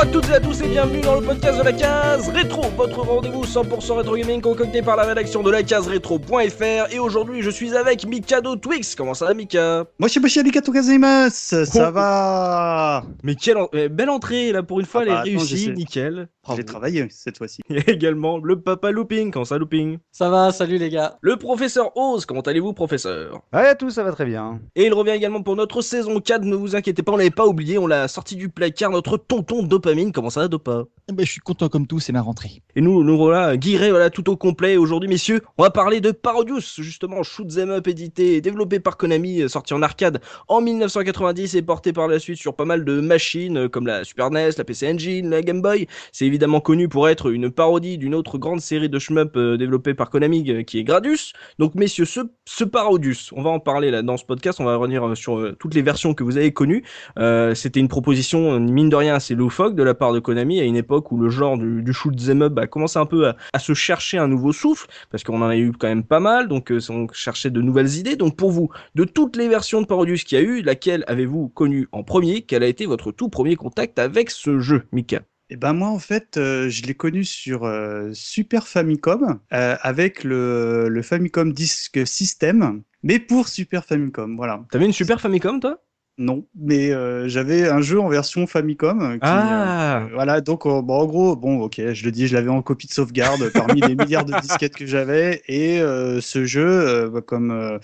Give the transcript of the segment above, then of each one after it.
Bonjour à toutes et à tous et bienvenue dans le podcast de la case rétro, votre rendez-vous 100% rétro gaming concocté par la rédaction de la case rétro.fr et aujourd'hui je suis avec Mikado Twix. Comment ça va Mika? Moshi moshi arigato gozaimasu, ça va? Mais quelle en- eh, belle entrée là pour une fois Ah elle est bah, attends, réussie, j'essaie. nickel. J'ai travaillé cette fois-ci. Et également le papa Looping, comment ça Looping? Ça va, salut les gars. Le professeur Oz, comment allez-vous professeur? Ouais, tout ça va très bien. Et il revient également pour notre saison 4, ne vous inquiétez pas, on l'avait pas oublié, on l'a sorti du placard, notre tonton Dopamine, comment ça va Dopa Eh ben, je suis content comme tout, c'est ma rentrée. Et nous, nous voilà, guirés, voilà, tout au complet. Aujourd'hui, messieurs, on va parler de Parodius, justement, shoot 'em up édité et développé par Konami, euh, sorti en arcade en 1990 et porté par la suite sur pas mal de machines euh, comme la Super NES, la PC Engine, la Game Boy. C'est évidemment connu pour être une parodie d'une autre grande série de shmup euh, développée par Konami qui est Gradius. Donc, messieurs, ce, ce Parodius, on va en parler là dans ce podcast, on va revenir sur toutes les versions que vous avez connues. Euh, C'était une proposition, mine de rien, assez loufoque de la part de Konami à une époque où le genre du, du shoot 'em up a commencé un peu à, à se chercher un nouveau souffle, parce qu'on en a eu quand même pas mal, donc euh, on cherchait de nouvelles idées. Donc pour vous, de toutes les versions de Parodius qu'il y a eu, laquelle avez-vous connu en premier? Quel a été votre tout premier contact avec ce jeu, Mika? Et ben moi en fait, euh, je l'ai connu sur euh, Super Famicom euh, avec le, le Famicom Disk System, mais pour Super Famicom, voilà. T'avais une Super Famicom, toi? Non, mais euh, j'avais un jeu en version Famicom. euh, Qui, Ah. euh, Voilà, donc euh, bon, en gros, bon, ok, je le dis, je l'avais en copie de sauvegarde parmi les milliards de disquettes que j'avais, et euh, ce jeu, euh, bah, comme euh,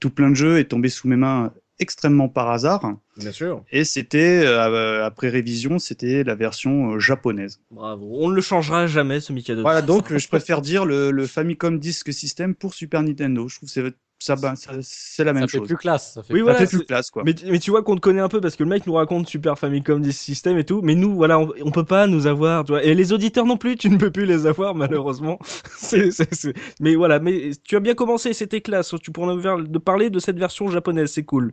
tout plein de jeux, est tombé sous mes mains extrêmement par hasard. Bien sûr. Et c'était, euh, après révision, c'était la version euh, japonaise. Bravo. On ne le changera jamais, ce Mikado. Voilà, donc euh, je préfère dire le, le Famicom Disk System pour Super Nintendo. Je trouve que c'est ça, bah, ça- c'est la même ça fait chose. plus classe. Ça fait Oui, plus- voilà, ça fait plus classe, quoi. Mais, mais tu vois qu'on te connaît un peu parce que le mec nous raconte Super Famicom Disk System et tout, mais nous, voilà, on, on peut pas nous avoir, tu vois. Et les auditeurs non plus, tu ne peux plus les avoir malheureusement. C'est- c'est- c'est- Mais voilà, mais tu as bien commencé, c'était classe. Tu pourrais nous faire- de parler de cette version japonaise, c'est cool.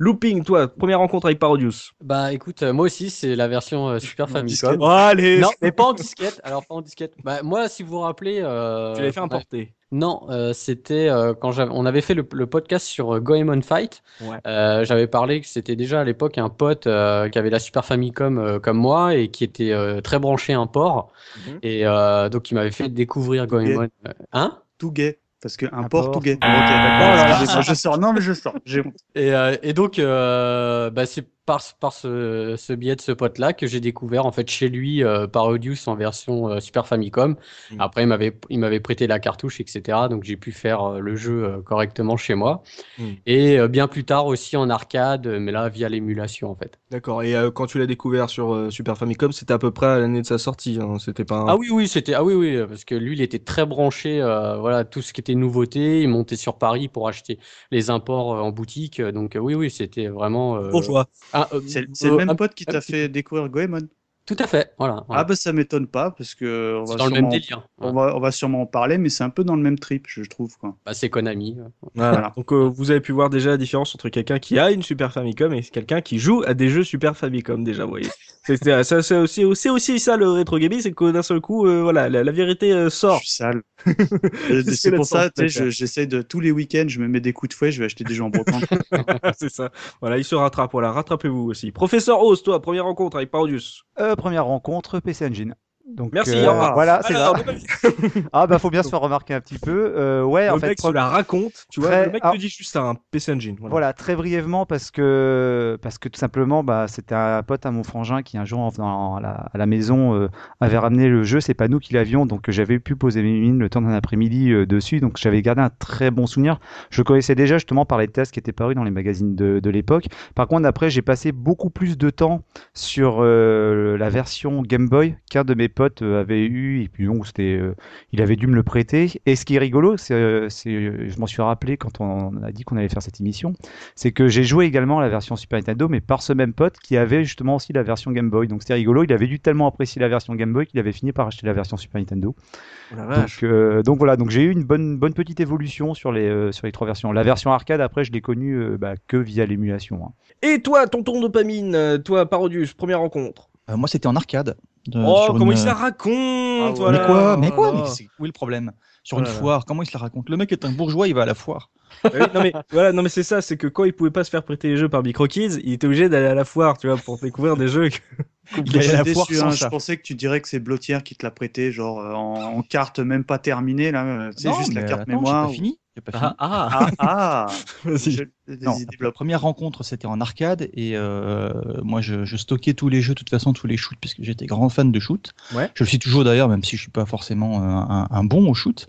Looping, toi, première rencontre avec Parodius. Bah écoute, euh, moi aussi c'est la version euh, Super Famicom. Oh, allez, Non, mais pas en disquette. Alors pas en disquette. Bah moi, si vous vous rappelez, euh, tu l'avais fait importer. Non, euh, c'était euh, quand on avait fait le, le podcast sur euh, Goemon Fight. Ouais. Euh, j'avais parlé que c'était déjà à l'époque un pote euh, qui avait la Super Famicom euh, comme moi et qui était euh, très branché import. Mhm. Et euh, donc il m'avait fait découvrir Goemon. Hein? Tout gay. Parce que un Un port port. tout gay. Ok, là d'accord. là. excusez-moi, je sors. Non, mais je sors. J'ai honte. Et, euh, et donc, euh, bah, c'est par, par ce, ce biais de ce pote-là que j'ai découvert en fait chez lui euh, Parodius en version euh, Super Famicom. Mm. Après, il m'avait il m'avait prêté la cartouche, etc. Donc, j'ai pu faire euh, le jeu euh, correctement chez moi. Mm. Et euh, bien plus tard aussi en arcade, mais là via l'émulation en fait. D'accord. Et euh, quand tu l'as découvert sur euh, Super Famicom, c'était à peu près à l'année de sa sortie. Hein. C'était pas. Un... Ah oui, oui, c'était ah oui, oui, parce que lui, il était très branché, euh, voilà, tout ce qui était nouveauté. Il montait sur Paris pour acheter les imports euh, en boutique. Donc euh, oui, oui, c'était vraiment. euh, Bourgeois. ah, euh, C'est c'est euh, le même pote qui un t'a fait découvrir Goemon. Tout à fait, voilà. voilà. Ah bah ça m'étonne pas parce que on c'est va, dans le sûrement, même délire. on, va, on va sûrement en parler, mais c'est un peu dans le même trip, je trouve. Quoi. Bah, c'est Konami. Voilà. Voilà. Donc euh, vous avez pu voir déjà la différence entre quelqu'un qui a une Super Famicom et quelqu'un qui joue à des jeux Super Famicom déjà, vous voyez. C'est ça, aussi, c'est aussi ça le rétro gaming, c'est que d'un seul coup, euh, voilà, la, la vérité euh, Je sort. suis sale. C'est pour ça, tu sais, j'essaie de tous les week-ends, je me mets des coups de fouet, je vais acheter des jeux en brocante. c'est ça. Voilà, il se rattrape. Voilà, rattrapez-vous aussi. Professeur Oz, toi, première rencontre avec Parodius. Euh, première rencontre, PC Engine. Donc, Merci, euh, revoir. voilà, c'est ça. Ah bah faut bien se faire remarquer un petit peu. Euh, ouais, le en fait, mec se la raconte, tu vois. Très- Le mec ah. te dit juste un PC Engine. Voilà. Voilà, très brièvement parce que parce que tout simplement bah c'était un pote à mon frangin qui un jour en venant à la, à la maison euh, avait ramené le jeu, c'est pas nous qui l'avions donc j'avais pu poser mes mines le temps d'un après-midi dessus donc j'avais gardé un très bon souvenir. Je connaissais déjà justement par les tests qui étaient parus dans les magazines de, de l'époque. Par contre après j'ai passé beaucoup plus de temps sur la version Game Boy qu'un de mes potes euh, avait eu et puis donc c'était euh, il avait dû me le prêter et ce qui est rigolo c'est euh, c'est je m'en suis rappelé quand on a dit qu'on allait faire cette émission c'est que j'ai joué également à la version Super Nintendo, mais par ce même pote qui avait justement aussi la version Game Boy. Donc c'était rigolo, il avait dû tellement apprécier la version Game Boy qu'il avait fini par acheter la version Super Nintendo. Oh la vache. Donc, euh, donc voilà, donc j'ai eu une bonne, bonne petite évolution sur les, euh, sur les trois versions. La version arcade, après, je l'ai connue euh, bah, que via l'émulation. hein. Et toi, tonton dopamine, toi, Parodius, première rencontre? Euh, moi, c'était en arcade. De- oh, sur comment une- il se la raconte ouais. voilà. Mais quoi Mais Oh quoi Mais c'est- Où est le problème? Sur Oh une foire, comment il se la raconte? Le mec est un bourgeois, il va à la foire. Ah oui, non mais voilà, non mais c'est ça, c'est que quand il pouvait pas se faire prêter les jeux par Microkids, il était obligé d'aller à la foire, tu vois, pour découvrir des jeux. que- Il à la J'étais foire sans hein, je pensais que tu dirais que c'est Blotière qui te l'a prêté, genre euh, en, en carte même pas terminée, là. euh, C'est juste la carte attends, mémoire. pas fini. pas fini. Ah, ah, Ah, ah vas-y. Je- Non, la première rencontre, c'était en arcade et euh, moi, je, je stockais tous les jeux, de toute façon, tous les shoots, puisque j'étais grand fan de shoot. Ouais. Je le suis toujours d'ailleurs, même si je suis pas forcément un, un- bon au shoot.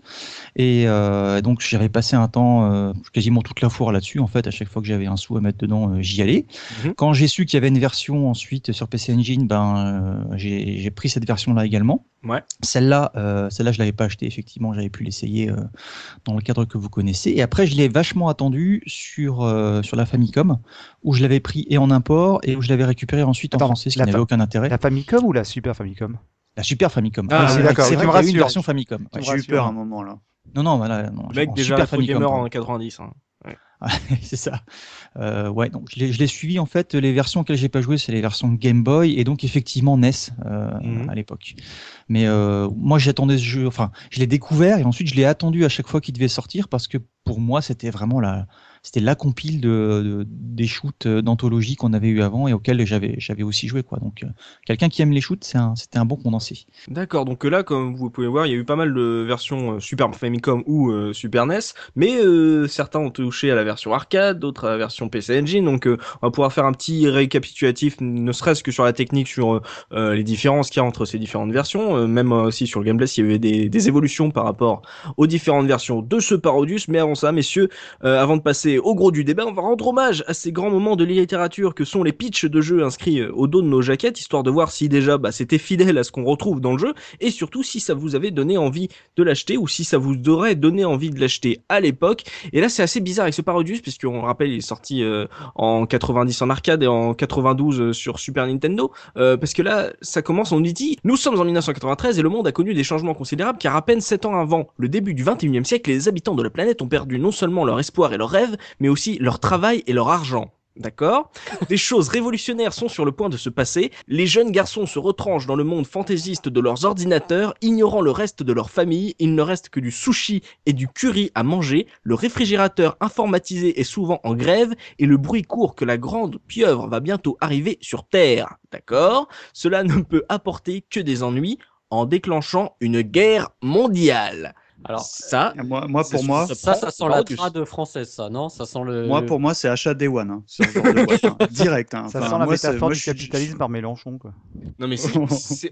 Et euh, donc, j'avais passé un temps, euh, quasiment toute la foire là-dessus. En fait, à chaque fois que j'avais un sou à mettre dedans, euh, j'y allais. Mhm. Quand j'ai su qu'il y avait une version ensuite sur PC Engine, ben, euh, j'ai pris cette version-là également. Ouais. Celle-là, euh, celle-là, je l'avais pas achetée. Effectivement, j'avais pu l'essayer euh, dans le cadre que vous connaissez. Et après, je l'ai vachement attendu sur euh, sur la Famicom, où je l'avais pris et en import et où je l'avais récupéré ensuite en français, ce qui n'avait aucun intérêt. La Famicom ou la Super Famicom La Super Famicom. Ah, c'est d'accord. c'est vrai me qu'il y a eu une version Famicom. Ouais. J'ai eu peur à un moment là. Non, non, voilà, non, Le mec déjà Super Famicom, gamer en 90. hein. c'est ça. Euh, ouais, donc je l'ai suivi en fait. Les versions auxquelles j'ai pas joué, c'est les versions Game Boy et donc effectivement NES euh, Mhm. à l'époque. Mais euh, moi, j'attendais ce jeu. Enfin, je l'ai découvert et ensuite je l'ai attendu à chaque fois qu'il devait sortir parce que pour moi, c'était vraiment la, c'était la compile de, de- des shoots euh, d'anthologie qu'on avait eu avant et auxquels j'avais j'avais aussi joué quoi. Donc euh, quelqu'un qui aime les shoots, c'est un, c'était un bon condensé. D'accord, donc là, comme vous pouvez voir, il y a eu pas mal de versions euh, Super Famicom ou euh, Super NES, mais euh, certains ont touché à la version arcade, d'autres à la version PC Engine, donc euh, on va pouvoir faire un petit récapitulatif, ne serait-ce que sur la technique, sur euh, euh, les différences qu'il y a entre ces différentes versions, euh, même euh, aussi sur le gameplay, s'il y avait des, des évolutions par rapport aux différentes versions de ce Parodius, mais avant ça, messieurs, euh, avant de passer au gros du débat, on va rendre hommage à ces grands moments de littérature que sont les pitchs de jeux inscrits euh, au dos de nos jaquettes, histoire de voir si déjà bah, c'était fidèle à ce qu'on retrouve dans le jeu, et surtout si ça vous avait donné envie de l'acheter ou si ça vous aurait donné envie de l'acheter à l'époque. Et là, c'est assez bizarre avec ce Parodius, puisqu'on rappelle, il est sorti euh, en 90 en arcade et en 92 euh, sur Super Nintendo, parce que là, ça commence, on nous dit, nous sommes en 1993 et le monde a connu des changements considérables car à peine 7 ans avant le début du 21e siècle, les habitants de la planète ont perdu non seulement leur espoir et leurs rêves, mais aussi leur travail et leur argent. D'accord? Des choses révolutionnaires sont sur le point de se passer. Les jeunes garçons se retranchent dans le monde fantaisiste de leurs ordinateurs, ignorant le reste de leur famille. Il ne reste que du sushi et du curry à manger. Le réfrigérateur informatisé est souvent en grève et le bruit court que la grande pieuvre va bientôt arriver sur Terre. D'accord? Cela ne peut apporter que des ennuis en déclenchant une guerre mondiale. Alors, ça, Moi, moi pour moi, ça, ça sent la trad française, ça, non? Ça sent le. moi pour moi c'est achat Day One, hein, ce genre de boîte, hein, direct. Hein. Ça Enfin, sent la moi, métaphore moi, du je capitalisme par Mélenchon, quoi. Non mais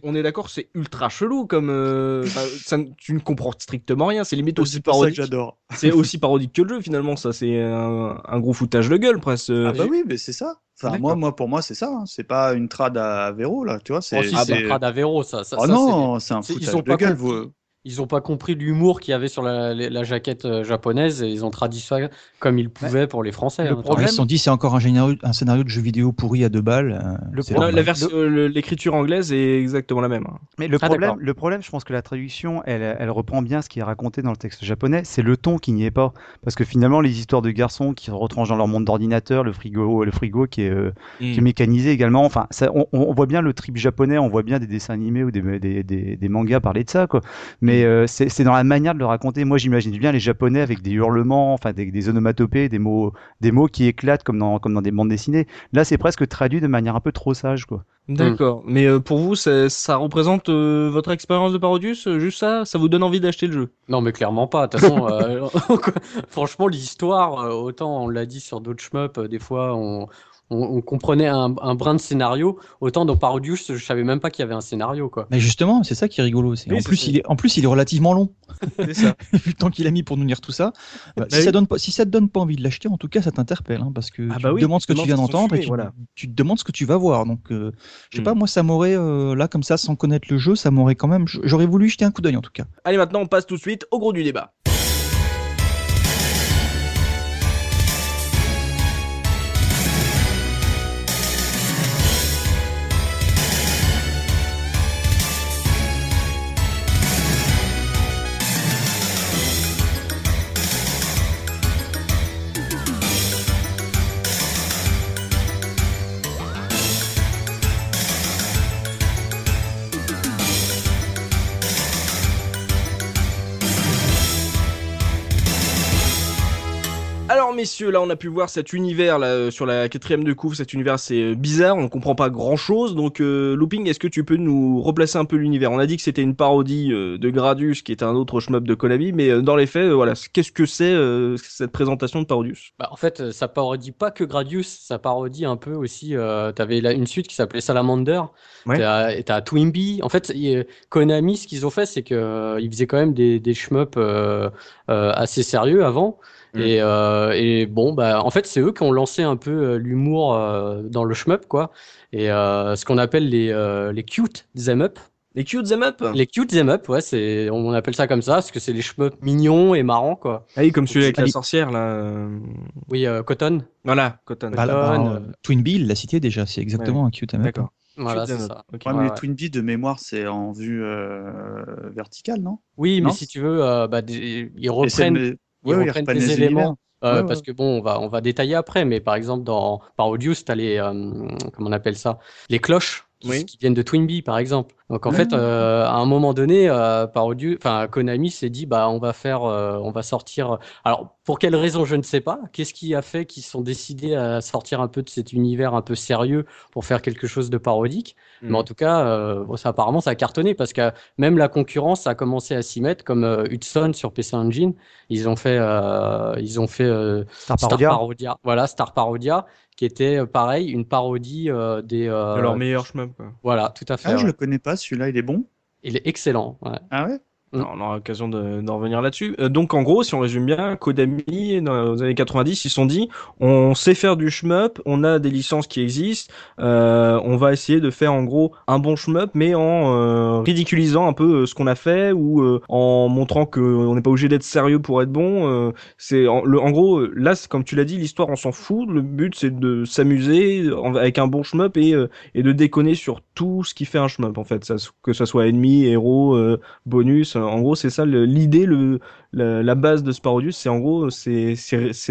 on est d'accord, c'est ultra chelou comme euh, ça, ne- tu ne comprends strictement rien. C'est limite aussi parodique. j'adore. C'est aussi parodique que le jeu finalement. Ça c'est un, un gros foutage de gueule presque. Ah bah oui, mais c'est ça. Enfin, moi, moi, pour moi, c'est ça. hein. C'est pas une trad à Véro, là, tu vois. C'est, Oh, si, Ah c'est bah, un trad à Véro, ça. ça, Oh ça, non, c'est un ils foutage ont de pas gueule. Vous... Ils ont pas compris l'humour qu'il y avait sur la, la- la jaquette euh, japonaise et ils ont traduit ça comme ils pouvaient pour les Français. le hein. problème- Ils se sont dit c'est encore un scénario, un scénario de jeu vidéo pourri à deux balles. euh, euh, l'écriture anglaise est exactement la même. hein. Mais le Ah, problème, le problème, je pense que la traduction, elle, elle reprend bien ce qui est raconté dans le texte japonais. C'est le ton qui n'y est pas, parce que finalement, les histoires de garçons qui se retranchent dans leur monde d'ordinateur, le frigo, le frigo qui est, euh, Mm. qui est mécanisé également. Enfin, ça, on, on voit bien le trip japonais, on voit bien des dessins animés ou des, des, des, des mangas parler de ça, quoi. Mais euh, c'est dans la manière de le raconter. Moi, j'imagine bien les japonais avec des hurlements, enfin des, des onomatopées, des mots, des mots qui éclatent comme dans, comme dans des bandes dessinées. Là, c'est presque traduit de manière un peu trop sage, quoi. D'accord. Mais euh, pour vous, ça, ça représente euh, votre expérience de Parodius Juste ça? Ça vous donne envie d'acheter le jeu? Non, mais clairement pas. De toute façon, euh, franchement, l'histoire, autant on l'a dit sur d'autres shmups, des fois on, on, on comprenait un, un brin de scénario, autant dans Parodius, je savais même pas qu'il y avait un scénario, quoi. Mais justement, c'est ça qui est rigolo. Oui, en, plus, il est, en plus, il est relativement long. C'est ça. Vu le temps qu'il a mis pour nous lire tout ça. Bah, si, oui. ça donne pas, si ça te donne pas envie de l'acheter, en tout cas, ça t'interpelle. hein, parce que Ah tu bah te demandes ce que tu viens d'entendre et tu, fait, tu te demandes ce que tu vas voir. Donc, euh, je sais Hmm. pas, moi, ça m'aurait, euh, là, comme ça, sans connaître le jeu, ça m'aurait quand même. J'aurais voulu jeter un coup d'œil, en tout cas. Allez, maintenant, on passe tout de suite au gros du débat. Messieurs, là on a pu voir cet univers là euh, sur la quatrième de couvre, cet univers c'est euh, bizarre, on comprend pas grand chose. Donc euh, Looping, est-ce que tu peux nous replacer un peu l'univers? On a dit que c'était une parodie euh, de Gradius, qui est un autre shmup de Konami, mais euh, dans les faits, voilà, qu'est-ce que c'est cette présentation de Parodius? Bah, en fait, ça parodie pas que Gradius, ça parodie un peu aussi. Euh, T'avais là une suite qui s'appelait Salamander, Ouais. et t'as Twinbee. En fait, Konami, ce qu'ils ont fait, c'est que euh, ils faisaient quand même des, des shmups assez sérieux avant. Mm. Et, euh, et bon, bah, en fait, c'est eux qui ont lancé un peu euh, l'humour euh, dans le shmup, quoi. Et euh, ce qu'on appelle les, euh, les cute them up. Les cute them up Les cute them up, ouais, c'est, on appelle ça comme ça, parce que c'est les shmups mignons et marrants, quoi. Ah oui, comme celui avec la sorcière là. Oui, euh, Cotton. Voilà, Cotton. Bah, bah, euh, Twin Bill l'a cité déjà, c'est exactement un cute D'accord. Voilà, c'est them up. ça. Ouais, mais ouais. Twin Bee de mémoire, c'est en vue euh, verticale, non? Oui, Non? mais si tu veux, euh, bah, des- ils reprennent, ils ouais, ils reprennent reprennent des éléments. euh, Ouais, ouais. Parce que bon, on va, on va détailler après, mais par exemple, dans Parodius, tu as les, euh, comment on appelle ça, les cloches qui, Oui. qui viennent de Twinbee, par exemple. Donc en Ouais. fait, euh, à un moment donné, euh, enfin Konami s'est dit, bah, on va faire, euh, on va sortir. Alors pour quelle raison, je ne sais pas. Qu'est-ce qui a fait qu'ils sont décidés à sortir un peu de cet univers un peu sérieux pour faire quelque chose de parodique? Mm. Mais en tout cas, euh, bon, ça, apparemment, ça a cartonné parce que même la concurrence a commencé à s'y mettre, comme euh, Hudson sur PC Engine. Ils ont fait, euh, ils ont fait Star. Parodia. Voilà, Star Parodia, qui était euh, pareil, une parodie euh, des. euh, De leur meilleur shmup. Quoi. Voilà, tout à fait. Ah, je ouais. le connais pas, celui-là, il est bon? Il est excellent. ouais. Ah ouais? Mm. On aura l'occasion de- d'en revenir là-dessus. Euh, donc en gros, si on résume bien, Kodami, dans les années 90, ils se sont dit, on sait faire du shmup, on a des licences qui existent, euh, on va essayer de faire en gros un bon shmup, mais en euh, ridiculisant un peu euh, ce qu'on a fait ou euh, en montrant que on n'est pas obligé d'être sérieux pour être bon. c'est en, gros, là, comme tu l'as dit, l'histoire on s'en fout. Le but c'est de s'amuser avec un bon shmup et, et de déconner sur tout ce qui fait un shmup en fait, ça, que ça soit ennemi, héros, bonus. En gros, c'est ça l'idée, le, la, la base de Sparodius, c'est en gros, c'est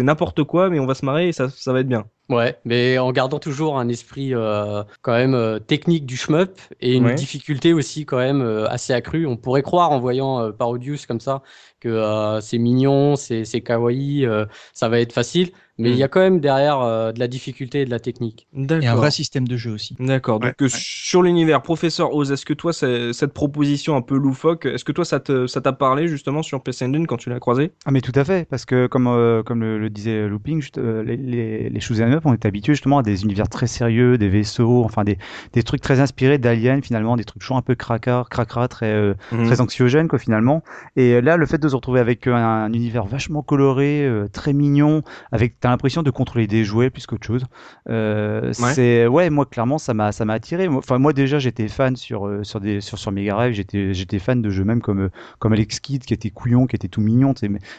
n'importe quoi, mais on va se marrer et ça, ça va être bien. Ouais, mais en gardant toujours un esprit euh, quand même euh, technique du shmup et une Ouais. difficulté aussi quand même euh, assez accrue. On pourrait croire en voyant euh, Parodius comme ça que euh, c'est mignon, c'est c'est kawaii, euh, ça va être facile, mais il y a quand même derrière euh, de la difficulté et de la technique. Et un vrai système de jeu aussi. D'accord. Ouais, Donc euh, ouais. sur l'univers, professeur Oz, est-ce que toi, cette proposition un peu loufoque, est-ce que toi, ça t'a parlé justement sur PC Engine quand tu l'as croisé? Ah mais tout à fait, parce que comme, euh, comme le, le disait Looping, juste, euh, les, les, les up, on est habitué justement à des univers très sérieux, des vaisseaux, enfin des, des trucs très inspirés d'Alien finalement, des trucs toujours un peu cracra, cracra, très, euh, Mhm. très anxiogènes quoi finalement. Et là, le fait de se retrouver avec un, un univers vachement coloré, euh, très mignon, avec t'as l'impression de contrôler des jouets plus qu'autre chose. Euh, C'est ouais, moi clairement ça m'a ça m'a attiré. Enfin moi déjà j'étais fan sur euh, sur des sur sur Mega Drive, j'étais j'étais fan de jeux même comme euh, comme Alex Kidd qui était couillon, qui était tout mignon.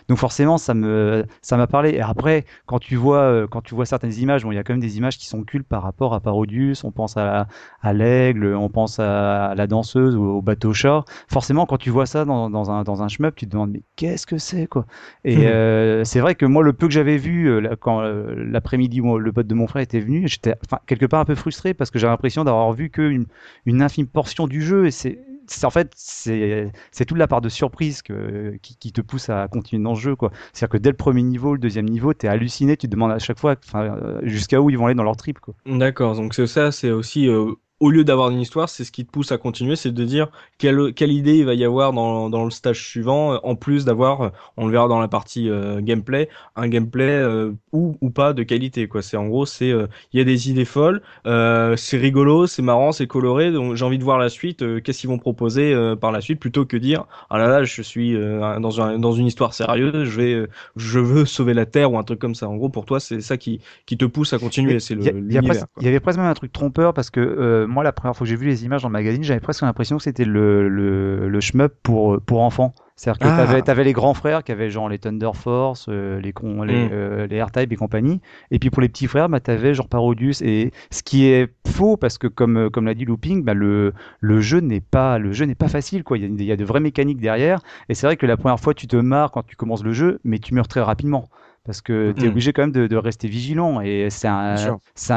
Donc forcément ça me ça m'a parlé. Et après quand tu vois quand tu vois certaines images, bon il y a quand même des images qui sont cultes par rapport à Parodius. On pense à à l'aigle, on pense à, la danseuse ou au bateau chat. Forcément quand tu vois ça dans, dans un dans un shmup, tu te demandes mais qu'est-ce que c'est quoi? Et euh, c'est vrai que moi le peu que j'avais vu quand euh, l'après-midi le pote de mon frère était venu, j'étais quelque part un peu frustré parce que j'avais l'impression d'avoir vu qu'une une infime portion du jeu et c'est en fait c'est toute la part de surprise qui, te pousse à continuer dans ce jeu. C'est-à-dire que dès le premier niveau, le deuxième niveau, t'es halluciné, tu te demandes à chaque fois euh, jusqu'à où ils vont aller dans leur trip. D'accord. Donc c'est ça, c'est aussi euh, au lieu d'avoir une histoire, c'est ce qui te pousse à continuer, c'est de dire quelle, quelle idée il va y avoir dans, dans le stage suivant, euh, en plus d'avoir, euh, on le verra dans la partie euh, gameplay, un gameplay euh, ou, ou pas de qualité. quoi. C'est en gros, c'est euh, il y a des idées folles, euh, c'est rigolo, c'est marrant, c'est coloré, donc j'ai envie de voir la suite. euh, Qu'est-ce qu'ils vont proposer euh, par la suite, plutôt que dire ah là là, je suis euh, dans, un, dans une histoire sérieuse, je vais, je veux sauver la terre ou un truc comme ça. En gros, pour toi, c'est ça qui, qui te pousse à continuer, c'est le Il y, y y avait presque même un truc trompeur parce que euh, moi, la première fois que j'ai vu les images dans le magazine, j'avais presque l'impression que c'était le, le, le shmup pour, pour enfants. C'est-à-dire que Ah. t'avais, t'avais les grands frères qui avaient genre les Thunder Force, euh, les, con, les, Mm. euh, les R-Type et compagnie. Et puis pour les petits frères, bah, t'avais genre Parodius. Et ce qui est faux parce que comme, euh, comme l'a dit Looping, bah, le, le jeu n'est pas, le jeu n'est pas facile. Quoi. Il, y a, il y a de vraies mécaniques derrière. Et c'est vrai que la première fois, tu te marres quand tu commences le jeu, mais tu meurs très rapidement. Parce que tu es Mm. obligé quand même de, de rester vigilant. Et c'est un,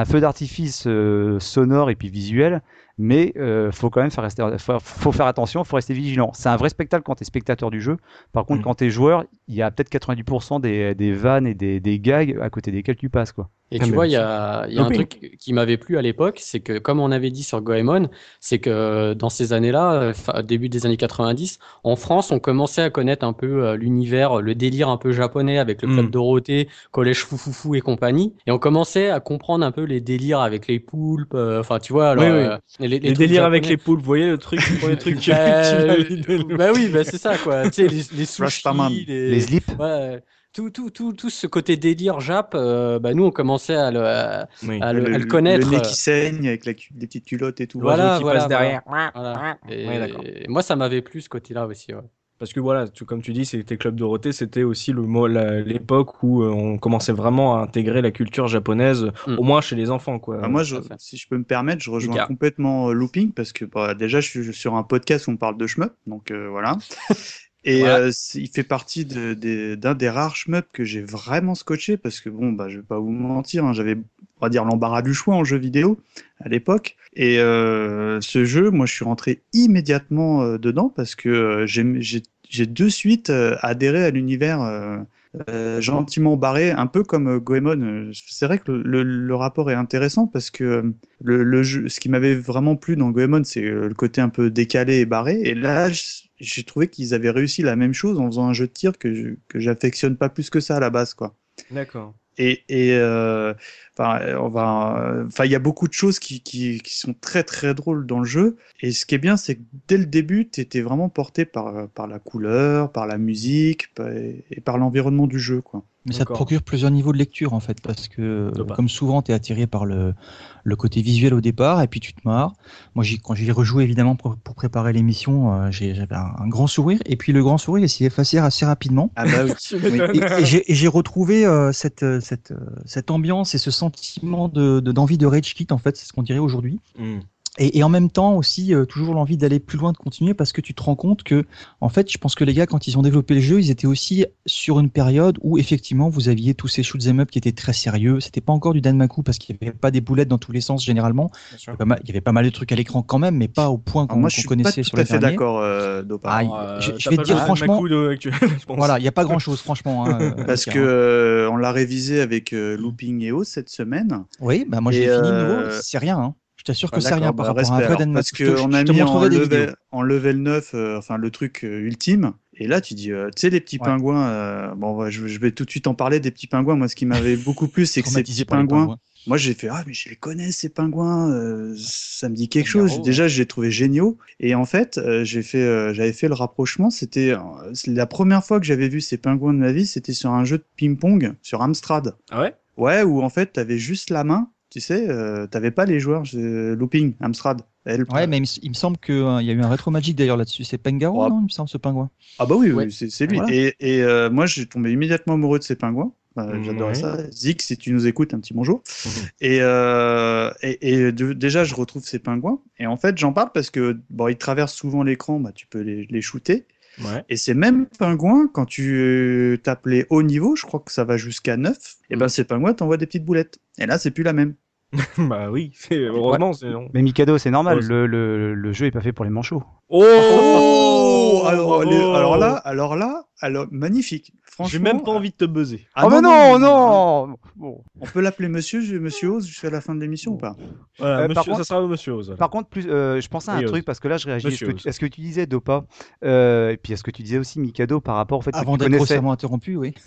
feu d'artifice euh, sonore et puis visuel mais euh, faut quand même faire rester, faut, faut faire attention, faut rester vigilant. C'est un vrai spectacle quand tu es spectateur du jeu. Par contre, Mhm. quand tu es joueur, il y a peut-être 90% des, des vannes et des, des gags à côté desquels tu passes quoi. Et Ah, tu vois, il y a, il y a un truc qui m'avait plu à l'époque, c'est que, comme on avait dit sur Goemon, c'est que dans ces années-là, euh, début des années 90, en France, on commençait à connaître un peu euh, l'univers, le délire un peu japonais avec le Club Mm. Dorothée, Collège Foufoufou et compagnie. Et on commençait à comprendre un peu les délires avec les poulpes, euh, enfin, tu vois, alors, Oui, oui. euh, les, les Les trucs délires avec les poules, vous voyez le truc, le truc que Bah, tu bah oui, bah c'est ça, quoi. Tu sais, les, les sushis, les, Les slips, Ouais, tout, tout, tout, tout ce côté délire Jap, euh, bah nous on commençait à le, à, Oui. à le, à le le connaître. nez qui saigne avec la, les petites culottes et tout. Voilà, qui voilà, passe derrière. voilà. Et, Ouais, d'accord. et moi ça m'avait plu ce côté-là aussi. Ouais. Parce que voilà, tu- comme tu dis, c'était Club Dorothée, c'était aussi le l'époque où euh, on commençait vraiment à intégrer la culture japonaise, Mm. au moins chez les enfants, quoi. Bah, moi, je- si je peux me permettre, je rejoins Lucas. complètement euh, Looping parce que bah, déjà, je suis sur un podcast où on parle de shmup, donc euh, voilà. Et euh, il fait partie de- des- d'un des rares shmup que j'ai vraiment scotché parce que bon, bah, je vais pas vous mentir, hein, j'avais, on va dire, l'embarras du choix en jeu vidéo à l'époque. Et euh, ce jeu, moi, je suis rentré immédiatement euh, dedans parce que euh, j'ai- j'ai j'ai de suite euh, adhéré à l'univers. gentiment barré, un peu comme Goemon. C'est vrai que le, le- le rapport est intéressant parce que le, le jeu, ce qui m'avait vraiment plu dans Goemon, c'est le côté un peu décalé et barré. Et là, j- j'ai trouvé qu'ils avaient réussi la même chose en faisant un jeu de tir que je- que j'affectionne pas plus que ça à la base, quoi. D'accord. Et, et euh, enfin, on va, enfin, il y a beaucoup de choses qui, qui, qui sont très très drôles dans le jeu. Et ce qui est bien, c'est que dès le début, tu étais vraiment porté par, par la couleur, par la musique par- et par l'environnement du jeu, quoi. Mais ça te procure plusieurs niveaux de lecture en fait, parce que De comme souvent, tu es attiré par le, le côté visuel au départ, et puis tu te marres. Moi, quand j'ai rejoué évidemment pour, pour préparer l'émission, euh, j'avais un, un grand sourire, et puis le grand sourire il s'est effacé assez rapidement. Ah bah oui. Oui, et, et j'ai- et j'ai retrouvé euh, cette, euh, cette, cette ambiance et ce sentiment de de- d'envie de, rage kit en fait, c'est ce qu'on dirait aujourd'hui. Mm. Et, et en même temps aussi euh, toujours l'envie d'aller plus loin, de continuer, parce que tu te rends compte que, en fait, je pense que les gars, quand ils ont développé le jeu, ils étaient aussi sur une période où effectivement vous aviez tous ces shoot'em up qui étaient très sérieux. C'était pas encore du Danmaku parce qu'il n'y avait pas des boulettes dans tous les sens généralement. Il y avait pas mal- il y avait pas mal de trucs à l'écran quand même, mais pas au point Alors qu'on moi, je qu'on suis pas connaissait tout sur à le fait dernier. d'accord, euh. Ah, Euh, je- je vais pas te dire à franchement- de- actuel, je pense. Voilà, il n'y a pas grand chose, franchement. hein, euh, Parce que euh, on l'a révisé avec euh, Looping EO cette semaine. Oui, bah moi j'ai et, fini de euh, nouveau, c'est rien. Hein. Je t'assure que Ah, c'est d'accord, rien bah, par rapport à un Danmaku. Parce qu'on a mis en level, vidéos. en level 9, euh, enfin le truc euh, ultime. Et là, tu dis, euh, tu sais, les petits Ouais. pingouins. euh, bon, ouais, je, je vais tout de suite en parler des petits pingouins. Moi, ce qui m'avait beaucoup plu, c'est que ces petits pingouins. pingouins. Moi, j'ai fait ah mais je les connais ces pingouins, euh, ça me dit quelque chose. ouais. Déjà, je les trouvais géniaux. Et en fait, euh, j'ai fait, euh, j'avais fait le rapprochement. C'était euh, c'est la première fois que j'avais vu ces pingouins de ma vie. C'était sur un jeu de ping-pong sur Amstrad. Ah ouais? Ouais, où en fait, t'avais juste la main. Tu sais, euh, t'avais pas les joueurs. looping, Amstrad. Elle- Ouais, mais il me, il me semble qu'il y a eu un rétro magique d'ailleurs là-dessus. C'est Pengaro, non Il me semble ce pingouin. Ah bah oui, oui, Ouais. c'est c'est lui. Voilà. Et, et euh, moi, j'ai tombé immédiatement amoureux de ces pingouins. Euh. J'adorais Ouais. ça. Zik, si tu nous écoutes, un petit bonjour. Mhm. Et, euh, et, et de- déjà, je retrouve ces pingouins. Et en fait, j'en parle parce que bon, ils traversent souvent l'écran. Bah, tu peux les, les shooter. Ouais. Et ces mêmes pingouins, quand tu euh, tapes les hauts niveaux, je crois que ça va jusqu'à 9, et ben ces pingouins t'envoient des petites boulettes. Et là, c'est plus la même. bah oui, c'est- heureusement. c'est non. Mais Mikado, c'est normal, Ouais, le, le, le jeu est pas fait pour les manchots. Oh, alors, les- alors là, alors là, alors magnifique. Franchement, j'ai même pas envie de te buzzer. Ah oh, mais non, non, Bon. On peut l'appeler Monsieur, je- Monsieur Oz jusqu'à la fin de l'émission ou pas? Voilà, Euh, par monsieur, contre- ça sera monsieur Oz. alors. Par contre, plus, euh, je pensais à un Oui, truc Oz. parce que là, je réagis à ce, Monsieur que, tu- que disais, Dopa, euh, et puis à ce que tu disais aussi, Mikado, par rapport au fait Avant que tu d'être grossièrement interrompu, oui.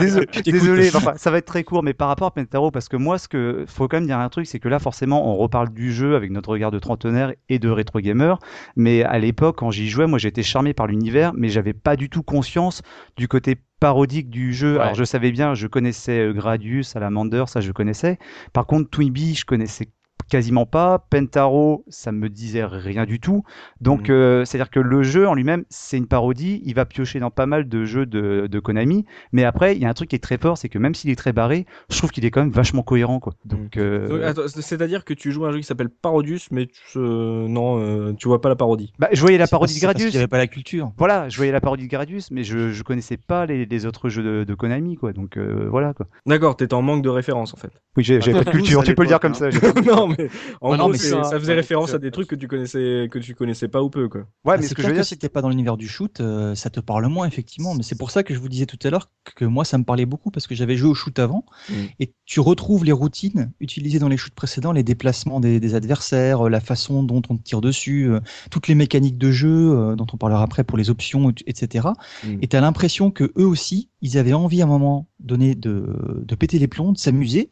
Désolé, désolé, enfin, ça va être très court, mais par rapport à Pentaro, parce que moi, ce que faut quand même dire un truc, c'est que là, forcément, on reparle du jeu avec notre regard de trentenaire et de rétro gamer, mais à l'époque, quand j'y jouais, moi, j'étais charmé par l'univers, mais j'avais pas du tout conscience du côté parodique du jeu. Ouais. Alors, je savais bien, je connaissais euh, Gradius, Salamander, ça, je connaissais. Par contre, Twinbee, je connaissais quasiment pas. Pentaro, ça me disait rien du tout. Donc, Mhm. euh, c'est-à-dire que le jeu en lui-même, c'est une parodie. Il va piocher dans pas mal de jeux de, de Konami. Mais après, il y a un truc qui est très fort, c'est que même s'il est très barré, je trouve qu'il est quand même vachement cohérent, quoi. Donc, euh, Donc, c'est- C'est-à-dire que tu joues à un jeu qui s'appelle Parodius, mais tu, euh, non, euh, tu vois pas la parodie. bah, je voyais la parodie de parce Gradius. pas la culture. Voilà, je voyais la parodie de Gradius, mais je, je connaissais pas les, les autres jeux de, de Konami, quoi. Donc, euh, voilà, quoi. D'accord, t'étais en manque de référence en fait. Oui, j'ai- pas de culture, tu peux le dire comme hein. ça. de- non, mais en non, gros, c'est- ça- ça faisait référence à des trucs que tu connaissais, que tu connaissais pas ou peu, quoi. Ouais, Ah, mais c'est ce que je veux dire, si t'es pas dans l'univers du shoot, euh, ça te parle moins effectivement. Mais c'est pour ça que je vous disais tout à l'heure que moi ça me parlait beaucoup parce que j'avais joué au shoot avant Mm. et tu retrouves les routines utilisées dans les shoots précédents, les déplacements des, des adversaires, euh, la façon dont on te tire dessus, euh, toutes les mécaniques de jeu euh, dont on parlera après pour les options, etc. Mm. Et t'as l'impression que eux aussi, ils avaient envie à un moment donné de, de péter les plombs, de s'amuser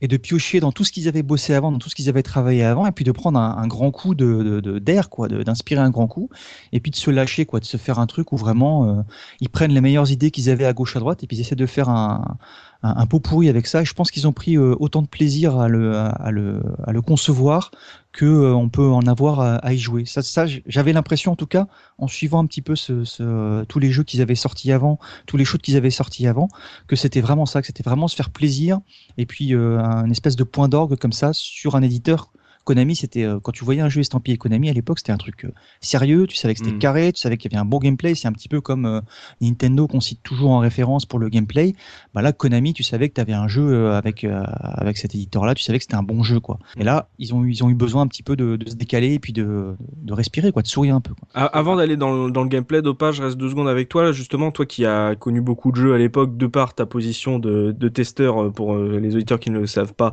et de piocher dans tout ce qu'ils avaient bossé avant, dans tout ce qu'ils avaient travaillé avant, et puis de prendre un, grand coup de d'air, quoi, d'inspirer un grand coup, et puis de se lâcher, quoi, de se faire un truc où vraiment euh, ils prennent les meilleures idées qu'ils avaient à gauche à droite, et puis ils essaient de faire un, un, un pot pourri avec ça. Et je pense qu'ils ont pris euh, autant de plaisir à le, à, le, à le concevoir que euh, on peut en avoir à, à y jouer. Ça, ça j'avais l'impression en tout cas, en suivant un petit peu ce, ce, tous les jeux qu'ils avaient sortis avant, tous les shoots qu'ils avaient sortis avant, que c'était vraiment ça, que c'était vraiment se faire plaisir et puis euh, un espèce de point d'orgue comme ça sur un éditeur. Konami, c'était euh, quand tu voyais un jeu estampillé Konami à l'époque, c'était un truc euh, sérieux. Tu savais que c'était Mm. carré, tu savais qu'il y avait un bon gameplay. C'est un petit peu comme euh, Nintendo qu'on cite toujours en référence pour le gameplay. Bah là, Konami, tu savais que tu avais un jeu avec avec cet éditeur-là. Tu savais que c'était un bon jeu, quoi. Et là, ils ont eu ils ont eu besoin un petit peu de, de se décaler et puis de, de respirer, quoi, de sourire un peu. Quoi. Avant d'aller dans, le- dans le gameplay, Dopa, je reste deux secondes avec toi. Là, justement, toi qui as connu beaucoup de jeux à l'époque, de par ta position de, de testeur pour les auditeurs qui ne le savent pas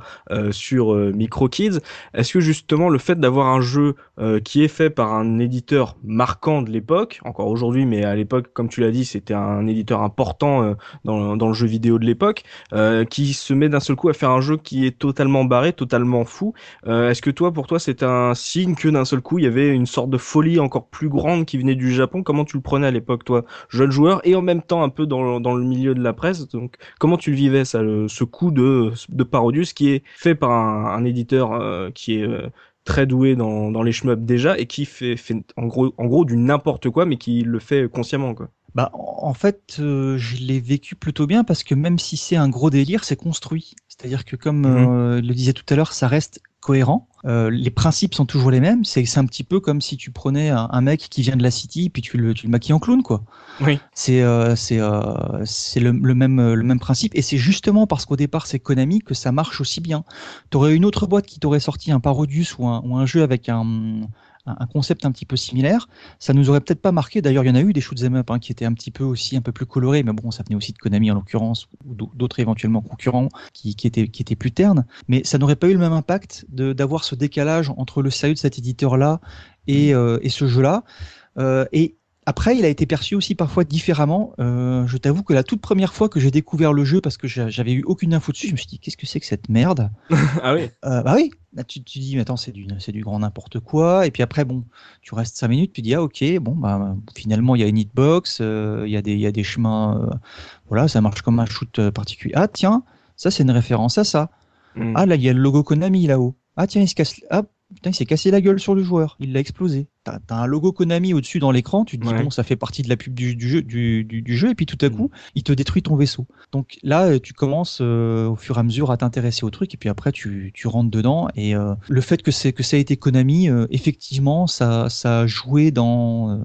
sur euh, MicroKids, est-ce que justement le fait d'avoir un jeu euh, qui est fait par un éditeur marquant de l'époque, encore aujourd'hui, mais à l'époque, comme tu l'as dit, c'était un éditeur important euh, dans, le jeu vidéo de l'époque, euh, qui se met d'un seul coup à faire un jeu qui est totalement barré, totalement fou, Est-ce que toi, pour toi, c'est un signe que d'un seul coup, il y avait une sorte de folie encore plus grande qui venait du Japon? Comment tu le prenais à l'époque, toi, jeune joueur, et en même temps un peu dans, le milieu de la presse? Donc, comment tu le vivais, ça, ce coup de, Parodius qui est fait par un, éditeur qui est très doué dans, dans les shmups déjà et qui fait, fait en gros, en gros du n'importe quoi, mais qui le fait consciemment, quoi. Bah, en fait, euh, je l'ai vécu plutôt bien parce que même si c'est un gros délire, c'est construit. C'est-à-dire que comme Mhm. euh, le disait tout à l'heure, ça reste cohérent. Euh, les principes sont toujours les mêmes. C'est un petit peu comme si tu prenais un, un mec qui vient de la city puis tu le, tu le maquilles en clown, quoi. Oui. C'est euh, c'est euh, c'est le, le même le même principe et c'est justement parce qu'au départ c'est Konami que ça marche aussi bien. T'aurais une autre boîte qui t'aurait sorti un Parodius ou un, ou un jeu avec un un concept un petit peu similaire, ça nous aurait peut-être pas marqué. D'ailleurs, il y en a eu des shoot 'em up hein, qui étaient un petit peu aussi un peu plus colorés, mais bon, ça venait aussi de Konami en l'occurrence ou d'au- d'autres éventuellement concurrents qui, qui étaient qui étaient plus ternes. Mais ça n'aurait pas eu le même impact de d'avoir ce décalage entre le sérieux de cet éditeur-là et, euh, et ce jeu-là. Euh, et après, il a été perçu aussi parfois différemment. Euh, je t'avoue que la toute première fois que j'ai découvert le jeu, parce que j'a- j'avais eu aucune info dessus, je me suis dit qu'est-ce que c'est que cette merde? Ah oui. euh, bah oui, Là, tu, tu dis, mais attends, c'est du, grand n'importe quoi. Et puis après, bon, tu restes cinq minutes, tu dis, ah ok, bon, bah finalement, il y a une hitbox, euh, il y, a des- il y a des chemins, voilà, ça marche comme un shoot particulier. Ah tiens, ça c'est une référence à ça. Mm. Ah là, il y a le logo Konami là-haut. Ah tiens, il se casse, ah putain, il s'est cassé la gueule sur le joueur, il l'a explosé. T'as t'as un logo Konami au-dessus dans l'écran, tu te dis, Ouais. bon, ça fait partie de la pub du, du jeu, du, du, du jeu, et puis tout à Mm. coup, il te détruit ton vaisseau. Donc là, euh, tu commences euh, au fur et à mesure à t'intéresser au truc, et puis après, tu, tu rentres dedans. Et euh, le fait que, c'est que ça a été Konami, euh, effectivement, ça, ça a joué dans, euh,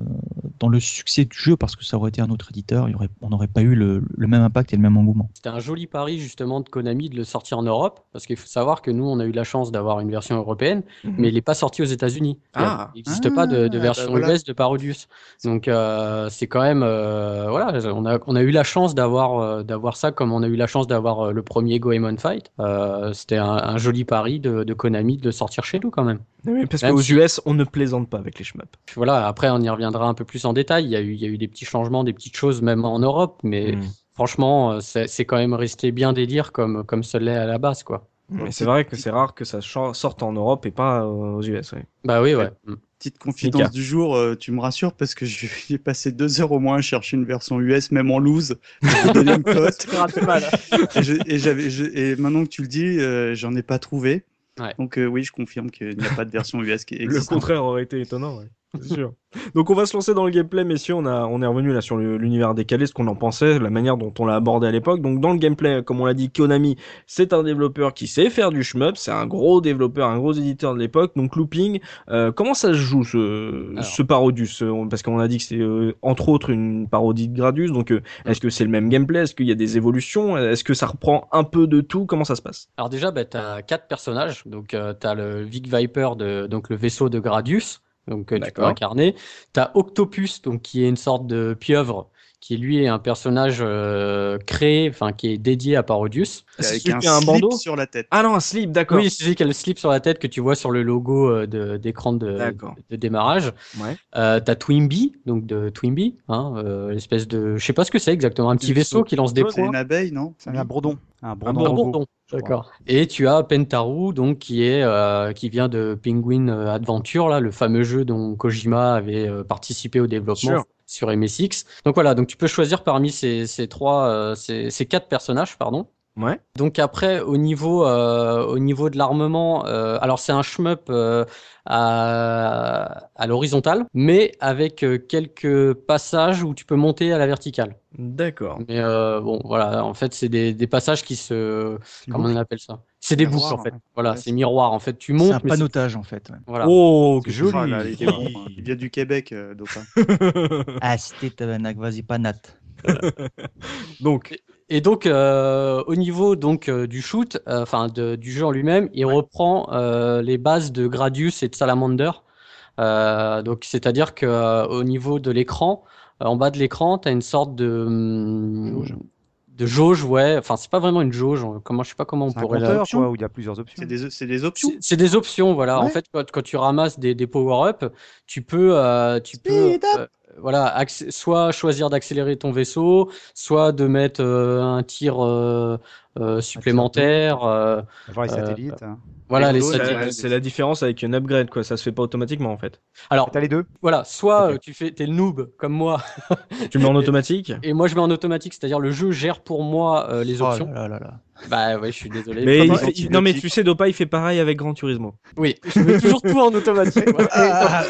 dans le succès du jeu, parce que ça aurait été un autre éditeur, il y aurait, on n'aurait pas eu le, le même impact et le même engouement. C'était un joli pari justement de Konami de le sortir en Europe, parce qu'il faut savoir que nous, on a eu la chance d'avoir une version européenne, Mhm. mais il n'est pas sorti aux États-Unis. Ah. il n'existe pas de, de Ah, version bah voilà. US de Parodius. Donc euh, c'est quand même, euh, voilà, on a, on a eu la chance d'avoir euh, d'avoir ça, comme on a eu la chance d'avoir le premier Goemon Fight. C'était un, un joli pari de, de Konami de le sortir chez nous quand même. Oui, parce qu'aux si- US, on ne plaisante pas avec les shmups. Voilà, après on y reviendra un peu plus en détail. Il y a eu, il y a eu des petits changements, des petites choses même en Europe, mais Mm. franchement, c'est quand même resté bien délire comme comme ça l'est à la base, quoi. Mais c'est vrai que c'est rare que ça sorte en Europe et pas aux US. ouais. Bah oui, ouais. Petite confidence Mika. du jour, euh, tu me rassures parce que j'ai passé deux heures au moins à chercher une version US, même en loose. Et, je- et et maintenant que tu le dis, euh, j'en ai pas trouvé. Ouais. Donc euh, oui, je confirme qu'il n'y a pas de version US qui Le existe. contraire aurait été étonnant. ouais. Sûr. Donc on va se lancer dans le gameplay, messieurs. On, a, on est revenu là sur l'univers décalé, ce qu'on en pensait, la manière dont on l'a abordé à l'époque. Donc dans le gameplay, comme on l'a dit, Konami, c'est un développeur qui sait faire du shmup. C'est un gros développeur, un gros éditeur de l'époque. Donc Looping, euh, comment ça se joue ce, Alors. ce Parodius Euh, Parce qu'on a dit que c'est euh, entre autres une parodie de Gradius. Donc euh, est-ce que c'est le même gameplay? Est-ce qu'il y a des évolutions? Est-ce que ça reprend un peu de tout? Comment ça se passe? Alors déjà, bah, tu as quatre personnages. Donc, tu as le Vic Viper, de, donc le vaisseau de Gradius, donc euh, tu peux incarner. Tu as Octopus, donc qui est une sorte de pieuvre, qui lui est un personnage euh, créé, enfin qui est dédié à Parodius. C'est Avec celui un un slip bandeau sur la tête. Ah non, un slip, d'accord. Oui, c'est celui qui a le slip sur la tête que tu vois sur le logo euh, de- d'écran de, D'accord. de démarrage. Ouais. Euh, t'as Twimby, donc de Twimby, hein, euh, l'espèce de, je sais pas ce que c'est exactement, un petit vaisseau qui lance des C'est points. une abeille, non? C'est un bourdon. Un Un bourdon. D'accord. Et tu as Pentaru, donc qui est euh, qui vient de Penguin euh, Adventure, là, le fameux jeu dont Kojima avait euh, participé au développement sur MSX. Donc voilà, donc tu peux choisir parmi ces, ces trois, euh, ces, ces quatre personnages, pardon. Ouais. Donc après, au niveau, euh, au niveau de l'armement, euh, alors c'est un shmup euh, à, à l'horizontale, mais avec quelques passages où tu peux monter à la verticale. D'accord. Mais euh, bon, voilà, en fait, c'est des, des passages qui se, comment on appelle ça? C'est des Miroir, boucles en fait. Voilà, Ouais, c'est c'est- miroir. En fait, tu C'est montes, un mais panotage en fait. ouais. voilà. Oh, que C'est joli. Ah, là, il. Il vient du Québec, euh, Dopin. Ah, c'était vas-y, panat. Donc, Et donc, euh, au niveau donc euh, du shoot, euh, enfin du jeu en lui-même, il reprend euh, les bases de Gradius et de Salamander. Euh, donc, c'est-à-dire que euh, au niveau de l'écran, euh, en bas de l'écran, tu as une sorte de hum, Jauge. de jauge, ouais. Enfin, c'est pas vraiment une jauge. Comment, je sais pas comment on C'est un pourrait la. compteur, quoi, où il y a plusieurs options. C'est des, options. C'est des options, voilà. En fait, quand, quand tu ramasses des, des power-up, tu peux, euh, tu peux, Speed up. Euh, voilà, soit choisir d'accélérer ton vaisseau, soit de mettre euh, un tir euh, euh, supplémentaire. euh, Avoir les Euh, satellites. hein. voilà, les satellites. la- c'est la différence avec une upgrade, quoi. Ça se fait pas automatiquement, en fait. Alors, T'as les deux? voilà, soit euh, tu fais, t'es le noob comme moi, Tu mets en automatique? et moi je mets en automatique, c'est-à-dire le jeu gère pour moi euh, les Oh options. là là là. Bah ouais, je suis désolé. mais Comme- il Comme fait- un il- Non, mais tu sais, Dopa, il fait pareil avec Gran Turismo. Oui, je mets toujours tout en automatique. Ah,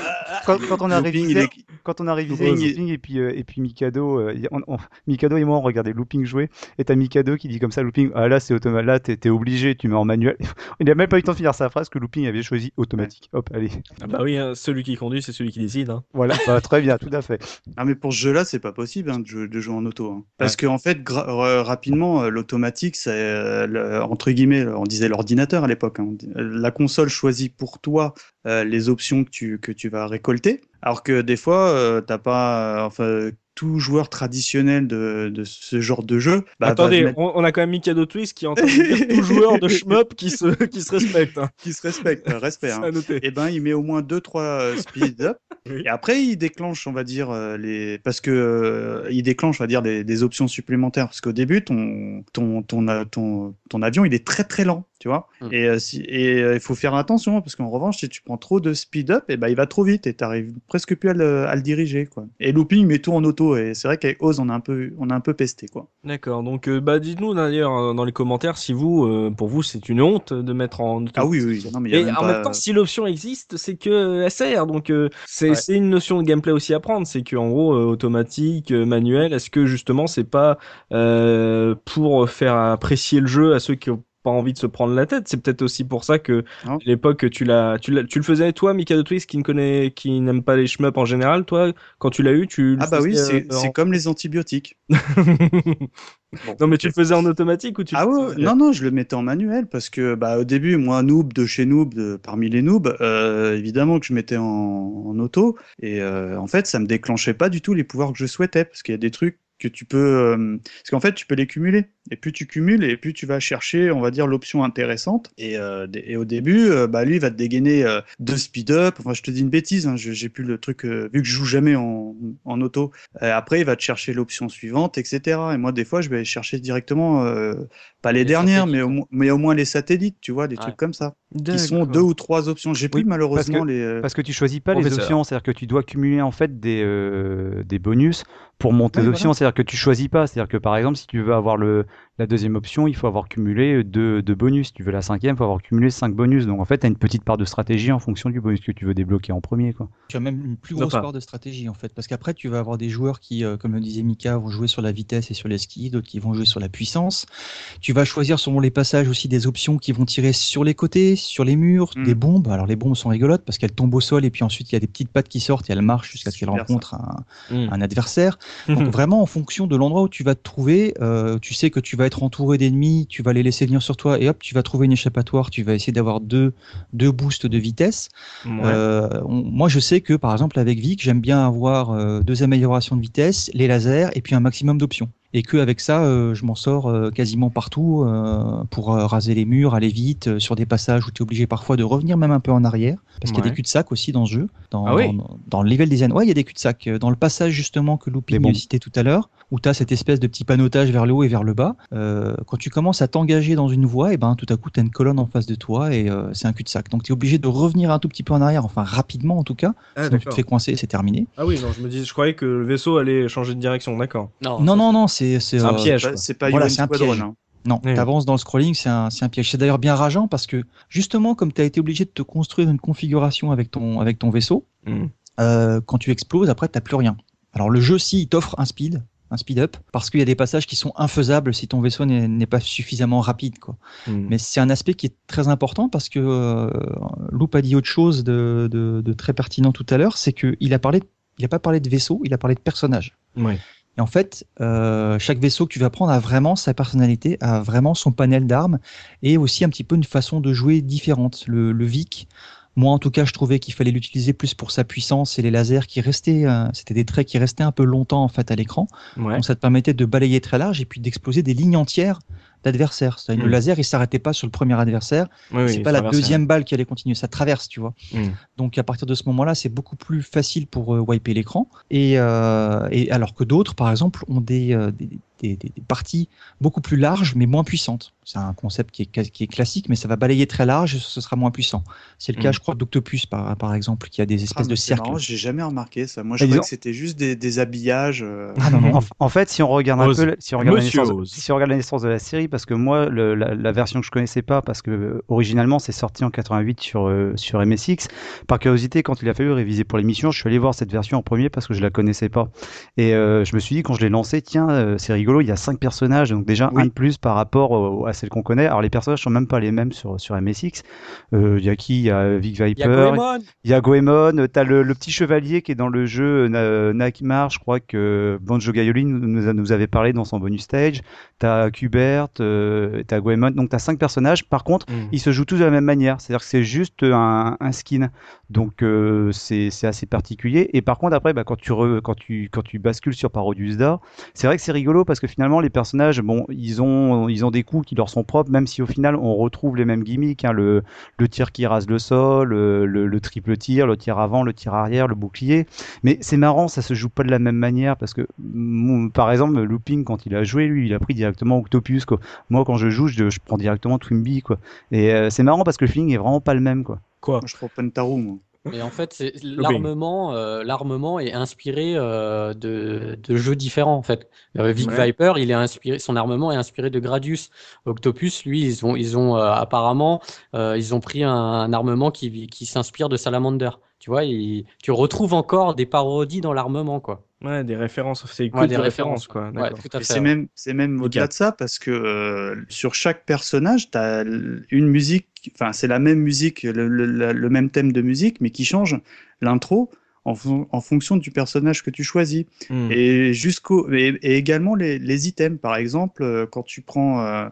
quand, quand on a Looping, révisé, quand on a révisé Looping, et puis euh, et puis Mikado, euh, y- on- on- Mikado et moi on regardait Looping jouer et t'as Mikado qui dit comme ça Looping ah là c'est automatique là t'es t'es obligé tu mets en manuel il a même pas eu le temps de finir sa phrase que Looping avait choisi automatique hop allez Ah bah oui, hein, celui qui conduit, c'est celui qui décide. Hein. voilà bah, très bien tout à fait Ah mais pour ce jeu-là, c'est pas possible hein, de, jouer, de jouer en auto. hein. Parce que en fait, gra- rapidement, euh, l'automatique, c'est euh, le- entre guillemets, on disait l'ordinateur à l'époque. hein. La console choisit pour toi euh, les options que tu que tu vas récolter, alors que des fois, euh, t'as pas, euh, enfin, tout joueur traditionnel de, de ce genre de jeu. bah, Attendez, mettre- on, on a quand même Mikado Twist qui est en train de dire tout joueur de shmup qui se, qui se respecte. Hein. qui se respecte, euh, respect. hein. À noter. eh ben, il met au moins deux trois euh, speed up Oui. et après il déclenche, on va dire euh, les parce que euh, il déclenche, on va dire des, des options supplémentaires parce qu'au début ton ton ton ton ton avion il est très très lent, tu vois. Mm. Et euh, si et euh, il faut faire attention parce qu'en revanche si tu prends trop de speed up, et ben il va trop vite et t'arrives presque plus à le, à le diriger quoi. Et looping il met tout en auto et c'est vrai qu'avec Oz on a un peu on a un peu pesté quoi. D'accord, donc euh, bah, dites-nous d'ailleurs euh, dans les commentaires si vous, euh, pour vous, c'est une honte de mettre en Ah oui oui, non mais y a Et même en pas- même temps, si l'option existe, c'est que euh, sert. Donc, euh, c'est Ouais. une notion de gameplay aussi à prendre. C'est que en gros, euh, automatique, euh, manuel. Est-ce que justement, c'est pas euh, pour faire apprécier le jeu à ceux qui ont pas envie de se prendre la tête C'est peut-être aussi pour ça que Non. à l'époque, tu l'as, tu l'as, tu le faisais toi, Mikado Twist, qui ne connaît, qui n'aime pas les shmups en général. Toi, quand tu l'as eu, tu. le Ah bah oui, faisais, c'est euh, en- comme les antibiotiques. non, mais tu le faisais en automatique ou tu Ah ouais, non, non, je le mettais en manuel parce que bah, au début, moi, noob de chez noob, de, parmi les noobs, euh, évidemment que je mettais en, en auto. Et euh, en fait, ça me déclenchait pas du tout les pouvoirs que je souhaitais parce qu'il y a des trucs que tu peux. euh, parce qu'en fait, tu peux les cumuler. Et plus tu cumules, et plus tu vas chercher, on va dire, l'option intéressante. Et, euh, et au début, euh, bah, lui, il va te dégainer euh, deux speed-up. Enfin, je te dis une bêtise, hein, je- j'ai plus le truc, euh, vu que je joue jamais en, en auto. Euh, après, il va te chercher l'option suivante, etc. Et moi, des fois, je vais chercher directement, euh, pas les, Les dernières, mais satellites. au, mais au moins les satellites, tu vois, des Ouais. trucs comme ça. Qui sont deux ou trois options. J'ai plus Oui, malheureusement parce les. euh, parce que tu choisis pas les options c'est à dire que tu dois cumuler en fait des euh, des bonus pour monter Ouais, les options. C'est-à-dire que tu choisis pas. C'est-à-dire que par exemple, si tu veux avoir le, la deuxième option, il faut avoir cumulé deux, deux bonus. Si tu veux la cinquième, il faut avoir cumulé cinq bonus. Donc en fait, tu as une petite part de stratégie en fonction du bonus que tu veux débloquer en premier. Quoi. Tu as même une plus grosse part de stratégie en fait, parce qu'après tu vas avoir des joueurs qui, euh, comme le disait Mika, vont jouer sur la vitesse et sur les skis, d'autres qui vont jouer sur la puissance. Tu vas choisir selon les passages aussi des options qui vont tirer sur les côtés, sur les murs, Mm. des bombes. Alors les bombes sont rigolotes parce qu'elles tombent au sol et puis ensuite il y a des petites pattes qui sortent et elles marchent jusqu'à ce qu'elles rencontrent un, Mm. un adversaire. Donc vraiment en fonction de l'endroit où tu vas te trouver, euh, tu sais que tu vas être entouré d'ennemis, tu vas les laisser venir sur toi et hop, tu vas trouver une échappatoire, tu vas essayer d'avoir deux, deux boosts de vitesse. Ouais. Euh, on- moi, je sais que par exemple avec Vic, j'aime bien avoir euh, deux améliorations de vitesse, les lasers et puis un maximum d'options. Et que avec ça, euh, je m'en sors euh, quasiment partout euh, pour euh, raser les murs, aller vite euh, sur des passages où tu es obligé parfois de revenir même un peu en arrière parce qu'il y a des cul-de-sac aussi dans ce jeu. Dans, Ah oui dans, dans le level design, ouais, il y a des cul-de-sac. Dans le passage justement que Looping bombes. citait tout à l'heure, où tu as cette espèce de petit panotage vers le haut et vers le bas, euh, quand tu commences à t'engager dans une voie, et ben tout à coup tu as une colonne en face de toi et euh, c'est un cul-de-sac. Donc tu es obligé de revenir un tout petit peu en arrière, enfin rapidement en tout cas, Ah, sinon tu te fais coincer, c'est terminé. Ah oui, non, je me dis, je croyais que le vaisseau allait changer de direction, d'accord. Non, Non, non, non, c'est c'est C'est un euh, piège. C'est pas Voilà, c'est un hein. Non, Oui. tu avances dans le scrolling, c'est un, piège. C'est d'ailleurs bien rageant parce que justement, comme tu as été obligé de te construire une configuration avec ton, avec ton vaisseau, Mm. euh, quand tu exploses, après, tu plus rien. Alors le jeu, si, il t'offre un speed, un speed up, parce qu'il y a des passages qui sont infaisables si ton vaisseau n'est pas suffisamment rapide. Quoi. Mm. Mais c'est un aspect qui est très important parce que euh, Loop a dit autre chose de, de, de très pertinent tout à l'heure, c'est qu'il a parlé, il a pas parlé de vaisseau, il a parlé de personnage. Ouais. Et en fait, euh, chaque vaisseau que tu vas prendre a vraiment sa personnalité, a vraiment son panel d'armes et aussi un petit peu une façon de jouer différente. Le, le Vic, moi en tout cas, je trouvais qu'il fallait l'utiliser plus pour sa puissance et les lasers qui restaient, euh, c'était des traits qui restaient un peu longtemps en fait à l'écran. Ouais. Donc ça te permettait de balayer très large et puis d'exploser des lignes entières d'adversaires. C'est-à-dire, Le Mm. laser, il s'arrêtait pas sur le premier adversaire, Oui, c'est oui, pas la deuxième balle qui allait continuer, ça traverse, tu vois. Mm. Donc à partir de ce moment-là, c'est beaucoup plus facile pour euh, wiper l'écran. Et, euh, et alors que d'autres, par exemple, ont des, euh, des, des- des- des parties beaucoup plus larges mais moins puissantes. C'est un concept qui est, qui est classique, mais ça va balayer très large et ce sera moins puissant. C'est le cas, Mm. je crois, d'Octopus, par, par exemple, qui a des Ah, espèces mais de cercles. J'ai jamais remarqué ça. Moi, je croyais disons- que c'était juste des, des habillages. euh, Ah non, non. En, en fait, si on regarde un Ose. peu, la- si on regarde, la naissance, si on regarde la naissance de la série, parce que moi, le- la, la version que je connaissais pas, parce que euh, originalement c'est sorti en 88 sur euh, sur MSX. Par curiosité, quand il a fallu réviser pour l'émission, je suis allé voir cette version en premier parce que je la connaissais pas. Et euh, je me suis dit quand je l'ai lancé, tiens, euh, c'est rigolo, il y a cinq personnages, donc déjà Oui. un de plus par rapport à celle qu'on connaît. Alors les personnages sont même pas les mêmes sur sur MSX. Euh, Il y a qui? Il y a Vic Viper, il y a Goemon, t'as le, le petit chevalier qui est dans le jeu euh, Na- Nakmar, je crois que Banjo Gaioli nous, nous, a- nous avait parlé dans son bonus stage. T'as Kubert, euh, t'as Goemon, donc t'as cinq personnages. Par contre, Mm. ils se jouent tous de la même manière, c'est-à-dire que c'est juste un, un skin, donc euh, c'est c'est assez particulier. Et par contre, après, bah, quand tu re- quand tu quand tu bascules sur Parodius Dar, c'est vrai que c'est rigolo parce que finalement les personnages, bon, ils ont ils ont des coups qui leur sont propres, même si au final on retrouve les mêmes gimmicks, hein, le le tir qui rase le sol, le, le- le triple tir, le tir avant, le tir arrière, le bouclier. Mais c'est marrant, ça se joue pas de la même manière parce que, mon- par exemple, Looping, quand il a joué, lui, il a pris directement Octopus. Quoi. Moi, quand je joue, je, je prends directement Twimby. Quoi. Et euh, c'est marrant parce que le feeling est vraiment pas le même. Quoi. Quoi? Moi, je prends Pentaru, moi. Et en fait, c'est l'armement, euh, l'armement est inspiré euh, de, de jeux différents en fait. Euh, Vic Ouais. Viper, il est inspiré, son armement est inspiré de Gradius. Octopus, lui, ils ont, ils ont euh, apparemment, euh, ils ont pris un, un armement qui, qui s'inspire de Salamander. Tu vois, il- tu retrouves encore des parodies dans l'armement, quoi. Ouais, des références, c'est que Ouais, des des références, quoi. Ouais, d'accord. tout à Et fait. c'est même, c'est même au-delà de ça parce que euh, sur chaque personnage, tu as une musique, enfin, c'est la même musique, le, le- la- le même thème de musique, mais qui change l'intro en, en fonction du personnage que tu choisis. Mm. Et jusqu'au, et, et également les, les items. Par exemple, euh, quand tu prends euh,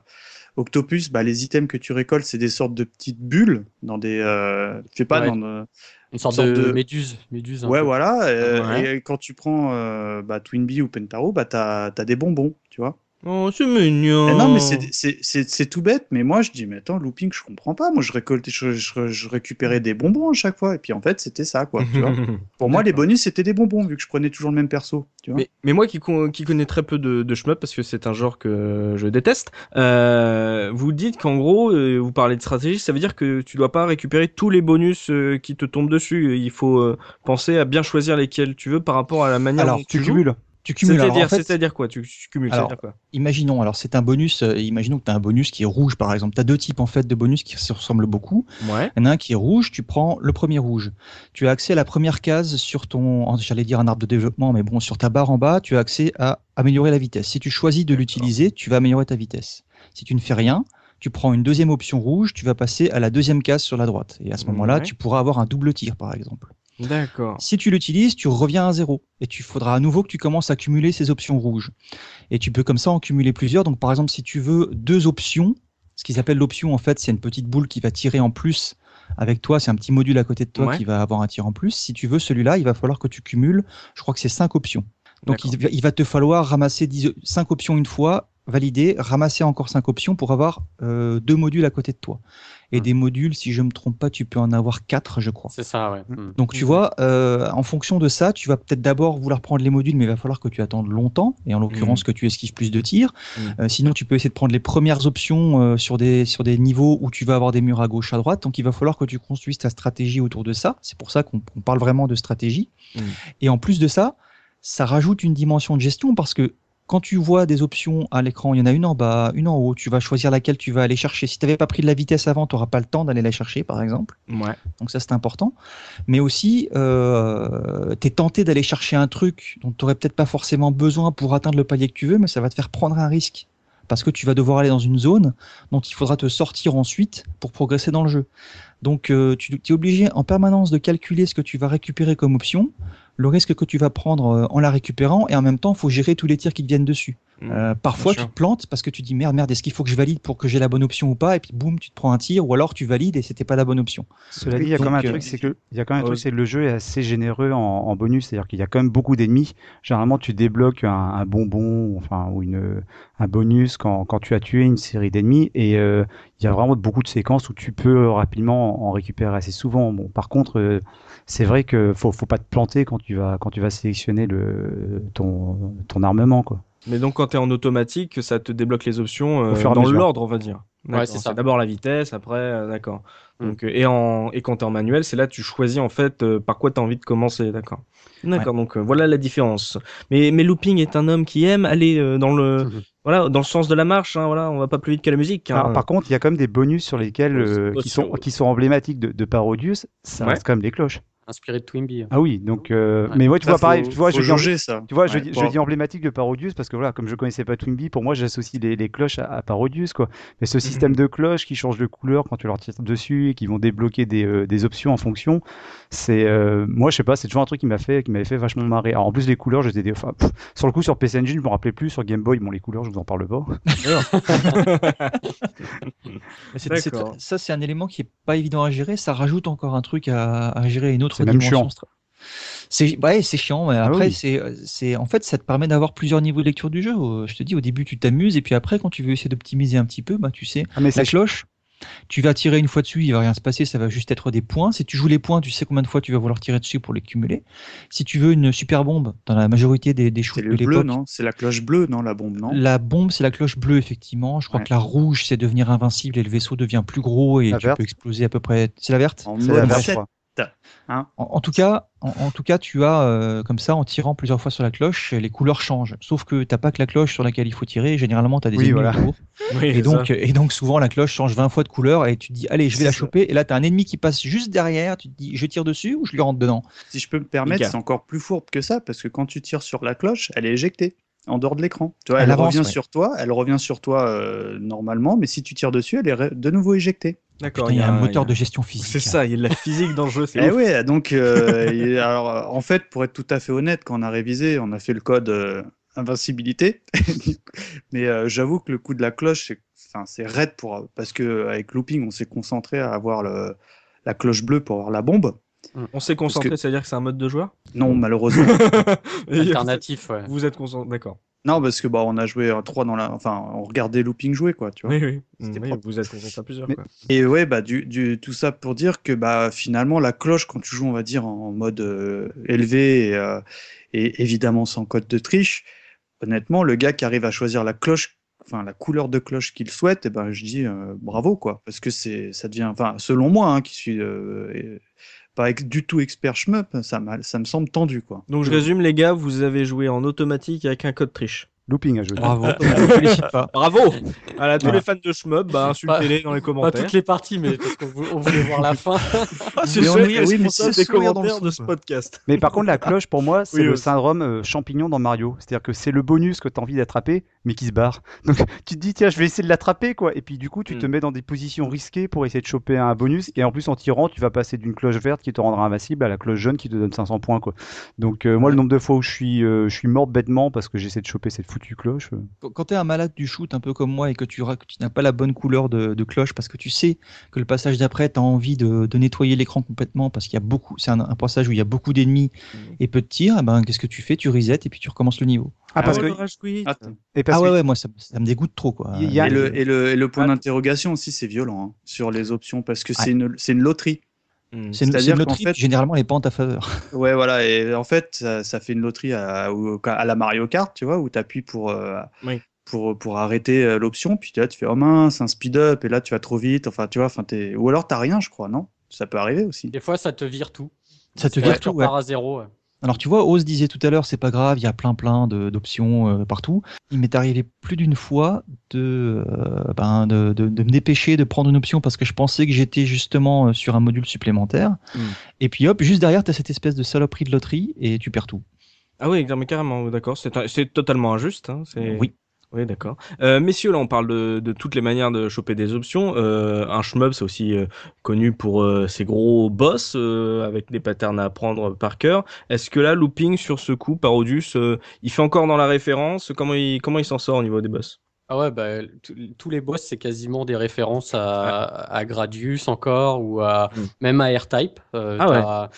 Octopus, bah, les items que tu récoltes, c'est des sortes de petites bulles dans des, euh, je sais pas, Ouais. dans Une sorte, sorte de, de- méduse. méduse Ouais, peu. voilà. euh, Ouais. Et quand tu prends euh, bah, Twinbee ou Pentaro, bah, t'as as des bonbons, tu vois. Oh, c'est mignon. Eh non, mais c'est- c'est c'est- c'est tout bête. Mais moi, je dis, mais attends, looping, je comprends pas. Moi, je récoltais, je, je- je récupérais des bonbons à chaque fois. Et puis, en fait, c'était ça, quoi. Tu vois. Pour moi, les bonus, c'était des bonbons, vu que je prenais toujours le même perso. Tu vois. Mais, mais moi qui, con- qui connais très peu de, de shmup parce que c'est un genre que je déteste, euh, vous dites qu'en gros, euh, vous parlez de stratégie, ça veut dire que tu dois pas récupérer tous les bonus euh, qui te tombent dessus. Il faut euh, penser à bien choisir lesquels tu veux par rapport à la manière Alors, dont Tu tu joues. cumules. Tu cumules. C'est-à-dire en fait, c'est-à-dire quoi? Tu, tu cumules, Alors, c'est-à-dire quoi? imaginons, alors c'est un bonus, euh, imaginons que tu as un bonus qui est rouge par exemple. Tu as deux types en fait de bonus qui se ressemblent beaucoup. Ouais. Il y en a un qui est rouge, tu prends le premier rouge. Tu as accès à la première case sur ton, j'allais dire un arbre de développement, mais bon, sur ta barre en bas, tu as accès à améliorer la vitesse. Si tu choisis de l'utiliser, tu vas améliorer ta vitesse. Si tu ne fais rien, tu prends une deuxième option rouge, tu vas passer à la deuxième case sur la droite. Et à ce moment-là, Ouais. tu pourras avoir un double tir par exemple. D'accord. Si tu l'utilises, tu reviens à zéro et tu faudra à nouveau que tu commences à cumuler ces options rouges. Et tu peux comme ça en cumuler plusieurs. Donc par exemple, si tu veux deux options, ce qu'ils appellent l'option en fait, c'est une petite boule qui va tirer en plus avec toi, c'est un petit module à côté de toi Ouais. qui va avoir un tir en plus. Si tu veux celui-là, il va falloir que tu cumules, je crois que c'est cinq options. Donc il, va- il va te falloir ramasser 10 cinq options une fois, valider, ramasser encore cinq options pour avoir euh, deux modules à côté de toi. Et Hmm. des modules, si je me trompe pas, tu peux en avoir quatre, je crois. C'est ça, ouais. Mm. Donc tu vois, euh, en fonction de ça, tu vas peut-être d'abord vouloir prendre les modules, mais il va falloir que tu attendes longtemps, et en l'occurrence que tu esquives plus de tirs. Euh, sinon, tu peux essayer de prendre les premières options sur, des, sur des niveaux où tu vas avoir des murs à gauche, à droite. Donc il va falloir que tu construises ta stratégie autour de ça. C'est pour ça qu'on parle vraiment de stratégie. Et en plus de ça, ça rajoute une dimension de gestion parce que quand tu vois des options à l'écran, il y en a une en bas, une en haut, tu vas choisir laquelle tu vas aller chercher. Si tu n'avais pas pris de la vitesse avant, tu n'auras pas le temps d'aller la chercher, par exemple. Ouais. Donc ça, c'est important. Mais aussi, euh, tu es tenté d'aller chercher un truc dont tu n'aurais peut-être pas forcément besoin pour atteindre le palier que tu veux, mais ça va te faire prendre un risque. Parce que tu vas devoir aller dans une zone dont il faudra te sortir ensuite pour progresser dans le jeu. Donc euh, tu es obligé en permanence de calculer ce que tu vas récupérer comme option, le risque que tu vas prendre euh, en la récupérant, et en même temps, faut gérer tous les tirs qui te viennent dessus. Euh, parfois, tu te plantes parce que tu dis merde, merde, est-ce qu'il faut que je valide pour que j'ai la bonne option ou pas? Et puis boum, tu te prends un tir, ou alors tu valides et c'était pas la bonne option. Cela dit, il y a quand même un euh, truc, c'est que il y a quand même un Ouais. truc, c'est que le jeu est assez généreux en, en bonus, c'est-à-dire qu'il y a quand même beaucoup d'ennemis. Généralement, tu débloques un, un bonbon, enfin ou une un bonus quand, quand tu as tué une série d'ennemis, et euh, il y a vraiment beaucoup de séquences où tu peux rapidement en récupérer assez souvent. Bon, par contre, euh, c'est vrai que faut faut pas te planter quand tu vas quand tu vas sélectionner le ton ton armement quoi. Mais donc quand tu es en automatique, ça te débloque les options euh, dans l'ordre, on va dire. C'est ça. D'abord la vitesse, après, euh, d'accord. Mm. Donc, euh, et, en, et quand tu es en manuel, c'est là que tu choisis en fait euh, par quoi tu as envie de commencer, d'accord. D'accord, donc euh, voilà la différence. Mais, mais Looping est un homme qui aime aller euh, dans le Mhm. voilà dans le sens de la marche. Hein, voilà, on va pas plus vite que la musique. hein. Alors, par contre, il y a quand même des bonus sur lesquels euh, qui sont qui sont emblématiques de, de Parodius, ça Ouais. reste quand même des cloches. Inspiré de Twimby. Ah oui, donc euh, Ouais. mais moi tu Ça, vois pareil, faut- tu vois je jauger ça. Tu vois, je, Ouais, dis- pour- je dis emblématique de Parodius parce que voilà, comme je connaissais pas Twinbee, pour moi j'associe les, les cloches à, à Parodius quoi. Mais ce système de cloches qui change de couleur quand tu leur tires dessus et qui vont débloquer des, euh, des options en fonction, c'est euh, moi je sais pas, c'est toujours un truc qui m'a fait qui m'avait fait vachement marrer. Alors en plus les couleurs, j'étais des- enfin, pff, sur le coup sur PC Engine, je me rappelais plus sur Game Boy, bon les couleurs, je vous en parle pas. Ça, c'est un élément qui est pas évident à gérer. Ça rajoute encore un truc à, à gérer, une autre C'est même dimension. chiant. stra- C'est ouais, c'est chiant, mais Ah après, oui. c'est, c'est, en fait, ça te permet d'avoir plusieurs niveaux de lecture du jeu. Euh, Je te dis, au début, tu t'amuses, et puis après, quand tu veux essayer d'optimiser un petit peu, bah, tu sais, Ah mais la cloche, tu vas tirer une fois dessus, il va rien se passer, ça va juste être des points. Si tu joues les points, tu sais combien de fois tu vas vouloir tirer dessus pour les cumuler. Si tu veux une super bombe, dans la majorité des, des C'est shoots le de bleu, l'époque, non? C'est la cloche bleue, non? La bombe, non? la bombe, c'est la cloche bleue, effectivement. Je crois Ouais. que la rouge, c'est devenir invincible et le vaisseau devient plus gros et La tu verte. peux exploser à peu près. C'est la verte? En c'est la verte, je sept. Crois. en, en tout cas, en, en tout cas, tu as euh, comme ça, en tirant plusieurs fois sur la cloche, les couleurs changent. Sauf que t'as pas que la cloche sur laquelle il faut tirer. Généralement, tu as des Oui, ennemis voilà. autour. Oui, Et donc, ça. et donc, souvent, la cloche change 20 fois de couleur et tu te dis, allez, je vais la ça. choper. Et là, tu as un ennemi qui passe juste derrière. Tu te dis, je tire dessus ou je lui rentre dedans? Si je peux me permettre, c'est encore plus fourbe que ça, parce que quand tu tires sur la cloche, elle est éjectée en dehors de l'écran. Tu vois, Elle elle, avance, revient ouais. sur toi, elle revient sur toi euh, normalement, mais si tu tires dessus, elle est de nouveau éjectée. D'accord. Il y a un moteur a- de gestion physique. C'est ça, il y a de la physique dans le jeu. C'est Eh ouais, donc euh, alors en fait, pour être tout à fait honnête, quand on a révisé, on a fait le code euh, invincibilité, mais euh, j'avoue que le coup de la cloche, c'est, raide pour parce que avec looping, on s'est concentré à avoir le, la cloche bleue pour avoir la bombe. On s'est concentré, que- c'est-à-dire que c'est un mode de joueur Non, malheureusement. Alternatif, ouais. Vous êtes concentré, d'accord. non, parce que bah on a joué à trois dans la, enfin, on regardait looping jouer quoi, tu vois. Oui, oui. C'était Oui, propre. vous êtes concentré à plusieurs. Mais- quoi. Et ouais, bah, du, du, tout ça pour dire que bah, finalement, la cloche, quand tu joues, on va dire, en mode euh, élevé et, euh, et évidemment sans code de triche, honnêtement, le gars qui arrive à choisir la cloche, enfin la couleur de cloche qu'il souhaite, eh ben, je dis euh, bravo, quoi. Parce que c'est, ça devient, enfin, selon moi, hein, qui suis euh, pas ex- du tout expert shmup, ça, m'a- ça me semble tendu, quoi. Donc je résume les gars, vous avez joué en automatique avec un code triche. Looping à jouer. Bravo. Je félicite pas. Bravo Voilà, tous Voilà. les fans de shmup, bah, insultez-les dans les Pas commentaires. toutes les parties, mais parce qu'on vou- on voulait voir la fin. Ah, c'est ça, oui, c'est des commentaires de ce podcast. Mais par contre, la cloche, pour moi, c'est Oui, le aussi. syndrome euh, champignon dans Mario. C'est-à-dire que c'est le bonus que tu as envie d'attraper, mais qui se barre. Donc tu te dis, tiens, je vais essayer de l'attraper, quoi. Et puis du coup, tu te Mm. mets dans des positions risquées pour essayer de choper un bonus. Et en plus, en tirant, tu vas passer d'une cloche verte qui te rendra invincible à la cloche jaune qui te donne 500 points, quoi. Donc euh, moi, le nombre de fois où je suis, euh, je suis mort bêtement parce que j'essaie de choper cette foutue cloche. euh, Quand- tu es un malade du shoot, un peu comme moi, et que tu, tu n'as pas la bonne couleur de, de cloche, parce que tu sais que le passage d'après, tu as envie de, de nettoyer l'écran complètement, parce qu'il y a beaucoup, c'est un, un passage où il y a beaucoup d'ennemis et peu de tirs, eh ben, qu'est-ce que tu fais? Tu resets et puis tu recommences le niveau. Ah, parce ouais, que. Attends. Et parce ah ouais, que- ouais, moi ça, ça me dégoûte trop. Quoi. Il y a- Et le, et le, et le point Ah. d'interrogation aussi, c'est violent hein, sur les options parce que Ouais. c'est une, c'est une loterie. Mm. C'est une, une qu'en loterie, fait- généralement, elle n'est pas en ta faveur. Ouais, voilà. Et en fait, ça, ça fait une loterie à, à la Mario Kart, tu vois, où tu appuies pour, euh, Oui. pour, pour arrêter euh, l'option. Puis là, tu fais, oh mince, un speed-up. Et là, tu vas trop vite. Enfin, tu vois, enfin, t'es- ou alors, t'as rien, je crois, non? Ça peut arriver aussi. Des fois, ça te vire tout. Ça te vire tu tout. ouais. repars à zéro. ouais. Alors tu vois, Oz disait tout à l'heure, c'est pas grave, il y a plein plein d'options euh, partout. Il m'est arrivé plus d'une fois de, euh, ben, de, de, de me dépêcher de prendre une option parce que je pensais que j'étais justement euh, sur un module supplémentaire. Mm. Et puis hop, juste derrière, tu as cette espèce de saloperie de loterie et tu perds tout. Ah oui, mais carrément, d'accord. C'est totalement injuste. Hein, Oui. Oui, d'accord. Euh, messieurs, là, on parle de, toutes les manières de choper des options. Euh, un shmup, c'est aussi euh, connu pour ses gros boss avec des patterns à apprendre par cœur. Est-ce que là, looping sur ce coup, Parodius, il fait encore dans la référence? Comment il s'en sort au niveau des boss? Ah ouais, bah, tous- les boss, c'est quasiment des références à, à Gradius encore ou à, Mm. même à R-Type. Euh, Ah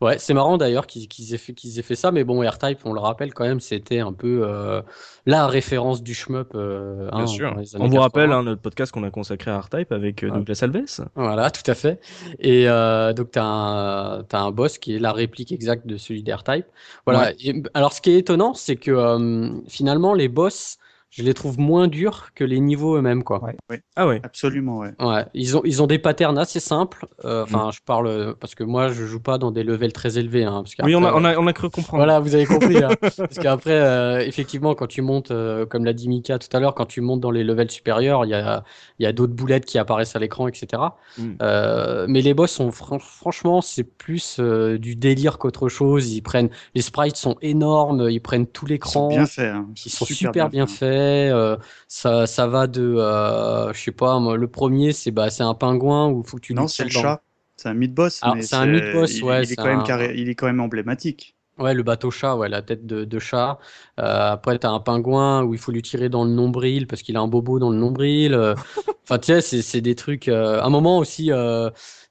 ouais. ouais, c'est marrant d'ailleurs qu'ils qu'ils aient, fait- qu'ils aient fait ça, mais bon, R-Type, on le rappelle quand même, c'était un peu euh, la référence du shmup. euh, hein, Bien sûr. On vous rappelle 80. hein, notre podcast qu'on a consacré à R-Type avec euh, Ouais. Douglas Alves. Voilà, tout à fait. Et donc, tu as, un boss qui est la réplique exacte de celui d'R-Type. Voilà. Et, alors, ce qui est étonnant, c'est que finalement, les boss, je les trouve moins durs que les niveaux eux-mêmes, quoi. Ouais. Ah ouais. Absolument, ouais. Ouais, ils ont, ils ont des patterns assez simples. Euh, Mm. Enfin, je parle euh, parce que moi, je joue pas dans des levels très élevés. Hein, parce Oui, on a, on, a, on a cru comprendre. Voilà, vous avez compris. hein. Parce qu'après, euh, effectivement, quand tu montes, euh, comme l'a dit Mika tout à l'heure, quand tu montes dans les levels supérieurs, il y a, il y a d'autres boulettes qui apparaissent à l'écran, etc. Mm. Euh, mais les boss sont fran- franchement, c'est plus euh, du délire qu'autre chose. Ils prennent, les sprites sont énormes, ils prennent tout Ils sont l'écran. bien faits. hein. Ils sont super, bien faits. Euh, ça, ça va de, euh, je sais pas, moi, le premier, c'est bah, un pingouin où faut que tu Non, c'est le dans- chat. C'est un mid-boss. Mais c'est un mid-boss, ouais, Il, est quand même carré- il est quand même emblématique. Ouais, le bateau chat, ouais, la tête de, de chat. Euh, après, t'as un pingouin où il faut lui tirer dans le nombril parce qu'il a un bobo dans le nombril. Euh, Enfin, tu sais, c'est, des trucs. euh, un moment aussi,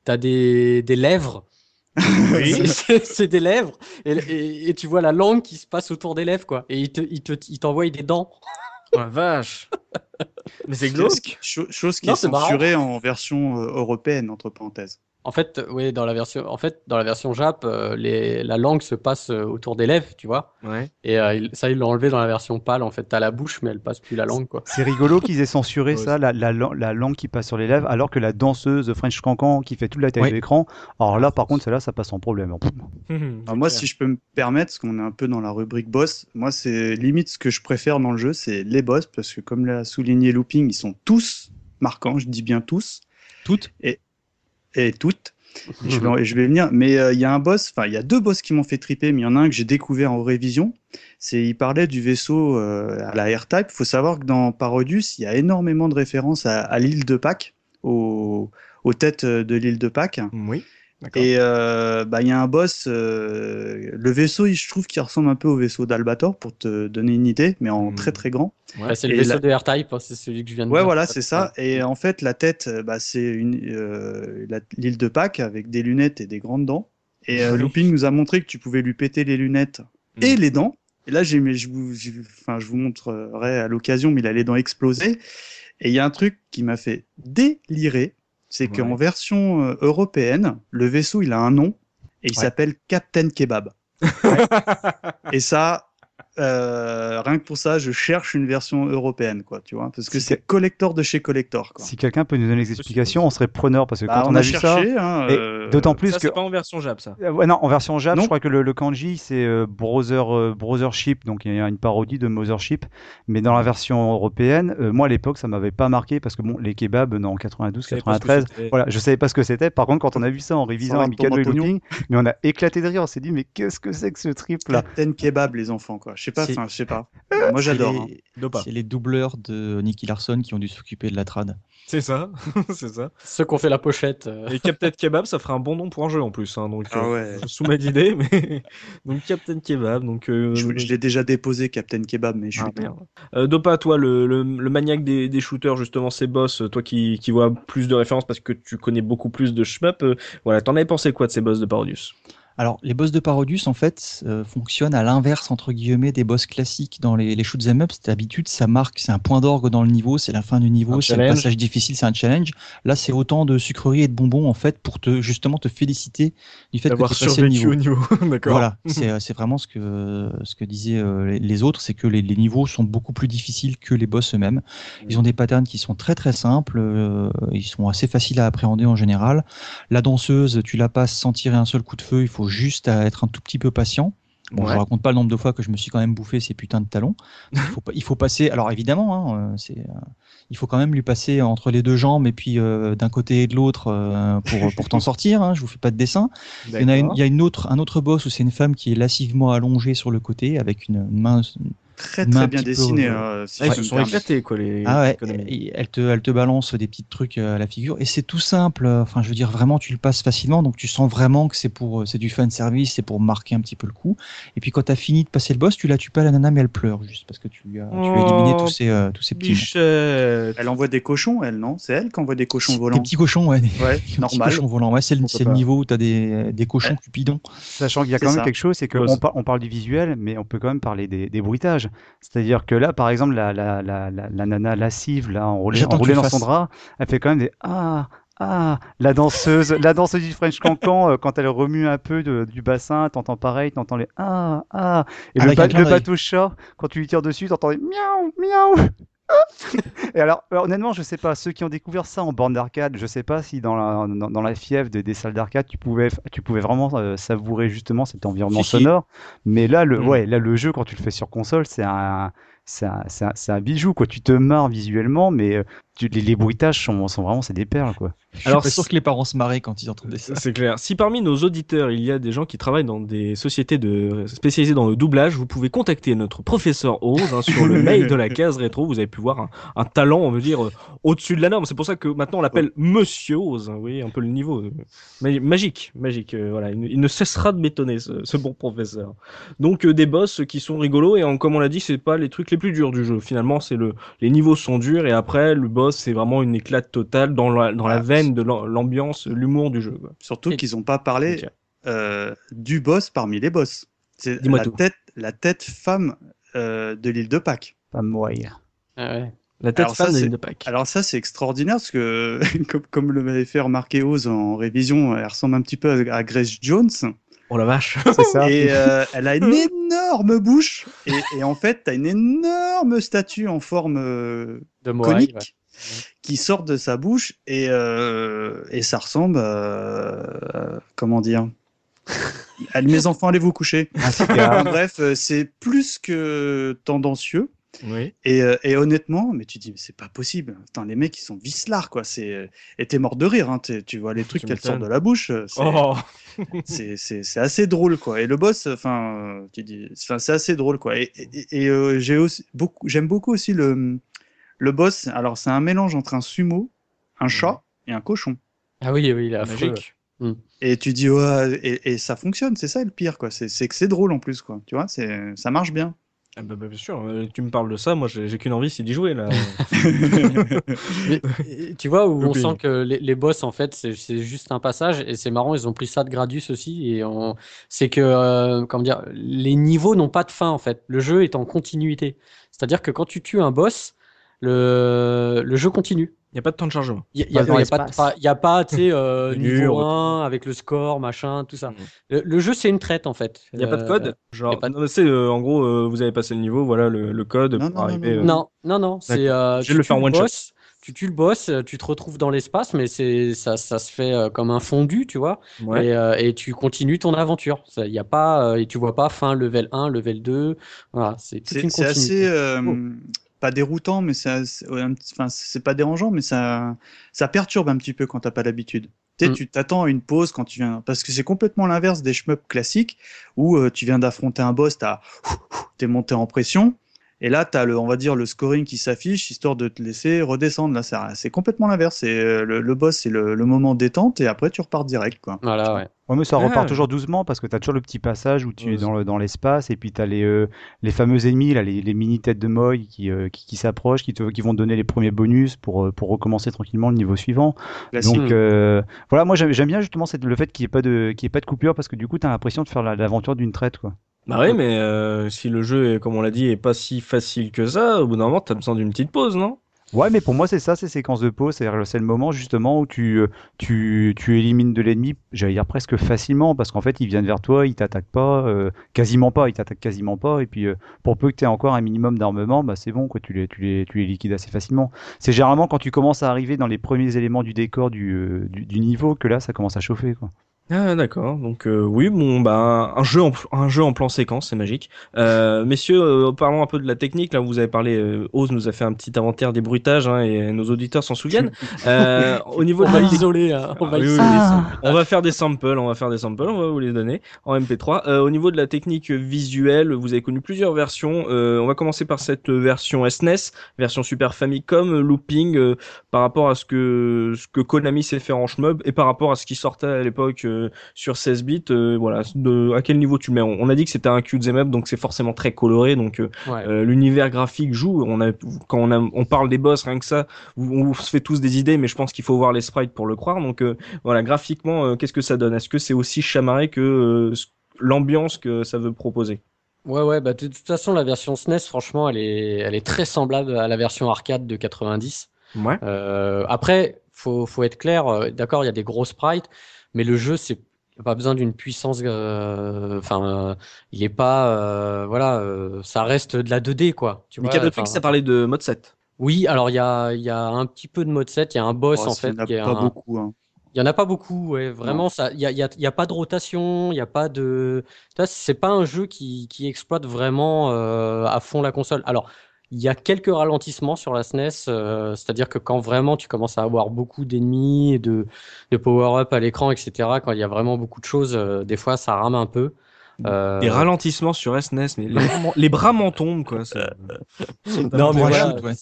t'as des, des lèvres. C'est- des lèvres et, et, et tu vois la langue qui se passe autour des lèvres, quoi. Et il te, il te, il t'envoie des dents. Oh la vache. mais c'est glauque. Cho- Chose qui Non, est c'est marrant. censurée en version euh, européenne, entre parenthèses. En fait, oui, dans la version, en fait, dans la version Jap, euh, les, la langue se passe euh, autour des lèvres, tu vois. Ouais. Et euh, il- ça, ils l'ont enlevé dans la version pâle. En fait, t'as la bouche, mais elle passe plus la langue, quoi. C'est rigolo qu'ils aient censuré ça, la, la, lan- la langue qui passe sur les lèvres, alors que la danseuse French Cancan qui fait toute la taille Ouais. de l'écran, alors là par contre celle-là ça passe sans problème. Alors moi, si je peux me permettre, parce qu'on est un peu dans la rubrique boss, moi, c'est limite ce que je préfère dans le jeu, c'est les boss, parce que comme l'a souligné Looping, ils sont tous marquants, je dis bien tous, Toutes? Et toutes. Et je, vais, je vais venir, mais euh, il y a un boss, enfin il y a deux boss qui m'ont fait triper, mais il y en a un que j'ai découvert en révision. C'est, il parlait du vaisseau euh, à la R-Type. Il faut savoir que dans Parodius, il y a énormément de références à, l'île de Pâques, aux, aux têtes de l'île de Pâques. Oui. Et euh, bah, il y a un boss, euh, le vaisseau, je trouve qu'il ressemble un peu au vaisseau d'Albator, pour te donner une idée, mais en Hmm. très très grand. Bah, c'est le vaisseau la- de R-Type, hein, c'est celui que je viens de Ouais, dire. voilà, c'est ça. Et en fait, la tête, euh, bah, c'est une euh, l'île de Pâques avec des lunettes et des grandes dents. Et euh. Looping nous a montré que tu pouvais lui péter les lunettes et les dents. Et là, j'ai, mais je vous, enfin, je vous montrerai à l'occasion, mais il a les dents explosées. Et il y a un truc qui m'a fait délirer, c'est Ouais. qu'en version euh, européenne, le vaisseau, il a un nom et il Ouais. s'appelle Captain Kebab. et ça, euh, rien que pour ça, je cherche une version européenne, quoi, tu vois, parce que Si c'est collector de chez collector, quoi. Si quelqu'un peut nous donner des explications, on serait preneur parce que Bah, quand on, on, a, a vu ça, hein, euh, D'autant plus ça, que c'est pas en version Jap, ça. Euh, ouais, non, en version Jap, Non. je crois que le, le kanji c'est euh, browser euh, browsership, donc il y a une parodie de Mothership. Mais dans la version européenne, euh, moi à l'époque ça m'avait pas marqué parce que bon, les kebabs non, en 92, Je savais pas ce que 93, c'était. voilà, je savais pas ce que c'était. Par contre, quand on a vu ça en révisant Amical mais on a éclaté de rire. On s'est dit mais qu'est-ce que c'est que ce trip là Captain Kebab, les enfants, quoi. Je sais pas, enfin, je sais pas. Moi, j'adore. C'est hein. les-. C'est les doubleurs de Nicky Larson qui ont dû s'occuper de la trad. C'est ça, c'est ça. Ceux qui ont fait la pochette. euh, Et Captain Kebab, ça ferait un bon nom pour un jeu en plus. Hein, donc, Ah euh, ouais. je soumets l'idée, mais donc Captain Kebab. Donc, euh, Je, je l'ai déjà déposé, Captain Kebab, mais je suis Ah, merde. Euh, Dopa, toi, le, le, le maniaque des, des shooters, justement, ces boss, toi qui, qui vois plus de références parce que tu connais beaucoup plus de shmup, euh, voilà, t'en avais pensé quoi de ces boss de Parodius? Alors, les boss de Parodius, en fait, euh, fonctionnent à l'inverse, entre guillemets, des boss classiques dans les, les shoot'em up. D'habitude, ça marque, c'est un point d'orgue dans le niveau, c'est la fin du niveau, c'est le passage difficile, c'est un challenge. Là, c'est autant de sucreries et de bonbons, en fait, pour te, justement, te féliciter du fait que tu D'avoir passé le niveau. au niveau. D'accord. Voilà, c'est euh, c'est vraiment ce que, ce que disaient euh, les- les autres, c'est que les, les niveaux sont beaucoup plus difficiles que les boss eux-mêmes. Ils ont des patterns qui sont très très simples, euh, ils sont assez faciles à appréhender en général. La danseuse, tu la passes sans tirer un seul coup de feu, il faut juste à être un tout petit peu patient. Bon, Ouais. je raconte pas le nombre de fois que je me suis quand même bouffé ces putains de talons. Il faut, il faut passer. Alors évidemment, hein, euh, c'est, euh, il faut quand même lui passer entre les deux jambes et puis euh, d'un côté et de l'autre euh, pour pour t'en sortir. Hein, je vous fais pas de dessin. Il y en a une, il y a une autre, un autre boss où c'est une femme qui est lascivement allongée sur le côté avec une, une main. Très, très bien dessiné. euh, si ils se sont éclatés, quoi, les. Ah ouais, et elle te, elle te balance des petits trucs euh, à la figure et c'est tout simple. Enfin, je veux dire vraiment, tu le passes facilement, donc tu sens vraiment que c'est pour, euh, c'est du fan service, c'est pour marquer un petit peu le coup. Et puis quand t'as fini de passer le boss, tu la tues pas la nana, mais elle pleure juste parce que tu lui as, tu as éliminé Oh, tous ces, euh, tous ces petits, Bichette. Elle envoie des cochons, elle, non? C'est elle qui envoie des cochons des volants? petits cochons, ouais, des, Ouais, des petits normal. cochons volants. Ouais, c'est le, le niveau où t'as des, des cochons cupidons. Sachant qu'il y a quand même ça. quelque chose, c'est par- on parle du visuel, mais on peut quand même parler des, des bruitages. C'est-à-dire que là, par exemple, la, la, la, la, la nana lascive, là, enroulée, dans son drap, elle fait quand même des ah ah. La danseuse, la danseuse du French Cancan, euh, quand elle remue un peu de- du bassin, t'entends pareil, t'entends les ah ah. Et le, ba- le bateau chat, quand tu lui tires dessus, t'entends des miaou miaou. Et alors, euh, honnêtement, je sais pas, ceux qui ont découvert ça en borne d'arcade, je sais pas si dans la, dans, dans la fièvre de- des salles d'arcade, tu pouvais, tu pouvais vraiment euh, savourer justement cet environnement sonore. Mais là, le, Mm. ouais, là, le jeu, quand tu le fais sur console, c'est un, c'est un, un bijou, quoi. Tu te marres visuellement, mais euh, tu- les, les bruitages sont, sont vraiment, c'est des perles, quoi. Je Alors, pas sûr que les parents se marraient quand ils entendaient ça. C'est clair. Si parmi nos auditeurs, il y a des gens qui travaillent dans des sociétés de... spécialisées dans le doublage, vous pouvez contacter notre professeur Oz hein, sur le mail de la case rétro. Vous avez pu voir un, un talent, on veut dire, euh, au-dessus de la norme. C'est pour ça que maintenant on l'appelle Monsieur Oz. hein. Vous voyez un peu le niveau. euh, ma- magique, magique. euh, voilà, il, ne- il ne cessera de m'étonner, ce, ce bon professeur. Donc euh, des boss qui sont rigolos et en- comme on l'a dit, c'est pas les trucs les plus durs du jeu. Finalement, c'est le les niveaux sont durs et après le boss c'est vraiment une éclate totale dans la dans la Ah, veine de l'am- l'ambiance, l'humour du jeu. quoi. Surtout Et- qu'ils n'ont pas parlé euh, du boss parmi les boss. C'est Dis-moi la tout. tête, la tête femme euh, de l'île de Pâques. Pas moi. Ah ouais. La tête Alors ça, fan de c'est- l'île de Pâques. Alors ça, c'est extraordinaire parce que, comme, comme le m'avait fait remarquer Oz en révision, elle ressemble un petit peu à, à Grace Jones. Oh la vache. C'est ça. Et euh, elle a une énorme bouche. Et, et en fait, tu as une énorme statue en forme euh, De Moai, conique ouais. Qui sort de sa bouche. Et, euh, et ça ressemble à... à- comment dire Allez, Mes enfants, allez vous coucher. Cigare. Bref, euh, c'est plus que tendancieux. Oui. Et, euh, et honnêtement, mais tu dis, c'est pas possible. Putain, les mecs, ils sont vicelards, quoi. C'est... Et t'es mort de rire, hein. Tu vois les trucs qu'elle sort de la bouche. euh, C'est, Oh. assez drôle, quoi. Et le boss, enfin, euh, tu dis, c'est assez drôle, quoi. Et, et, et, euh, j'ai aussi beaucoup, j'aime beaucoup aussi le, le boss. Alors, c'est un mélange entre un sumo, un chat et un cochon. Ah oui, oui, il est affreux. Magique. Et tu dis, ouais, et, et ça fonctionne, c'est ça le pire, quoi. C'est, c'est que c'est drôle en plus, quoi. Tu vois, c'est, ça marche bien. Ah bah, bah, bien sûr, euh, tu me parles de ça, moi j'ai qu'une envie, c'est d'y jouer là. Mais, tu vois, où on sent que les, les boss, en fait, c'est c'est juste un passage, et c'est marrant, ils ont pris ça de Gradius aussi, et on... c'est que, euh, comment dire, les niveaux n'ont pas de fin, en fait. Le jeu est en continuité. C'est-à-dire que quand tu tues un boss, le, le jeu continue. Il n'y a pas de temps de chargement. Il n'y a, a pas, a tu sais, euh, niveau murs, 1 avec le score, machin, tout ça. Mhm. Le, le jeu, c'est une traite, en fait. Il n'y a pas de Euh, code Genre, pas de- non, euh, en gros, euh, vous avez passé le niveau, voilà le, le code Non, pour non, non, arriver. non, euh, Non, non, non, c'est. euh, Je vais tu le faire one shot. boss, tu tues le boss, tu te retrouves dans l'espace, mais c'est ça, ça se fait comme un fondu, tu vois, Ouais. et, euh, et tu continues ton aventure. Ça, y a pas, euh, et tu vois pas fin level 1, level 2. Voilà, c'est toute C'est une c'est continuité. assez Oh. Pas déroutant, mais c'est enfin c'est pas dérangeant, mais ça ça perturbe un petit peu quand t'as pas l'habitude. Tu sais, Mm. tu t'attends à une pause quand tu viens, parce que c'est complètement l'inverse des shmups classiques où euh, tu viens d'affronter un boss, t'as t'es monté en pression. Et là, tu as le, on va dire, le scoring qui s'affiche, histoire de te laisser redescendre. Là, c'est c'est complètement l'inverse. C'est euh, le, le boss, c'est le, le moment détente, et après, tu repars direct. Quoi. Voilà, ouais. Ouais, mais ça Ah. repart toujours doucement parce que tu as toujours le petit passage où tu Ouais, es dans le- dans l'espace et puis tu as les, euh, les fameux ennemis, là, les, les mini têtes de Moy qui, euh, qui, qui s'approchent, qui, te- qui vont te donner les premiers bonus pour, euh, pour recommencer tranquillement le niveau suivant. Donc euh, voilà, moi j'aime j'aime bien justement cette- le fait qu'il n'y ait, pas de- qu'il y ait pas de coupure parce que du coup tu as l'impression de faire la- l'aventure d'une traite. Quoi. Bah oui, mais si le jeu, est, comme on l'a dit, est pas si facile que ça, au bout d'un moment, t'as besoin d'une petite pause, non? Ouais, mais pour moi, c'est ça, ces séquences de pause. C'est-à-dire, c'est le moment justement où tu, euh, tu, tu élimines de l'ennemi, j'allais dire presque facilement, parce qu'en fait, ils viennent vers toi, ils t'attaquent pas, euh, quasiment pas, ils t'attaquent quasiment pas. Et puis, euh, pour peu que tu aies encore un minimum d'armement, bah, c'est bon, quoi, tu les, tu, les, tu les liquides assez facilement. C'est généralement quand tu commences à arriver dans les premiers éléments du décor du, du, du niveau que là, ça commence à chauffer. Quoi. Ah d'accord, donc euh, oui, bon, bah un jeu en, un jeu en plan séquence, c'est magique. Euh, messieurs, euh, parlons un peu de la technique. Là, vous avez parlé, euh, Oz nous a fait un petit inventaire des bruitages, hein, et nos auditeurs s'en souviennent. Euh, au niveau On de va isoler, hein, on va Ah, oui, oui, isoler oui, ça. on va faire des samples, on va faire des samples, on va vous les donner en MP3. Euh, au niveau de la technique visuelle, vous avez connu plusieurs versions. Euh, on va commencer par cette version SNES, version Super Famicom, looping, euh, par rapport à ce que ce que Konami sait faire en shmup et par rapport à ce qui sortait à l'époque euh, sur 16 bits. euh, voilà, de, à quel niveau tu le mets on, on a dit que c'était un Q up, donc c'est forcément très coloré, donc euh, Ouais. l'univers graphique joue. On a, quand on, a, on parle des boss, rien que ça, on, on se fait tous des idées, mais je pense qu'il faut voir les sprites pour le croire. Donc voilà, graphiquement, qu'est-ce que ça donne? Est-ce que c'est aussi chamarré que ce- l'ambiance que ça veut proposer? Ouais, ouais, bah, de toute façon, la version SNES, franchement, elle est, elle est très semblable à la version arcade de 90. Ouais. Euh, après, faut, faut être clair, euh, d'accord, il y a des gros sprites, mais le jeu, c'est il n'y a pas besoin d'une puissance. euh, Enfin, euh, il est pas. euh, voilà, euh, ça reste de la 2D, quoi. Tu Mikado enfin, ça parlait de mode 7. oui, alors il y a, y a un petit peu de mode 7, il y a un boss Oh, en fait. il y en a pas un- beaucoup. hein. il y en a pas beaucoup, ouais. Vraiment, il y a, y a, y a pas de rotation, il y a pas de. C'est pas un jeu qui, qui exploite vraiment euh, à fond la console. Alors, il y a quelques ralentissements sur la SNES, euh, c'est-à-dire que quand vraiment tu commences à avoir beaucoup d'ennemis, et de, de power-up à l'écran, etc., quand il y a vraiment beaucoup de choses, euh, des fois ça rame un peu. Euh, Des ralentissements sur SNES, mais les, bras m'en- les bras m'en tombent, quoi. Non, mais voilà, shoot, ouais.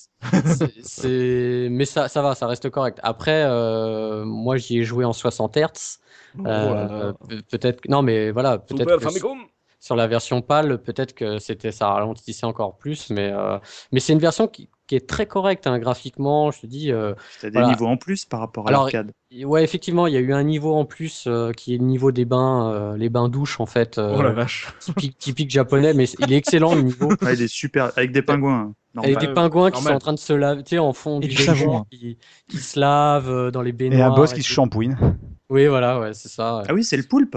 c'est- mais ça, ça va, ça reste correct. Après, euh, moi j'y ai joué en 60 Hz. Euh, peut-être que- non mais voilà peut-être sur la version PAL peut-être que c'était ça ralentissait encore plus mais euh, mais c'est une version qui, qui est très correcte hein, graphiquement je te dis euh, T'as des Voilà. niveaux en plus par rapport à l'arcade. et ouais effectivement il y a eu un niveau en plus euh, qui est le niveau des bains euh, les bains douches en fait euh, Oh la vache. typique, typique japonais mais il est excellent le niveau Ouais, il est super avec des pingouins. hein. avec des pingouins qui normal. sont en train de se laver tu sais en fond Et du savon, hein. qui, qui se lavent euh, dans les Et baignoires un boss qui et se tout. shampouine. oui voilà ouais c'est ça ouais. Ah oui, c'est le poulpe.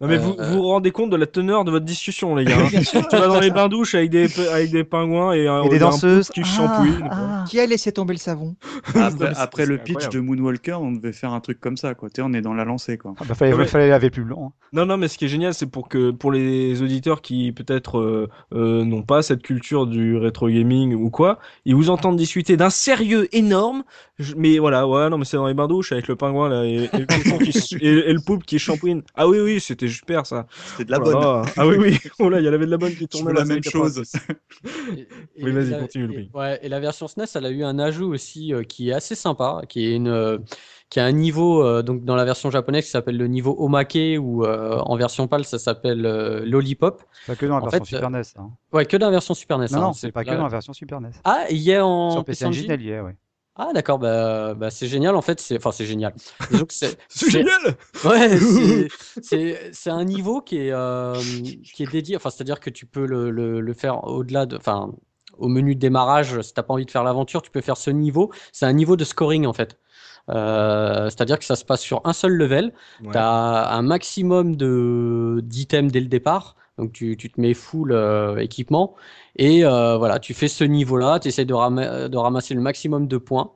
Non, mais Euh, vous, euh. vous vous rendez compte de la teneur de votre discussion, les gars. hein. tu vas dans les bains douches avec des, avec des pingouins et, un, Et des danseuses. qui shampouine. Ah, Qui a laissé tomber le savon Après, le pitch incroyable. de Moonwalker, on devait faire un truc comme ça. Quoi. Tu sais, on est dans la lancée. Quoi. ah. Bah, fallait, Ouais. fallait laver plus blanc. hein. Non, non, mais ce qui est génial, c'est pour que pour les auditeurs qui peut-être euh, euh, n'ont pas cette culture du rétro gaming ou quoi, ils vous entendent discuter d'un sérieux énorme. Je- mais voilà, ouais, non, mais c'est dans les bains douches avec le pingouin là et, et le, cochon qui s- et- et le poulpe qui shampouine. Ah oui, oui, c'était super ça. C'était de la Oh bonne. là. Ah oui, oui. Oh là, il y avait de la bonne qui tournait la même chose. 90. Et- et Oui, vas-y, continue, et- ouais, et la version SNES, elle a eu un ajout aussi euh, qui est assez sympa, qui est une, euh, qui a un niveau euh, donc dans la version japonaise qui s'appelle le niveau Omake ou euh, en version PAL ça s'appelle euh, Lollipop. Pas que dans la En version fait, Super NES. hein. Ouais, que dans la version Super NES. Non, hein, non, c'est pas que dans la version Super NES. Ah, il y a en Sur PC Engine, elle y est, ouais. Ah d'accord, bah, bah, c'est génial en fait, c'est enfin c'est génial. C'est génial. Ouais, c'est- un niveau qui est euh, qui est dédié. Enfin, c'est-à-dire que tu peux le, le, le faire au-delà de, enfin, au menu de démarrage. Si t'as pas envie de faire l'aventure, tu peux faire ce niveau. C'est un niveau de scoring en fait. Euh, c'est-à-dire que ça se passe sur un seul level. Ouais. Tu as un maximum de d'items dès le départ. Donc tu, tu te mets full euh, équipement et euh, voilà, tu fais ce niveau-là, tu essaies de, ram- de ramasser le maximum de points.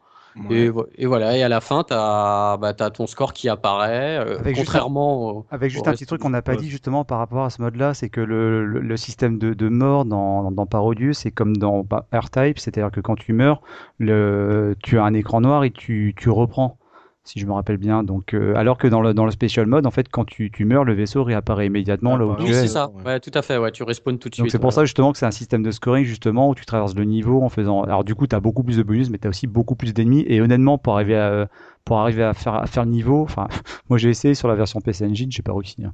Et, vo- et voilà, et à la fin, tu as, bah, ton score qui apparaît, euh, Avec juste contrairement au- Avec juste au un petit truc qu'on n'a pas dit justement par rapport à ce mode-là, c'est que le, le, le système de, de mort dans, dans Parodius, c'est comme dans bah, R-Type, c'est-à-dire que quand tu meurs, le, tu as un écran noir et tu, tu reprends, si je me rappelle bien. Donc, euh, alors que dans le, dans le Special Mode, en fait, quand tu, tu meurs, le vaisseau réapparaît immédiatement là où Ah, tu Oui, es. c'est ça. Ouais. Tout à fait. Ouais, tu respawns tout de Donc suite. c'est pour ouais. ça justement que c'est un système de scoring justement où tu traverses le niveau en faisant. Alors du coup tu as beaucoup plus de bonus mais tu as aussi beaucoup plus d'ennemis et honnêtement pour arriver à pour arriver à faire à faire le niveau, enfin moi j'ai essayé sur la version PC Engine, j'ai pas réussi. hein.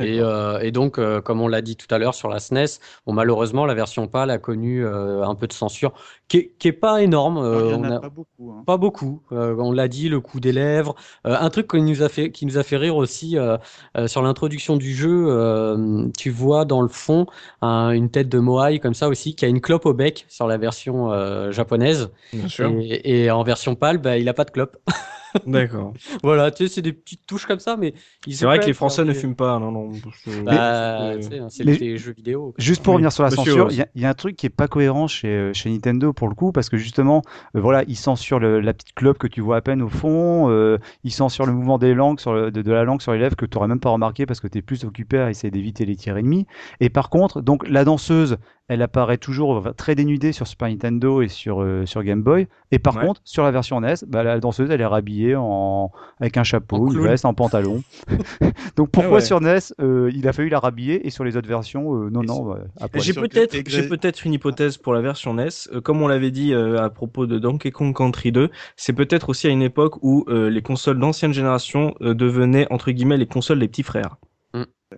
Et, euh, et donc, euh, comme on l'a dit tout à l'heure sur la SNES, bon, malheureusement, la version PAL a connu euh, un peu de censure, qui est, qui est pas énorme. euh, Il y en on a a- pas beaucoup. hein. Pas beaucoup. Euh, on l'a dit, le coup des lèvres. Euh, un truc qui nous a fait, qui nous a fait rire aussi euh, euh, sur l'introduction du jeu. euh, tu vois dans le fond un- une tête de Moai comme ça aussi, qui a une clope au bec sur la version euh, japonaise. Bien sûr. Et, et en version PAL, bah, il a pas de clope. D'accord. voilà, tu sais, c'est des petites touches comme ça, mais ils C'est vrai que les Français ne fait- fument pas, non, non. que- Bah, sais, c'est les jeux vidéo. quoi. Juste pour Oui, revenir sur la monsieur, censure, ouais. il y, a- il y a un truc qui est pas cohérent chez, euh, chez Nintendo pour le coup, parce que justement, euh, voilà, ils censurent le- la petite clope que tu vois à peine au fond, euh, ils censurent le mouvement des langues sur le- de, de la langue sur les lèvres que tu n'aurais même pas remarqué parce que tu es plus occupé à essayer d'éviter les tirs ennemis. Et par contre, donc la danseuse, elle apparaît toujours très dénudée sur Super Nintendo et sur, euh, sur Game Boy. Et par Ouais. contre, sur la version NES, bah, la danseuse, elle est rhabillée en, avec un En chapeau, une veste, en pantalon. donc pourquoi ouais. sur NES, euh, il a fallu la rhabiller et sur les autres versions, euh, non, Et non, sur- bah. J'ai peut-être, j'ai peut-être une hypothèse pour la version NES. Euh, comme on l'avait dit euh, à propos de Donkey Kong Country 2, c'est peut-être aussi à une époque où euh, les consoles d'ancienne génération euh, devenaient entre guillemets les consoles des petits frères.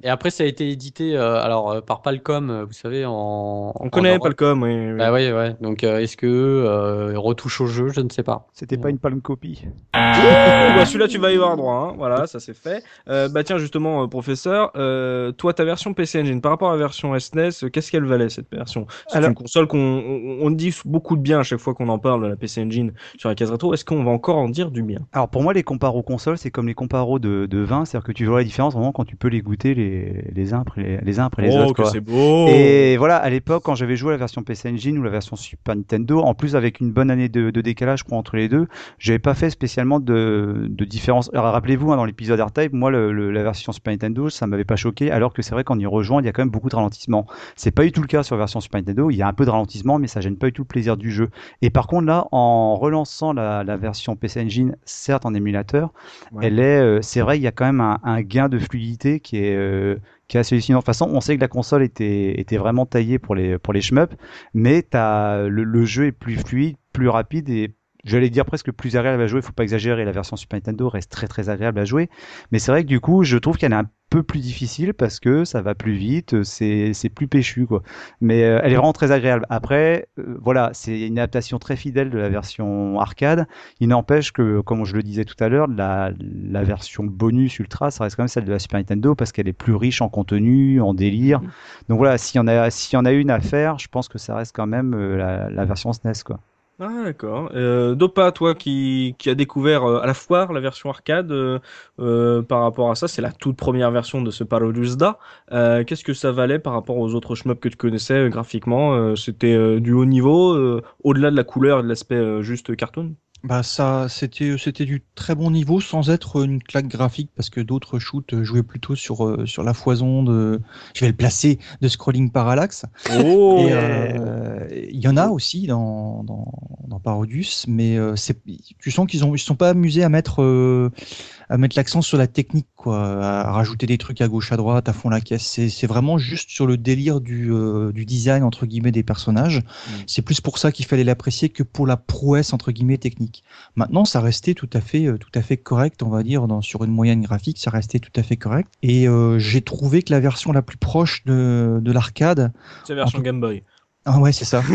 Et après, ça a été édité euh, alors euh, par Palcom, euh, vous savez, en. On en connaît Europe. Palcom, oui. oui. Bah oui, ouais. Donc, euh, est-ce que euh, retouche au jeu? Je ne sais pas. C'était pas une palme copie. Oh, bah, celui-là, tu vas y avoir droit. hein. Voilà, ça c'est fait. Euh, bah tiens, justement, euh, professeur, euh, toi, ta version PC Engine, par rapport à la version SNES, euh, qu'est-ce qu'elle valait cette version? C'est Alors- une console qu'on on, on dit beaucoup de bien à chaque fois qu'on en parle de la PC Engine sur la case rétro. Est-ce qu'on va encore en dire du bien? Alors pour moi, les comparos consoles, c'est comme les comparos de, de vin, c'est-à-dire que tu vois la différence vraiment quand tu peux les goûter les, les uns après les, les uns après les Oh, autres. quoi. beau Et voilà, à l'époque, quand j'avais joué à la version PC Engine ou la version Super Nintendo, en plus avec une bonne année de, de décalage, je crois, entre les deux, j'avais pas fait spécialement de, de différence. Alors, rappelez-vous, hein, dans l'épisode R-Type, moi, le- le- la version Super Nintendo, ça m'avait pas choqué, alors que c'est vrai qu'en y rejoint, il y a quand même beaucoup de ralentissement. C'est pas du tout le cas sur la version Super Nintendo, il y a un peu de ralentissement, mais ça gêne pas du tout le plaisir du jeu. Et par contre, là, en relançant la, la version PC Engine, certes en émulateur, Ouais. elle est, euh, c'est vrai, il y a quand même un, un gain de fluidité qui est, qui est assez hallucinant. De toute façon, on sait que la console était, était vraiment taillée pour les, pour les shmups, mais le, le jeu est plus fluide, plus rapide et j'allais dire presque plus agréable à jouer. Faut pas exagérer, la version Super Nintendo reste très très agréable à jouer. Mais c'est vrai que du coup, je trouve qu'elle est un peu plus difficile parce que ça va plus vite, c'est, c'est plus péchu quoi. Mais euh, elle est vraiment très agréable. Après, euh, voilà, c'est une adaptation très fidèle de la version arcade. Il n'empêche que, comme je le disais tout à l'heure, la, la version bonus ultra, ça reste quand même celle de la Super Nintendo parce qu'elle est plus riche en contenu, en délire. Donc voilà, s'il y en a, s'il y en a une à faire, je pense que ça reste quand même euh, la, la version SNES quoi. Ah d'accord. Euh, Dopa, toi qui, qui a découvert euh, à la foire la version arcade, euh, euh, par rapport à ça, c'est la toute première version de ce Parodius Da. Euh, Qu'est-ce que ça valait par rapport aux autres shmups que tu connaissais graphiquement C'était du haut niveau, au-delà de la couleur et de l'aspect juste cartoon? Bah ça, c'était c'était du très bon niveau sans être une claque graphique parce que d'autres shoots jouaient plutôt sur euh, sur la foison de, je vais le placer, de scrolling parallaxe. Oh Et euh, il y en a aussi dans dans, dans Parodius, mais euh, c'est tu sens qu'ils ont ils se sont pas amusés à mettre euh, à mettre l'accent sur la technique quoi, à rajouter des trucs à gauche à droite, à fond la caisse. C'est vraiment juste sur le délire du euh, du design entre guillemets des personnages. C'est plus pour ça qu'il fallait l'apprécier que pour la prouesse entre guillemets technique. Maintenant, ça restait tout à fait, euh, tout à fait correct, on va dire, dans, sur une moyenne graphique, ça restait tout à fait correct. Et euh, j'ai trouvé que la version la plus proche de, de l'arcade, C'est la version tout- Game Boy. Ah ouais, c'est ça.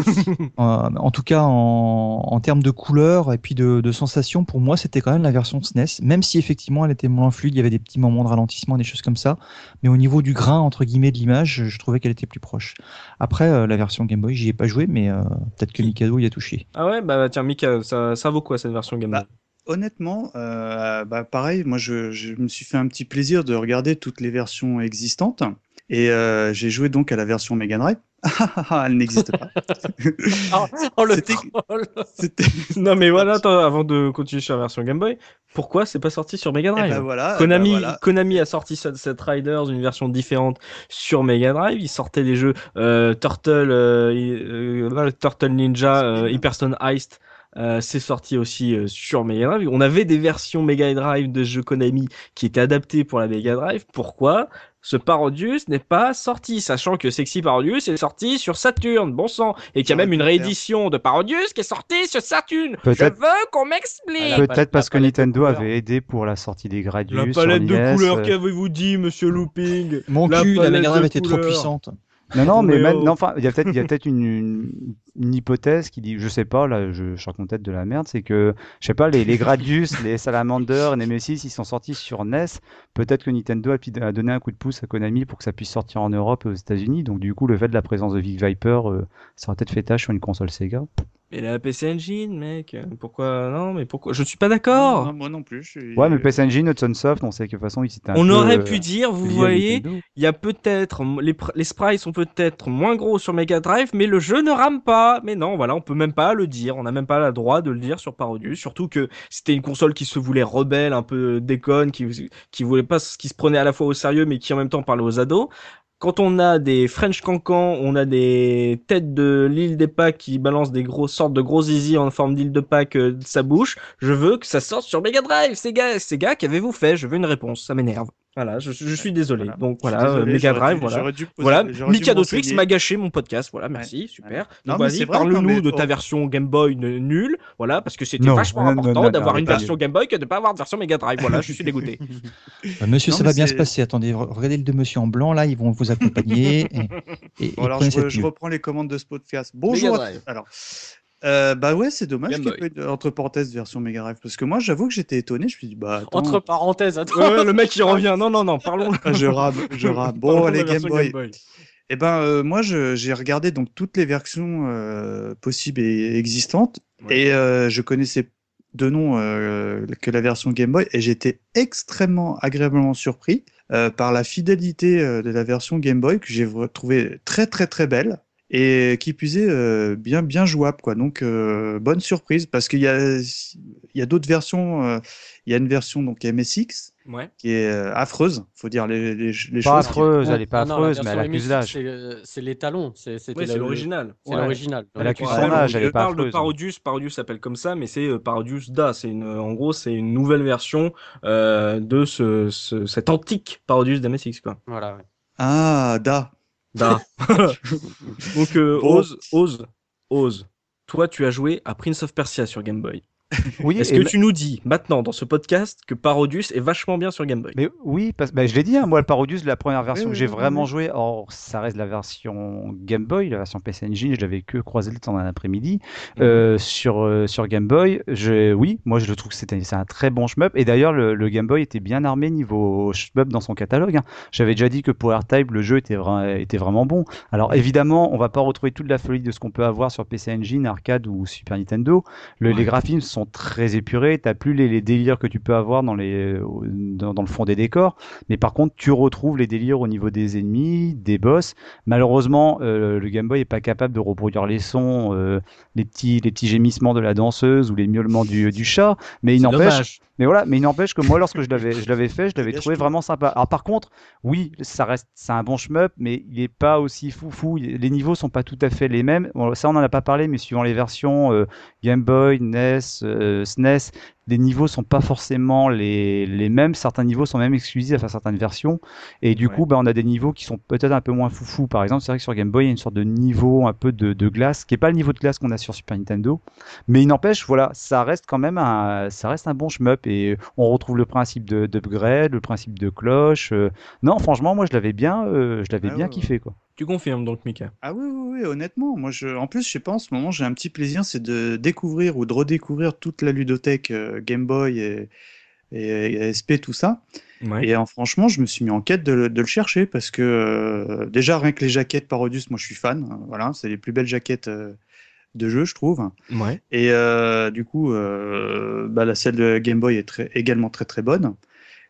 Euh, en tout cas, en, en termes de couleur et puis de, de sensation, pour moi, c'était quand même la version SNES, même si effectivement elle était moins fluide, il y avait des petits moments de ralentissement, des choses comme ça. Mais au niveau du grain, entre guillemets, de l'image, je trouvais qu'elle était plus proche. Après, euh, la version Game Boy, j'y ai pas joué, mais euh, peut-être que Mikado y a touché. Ah ouais, bah tiens, Mika, ça, ça vaut quoi cette version Game Boy? Bah, Honnêtement, euh, bah pareil, moi je, je me suis fait un petit plaisir de regarder toutes les versions existantes et euh, j'ai joué donc à la version Mega Drive Elle n'existe pas. Oh, oh, le C'était- troll. C'était. Non mais voilà, attends, avant de continuer sur la version Game Boy, pourquoi c'est pas sorti sur Mega Eh Drive ben voilà. eh Konami, ben voilà. Konami a sorti Sunset Riders, une version différente sur Mega Drive. Il sortait des jeux euh, Turtle, euh, euh, Turtle Ninja, euh, Hyperstone Heist. Euh, c'est sorti aussi euh, sur Mega Drive. On avait des versions Mega Drive de jeux Konami qui étaient adaptées pour la Mega Drive. Pourquoi? Ce Parodius n'est pas sorti, sachant que Sexy Parodius est sorti sur Saturn, bon sang, et qu'il y a même une réédition de Parodius qui est sortie sur Saturn. Je Peut-être- veux qu'on m'explique. Peut-être parce que Nintendo avait aidé pour la sortie des Gradius. La sur palette de NES, couleurs, euh, qu'avez-vous dit, monsieur Looping? Mon La cul, la palette Mega de Drive était trop couleurs. puissante. Non, non, mais Mais même- oh. non, enfin, il y a peut-être, une, une, une hypothèse qui dit, je sais pas, là, je, je raconte peut-être de la merde, c'est que, je sais pas, les, les Gradius, les Salamander, les Nemesis, ils sont sortis sur NES. Peut-être que Nintendo a donné un coup de pouce à Konami pour que ça puisse sortir en Europe et aux États-Unis. Donc, du coup, le fait de la présence de Vic Viper, euh, ça aurait peut-être fait tâche sur une console Sega. Mais la PC Engine, mec, pourquoi Non, mais pourquoi Je suis pas d'accord. moi non plus. je suis- Ouais, mais PS Engine, Hudson Soft, on sait que de toute façon, ils étaient un On peu, aurait euh, pu dire, vous voyez, il y a peut-être les sprites sont peut-être moins gros sur Mega Drive, mais le jeu ne rame pas. Mais non, voilà, on peut même pas le dire, on n'a même pas le droit de le dire sur Parodius, surtout que c'était une console qui se voulait rebelle, un peu déconne, qui qui voulait pas, qui se prenait à la fois au sérieux, mais qui en même temps parlait aux ados. Quand on a des French cancans, on a des têtes de l'île des Pâques qui balancent des grosses sortes de gros zizi en forme d'île de Pâques de sa bouche. Je veux que ça sorte sur Mega Drive, ces gars, ces gars, qu'avez-vous fait? Je veux une réponse, ça m'énerve. Voilà, je, je suis désolé. Voilà. Donc voilà, euh, désolé, Mega Drive, dû- voilà. poser- Voilà, Mikado Twix m'a gâché mon podcast, voilà, merci, super. Ouais. Vas-y, parle-nous de ta oh. version Game Boy ne- nulle, voilà, parce que c'était vachement non, important d'avoir une version Game Boy que de pas avoir de version Mega Drive, voilà, je suis dégoûté. Euh, monsieur, Non, ça va bien se passer. Attendez, re- regardez les deux monsieur en blanc, là, ils vont vous accompagner. et, et- et Bon, alors je, reprends les commandes de ce podcast. Bonjour. Alors, euh, bah ouais, c'est dommage qu'il n'y ait Boy. pas eu de- entre parenthèses version Mega Drive parce que moi, j'avoue que j'étais étonné. Je me suis dit, bah attends, Entre parenthèses, attends. Ouais, ouais, le mec il revient, non, non, non, parlons. ah, je rame, je rame. Bon, parlons allez, Game Boy. Eh ben, euh, moi, je- j'ai regardé donc toutes les versions euh, possibles et existantes Ouais. et euh, je connaissais de nom euh, que la version Game Boy et j'étais extrêmement agréablement surpris euh, par la fidélité euh, de la version Game Boy que j'ai trouvé très très très belle et qui puisait euh, bien bien jouable quoi. Donc euh, bonne surprise parce qu'il y a il y a d'autres versions. euh, il y a une version donc MSX Ouais. qui est euh, affreuse, faut dire les, les, les Pas choses. affreuse, elle est pas non, non, la affreuse, mais elle version accuse l'âge. c'est, l'étalon. c'est- l'original. C'est l'original. Elle accuse son âge, elle je est pas parle de. Parodius, Parodius s'appelle comme ça, mais c'est euh, Parodius Da. C'est une, en gros, c'est une nouvelle version euh, de ce, ce- cet antique Parodius d'MSX, quoi. Voilà. ouais. Ah, da. Donc, euh, Bon. ose, ose, ose. Toi, tu as joué à Prince of Persia sur Game Boy. Oui, Est-ce que tu nous dis maintenant dans ce podcast que Parodius est vachement bien sur Game Boy Mais oui, parce... bah, je l'ai dit, hein, moi, le Parodius, la première version Oui, que j'ai oui, vraiment oui. joué, or ça reste la version Game Boy, la version PC Engine, je l'avais que croisé le temps d'un après-midi. Mhm. Euh, sur, euh, sur Game Boy, je... oui, moi je le trouve que c'était c'est un très bon shmup, et d'ailleurs le, le Game Boy était bien armé niveau shmup dans son catalogue. hein. J'avais déjà dit que pour R-Type, le jeu était, vra- était vraiment bon. Alors évidemment, on va pas retrouver toute la folie de ce qu'on peut avoir sur PC Engine, arcade ou Super Nintendo. Le- Les graphismes sont très épurés, t'as plus les, les délires que tu peux avoir dans, les, dans, dans le fond des décors, mais par contre tu retrouves les délires au niveau des ennemis, des boss. Malheureusement, euh, le Game Boy est pas capable de reproduire les sons, euh, les petits les petits gémissements de la danseuse ou les miaulements du, du chat, mais il n'empêche. Mais voilà, mais il n'empêche que moi, lorsque je l'avais, je l'avais fait, je l'avais trouvé vraiment sympa. Alors par contre, oui, ça reste, c'est un bon shmup, mais il est pas aussi foufou. Il- Les niveaux sont pas tout à fait les mêmes. Bon, ça, on en a pas parlé, mais suivant les versions euh, Game Boy, NES, euh, SNES, les niveaux sont pas forcément les, les mêmes. Certains niveaux sont même exclusifs à certaines versions. Et du Ouais. coup, ben, on a des niveaux qui sont peut-être un peu moins foufou. Par exemple, c'est vrai que sur Game Boy, il y a une sorte de niveau un peu de, de glace, qui est pas le niveau de glace qu'on a sur Super Nintendo. Mais il n'empêche, voilà, ça reste quand même un, ça reste un bon shmup et on retrouve le principe de d'upgrade, le principe de cloche. euh. Non, franchement, moi je l'avais bien, euh, je l'avais Ah bien ouais, kiffé quoi. Tu confirmes donc, Mika? Ah oui, oui, oui, honnêtement. Moi, je... En plus, je sais pas, en ce moment, j'ai un petit plaisir, c'est de découvrir ou de redécouvrir toute la ludothèque euh, Game Boy et, SP, tout ça. Ouais. Et euh, franchement, je me suis mis en quête de, le- de le chercher parce que euh, déjà, rien que les jaquettes Parodius, moi, je suis fan. hein, Voilà, c'est les plus belles jaquettes euh, de jeu, je trouve. Ouais. Et du coup, bah, la celle de Game Boy est très, également très très bonne.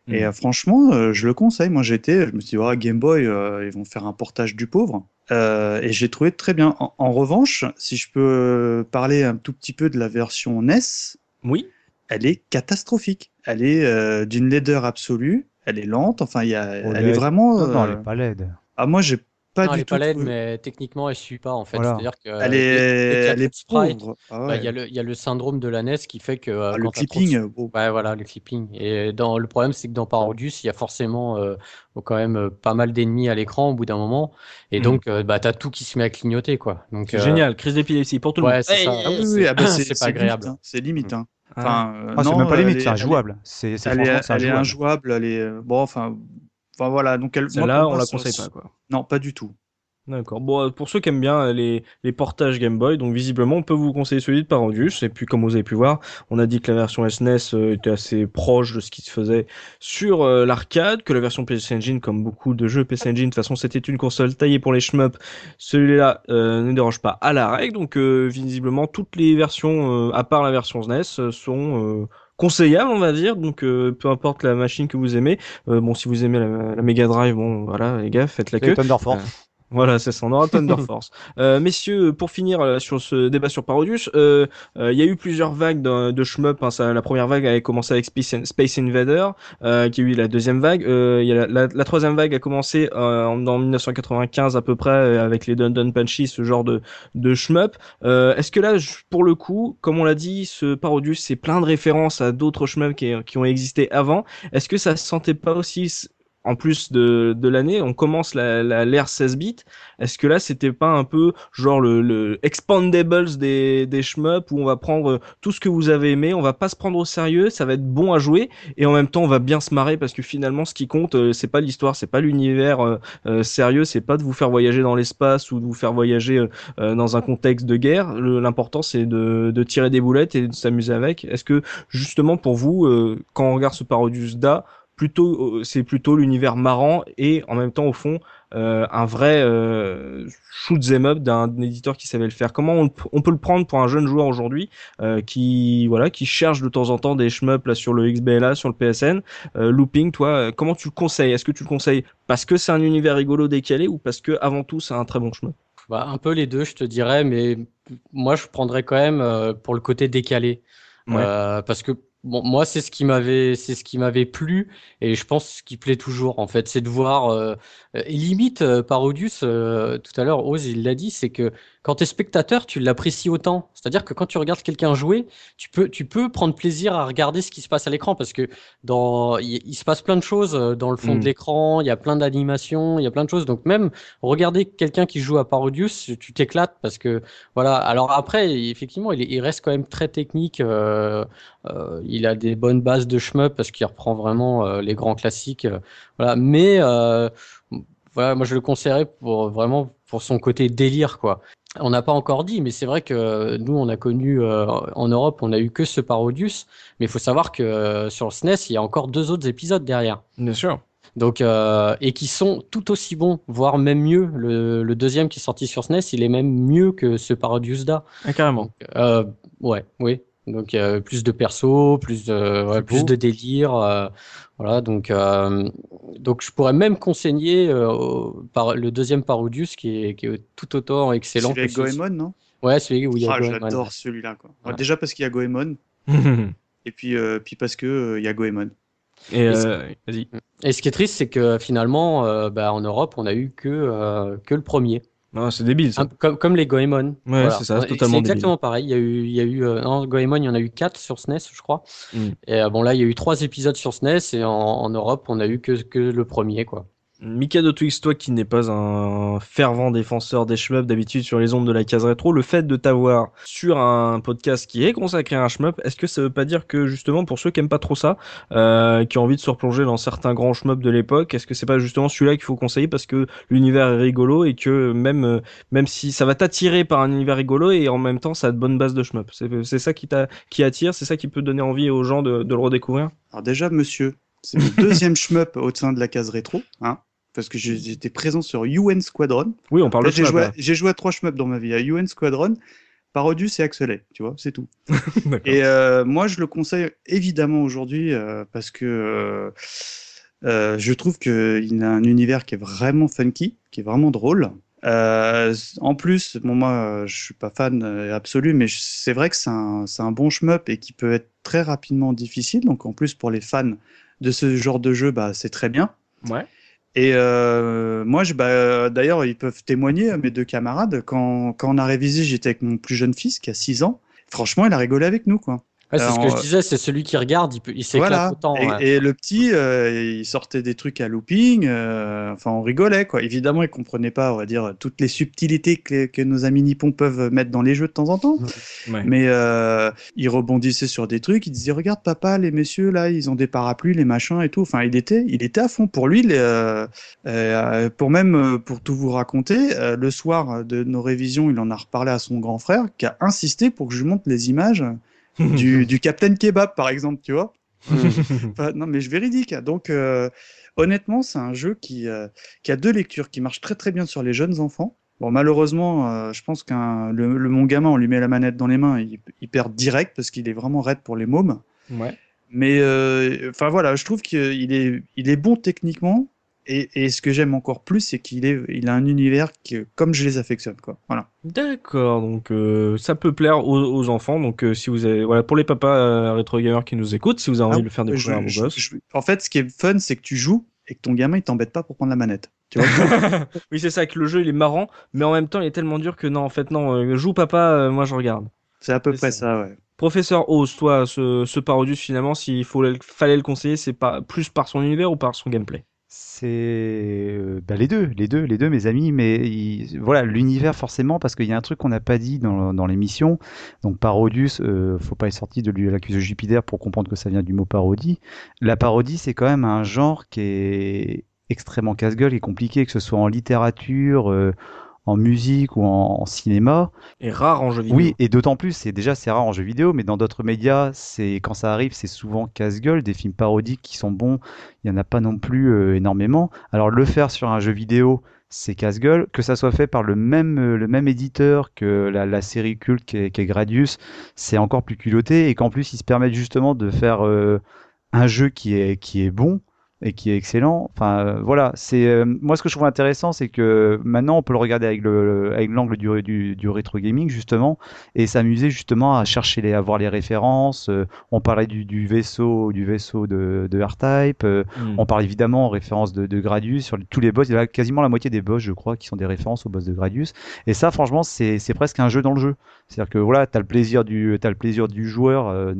Et Mhm. euh, franchement, euh, je le conseille. Moi, j'étais, je me suis dit, Ah, Game Boy, euh, ils vont faire un portage du pauvre. Euh, et j'ai trouvé très bien. En, en revanche, si je peux parler un tout petit peu de la version NES, Oui. elle est catastrophique. Elle est euh, d'une laideur absolue. Elle est lente. Enfin, il y a, Oh, elle est vraiment. Non, non, euh, elle est pas laide. Ah, moi, j'ai pas non, du elle est tout. pas laide, mais techniquement, elle suit pas en fait. Voilà. C'est-à-dire que Elle dès- est, elle est sprites, pauvre. Ah bah, ouais. il y a le, il y a le syndrome de la NES qui fait que euh, Ah, le t'as trop clipping. bon. Ouais, voilà, le clipping. Et dans, le problème, c'est que dans Parodius, il y a forcément euh, quand même euh, pas mal d'ennemis à l'écran au bout d'un moment. Et Mhm. donc, euh, bah, t'as tout qui se met à clignoter, quoi. Donc, C'est euh, génial, crise d'épilepsie pour tout le ouais, monde. c'est ça. Ah oui, oui, ah bah, c'est c'est pas agréable. hein. C'est limite. hein. Ah. Enfin, euh, Ah, c'est même pas limite, est- c'est injouable. C'est c'est Elle est, franchement, c'est elle est injouable. injouable, elle est bon, enfin, enfin voilà. Donc elle, moi, pour on la conseille pas, quoi. Non, pas du tout. D'accord. Bon, euh, pour ceux qui aiment bien euh, les, les portages Game Boy, donc visiblement, on peut vous conseiller celui de Parodius. Et puis, comme vous avez pu voir, on a dit que la version SNES euh, était assez proche de ce qui se faisait sur euh, l'arcade, que la version PC Engine, comme beaucoup de jeux PC Engine, de toute façon, c'était une console taillée pour les shmups. Celui-là euh, ne déroge pas à la règle, donc euh, visiblement, toutes les versions, euh, à part la version SNES, euh, sont euh, conseillables, on va dire. Donc, euh, peu importe la machine que vous aimez. Euh, bon, si vous aimez la, la Mega Drive, bon, voilà, les gars, faites la queue. Thunder Force. Voilà, c'est ça, on aura Thunder Force. Euh, messieurs, pour finir euh, sur ce débat sur Parodius, euh, euh, il y a eu plusieurs vagues de, de shmup. Hein, ça, la première vague avait commencé avec Space, Invader, euh, qui a eu la deuxième vague. Euh, il y a la, la, la troisième vague a commencé euh, en, en 1995 à peu près euh, avec les Dun Punchy, ce genre de, de shmup. Euh, Est-ce que là, pour le coup, comme on l'a dit, ce Parodius, c'est plein de références à d'autres shmups qui, qui ont existé avant. Est-ce que ça se sentait pas aussi en plus de, de l'année, on commence la la- l'ère 16 bits. Est-ce que là, c'était pas un peu genre le, le expandables des, des shmups où on va prendre tout ce que vous avez aimé, on va pas se prendre au sérieux, ça va être bon à jouer et en même temps on va bien se marrer parce que finalement ce qui compte euh, c'est pas l'histoire, c'est pas l'univers euh, euh, sérieux, c'est pas de vous faire voyager dans l'espace ou de vous faire voyager euh, euh, dans un contexte de guerre. L'important c'est de, de tirer des boulettes et de s'amuser avec. Est-ce que justement pour vous, quand on regarde ce Parodius Da, plutôt euh, c'est plutôt l'univers marrant et en même temps au fond euh, un vrai euh, shoot 'em up d'un éditeur qui savait le faire. Comment on, on peut le prendre pour un jeune joueur aujourd'hui euh, qui voilà qui cherche de temps en temps des shmups là sur le XBLA, sur le PSN, looping. Toi, comment tu le conseilles? Est-ce que tu le conseilles parce que c'est un univers rigolo décalé ou parce que avant tout c'est un très bon shmup? Bah, un peu les deux, je te dirais, mais moi, je prendrais quand même pour le côté décalé. Ouais. Parce que moi, c'est ce qui m'avait, c'est ce qui m'avait plu, et je pense ce qui plaît toujours, en fait, c'est de voir, euh, limite, euh, Parodius, euh, tout à l'heure, Oz, il l'a dit, c'est que quand tu es spectateur, tu l'apprécies autant. C'est-à-dire que quand tu regardes quelqu'un jouer, tu peux, tu peux prendre plaisir à regarder ce qui se passe à l'écran, parce que dans, il, il se passe plein de choses euh, dans le fond Mm. de l'écran, il y a plein d'animations, il y a plein de choses, donc même regarder quelqu'un qui joue à Parodius, tu t'éclates parce que voilà. Alors après, effectivement, il, est- il reste quand même très technique. euh, euh, il a des bonnes bases de shmup parce qu'il reprend vraiment euh, les grands classiques. voilà. Mais euh, voilà, moi je le conseillerais pour vraiment pour son côté délire quoi. On n'a pas encore dit, mais c'est vrai que nous on a connu euh, en Europe, on a eu que ce Parodius, mais il faut savoir que euh, sur le SNES, il y a encore deux autres épisodes derrière. Bien sûr. Donc, euh, et qui sont tout aussi bons, voire même mieux. Le, le deuxième qui est sorti sur SNES, il est même mieux que ce Parodius Da. Ah, carrément. Ouais, oui. Donc, euh, plus de persos, plus de, ouais, Plus de délire. euh, voilà, donc, euh, donc je pourrais même conseiller euh, au- par, le deuxième Parodius qui est, qui est tout autant excellent. Celui avec ce- Goemon, non? Ouais, celui où il y a Ah, Goemon. j'adore celui-là. Quoi. Ouais. Déjà parce qu'il y a Goemon, et puis, euh, puis parce que euh, il y a Goemon. Et euh, vas-y. Et ce qui est triste, c'est que finalement, euh, bah, en Europe, on a eu que, euh, que le premier. Non, c'est débile ça. Un- comme, comme les Goemon. Ouais, c'est ça, c'est Et totalement débile. exactement pareil. Il y a eu, il y a eu euh, non, Goemon, il y en a eu 4 sur SNES, je crois. Mm. Et euh, bon, là, il y a eu 3 épisodes sur SNES et en, en Europe, on a eu que, que le premier, quoi. Mikado Twix, toi qui n'es pas un fervent défenseur des shmups d'habitude sur les ondes de la case rétro, le fait de t'avoir sur un podcast qui est consacré à un shmup, est-ce que ça veut pas dire que justement pour ceux qui aiment pas trop ça, euh, qui ont envie de se replonger dans certains grands shmups de l'époque, est-ce que c'est pas justement celui-là qu'il faut conseiller parce que l'univers est rigolo et que même euh, même si ça va t'attirer par un univers rigolo et en même temps ça a de bonnes bases de shmup, c'est ça qui qui attire, c'est ça qui peut donner envie aux gens de, de le redécouvrir? Alors déjà, monsieur, c'est le deuxième shmup au sein de la case rétro, hein, parce que j'étais présent sur UN Squadron. Oui, on parle de J'ai joué, à- j'ai joué à trois shmups dans ma vie, à UN Squadron, Parodius et Axelet, tu vois, c'est tout. Et euh, moi, je le conseille évidemment aujourd'hui euh, parce que euh, je trouve qu'il a un univers qui est vraiment funky, qui est vraiment drôle. En plus, bon, moi, je suis pas fan absolu, mais c'est vrai que c'est un, c'est un bon shmup et qui peut être très rapidement difficile. Donc, en plus, pour les fans de ce genre de jeu, bah, c'est très bien. Ouais. Et euh, moi, je, bah, d'ailleurs, ils peuvent témoigner, mes deux camarades, quand, quand on a révisé, j'étais avec mon plus jeune fils qui a 6 ans. Franchement, il a rigolé avec nous, quoi. Ouais, c'est ce que je disais, c'est celui qui regarde, il, peut- il s'éclate Voilà. autant. Et, ouais. et le petit, euh, il sortait des trucs à looping. euh, enfin, on rigolait, quoi. Évidemment, il comprenait pas, on va dire, toutes les subtilités que, que nos amis nippons peuvent mettre dans les jeux de temps en temps. Ouais. Mais euh, il rebondissait sur des trucs. Il disait, regarde, papa, les messieurs là, ils ont des parapluies, les machins et tout. Enfin, il était, il était à fond. Pour lui, les, euh, euh, pour même, euh, pour tout vous raconter, euh, le soir de nos révisions, il en a reparlé à son grand frère, qui a insisté pour que je lui montre les images du, du Captain Kebab, par exemple, tu vois. Enfin, non, mais je véridique. Donc, euh, honnêtement, c'est un jeu qui, euh, qui a deux lectures, qui marche très très bien sur les jeunes enfants. Bon, malheureusement, euh, je pense qu'un le, le- mon gamin, on lui met la manette dans les mains, il, il perd direct parce qu'il est vraiment raide pour les mômes. ouais. Mais enfin voilà, je trouve qu'il est, il est bon techniquement. Et, et ce que j'aime encore plus, c'est qu'il est, il a un univers qui, comme je les affectionne, quoi. Voilà. D'accord, donc euh, ça peut plaire aux, aux enfants. Donc euh, si vous avez, voilà, pour les papas euh, rétro gamers qui nous écoutent, si vous avez envie Ah, de le faire découvrir à vos gosses. en fait, ce qui est fun, c'est que tu joues et que ton gamin, il t'embête pas pour prendre la manette. Tu vois oui, c'est ça, que le jeu il est marrant, mais en même temps il est tellement dur que non, en fait, non, euh, joue papa, euh, moi je regarde. C'est à peu près ça. ça, ouais. Professeur Oz, toi, ce, ce Parodius, finalement, s'il fallait le conseiller, c'est pas plus par son univers ou par son gameplay? C'est euh, bah, les deux, les deux, les deux, mes amis. Mais il- voilà, l'univers forcément, parce qu'il y a un truc qu'on n'a pas dit dans, l'émission. Donc Parodius, euh, faut pas être sorti de l'accuse Jupiter pour comprendre que ça vient du mot parodie. La parodie, c'est quand même un genre qui est extrêmement casse-gueule et compliqué, que ce soit en littérature, euh, en musique ou en, en cinéma. Et rare en jeu vidéo. Oui, et d'autant plus, c'est déjà c'est rare en jeu vidéo, mais dans d'autres médias, c'est quand ça arrive, c'est souvent casse-gueule, des films parodiques qui sont bons, il y en a pas non plus euh, énormément. Alors le faire sur un jeu vidéo, c'est casse-gueule, que ça soit fait par le même euh, le même éditeur que la, la série culte qui est, qui est Gradius, c'est encore plus culotté et qu'en plus ils se permettent justement de faire euh, un jeu qui est qui est bon et qui est excellent. Enfin euh, voilà, c'est euh, moi ce que je trouve intéressant, c'est que maintenant on peut le regarder avec le avec l'angle du, du, du rétro gaming justement et s'amuser justement à chercher les à voir les références. Euh, on parlait du, du vaisseau du vaisseau de, de R-Type. Hmm. on parle évidemment en référence de, de Gradius sur tous les boss. Il y a quasiment la moitié des boss, je crois, qui sont des références aux boss de Gradius. Et ça, franchement, c'est c'est presque un jeu dans le jeu. C'est-à-dire que voilà, t'as le plaisir du le plaisir du joueur euh,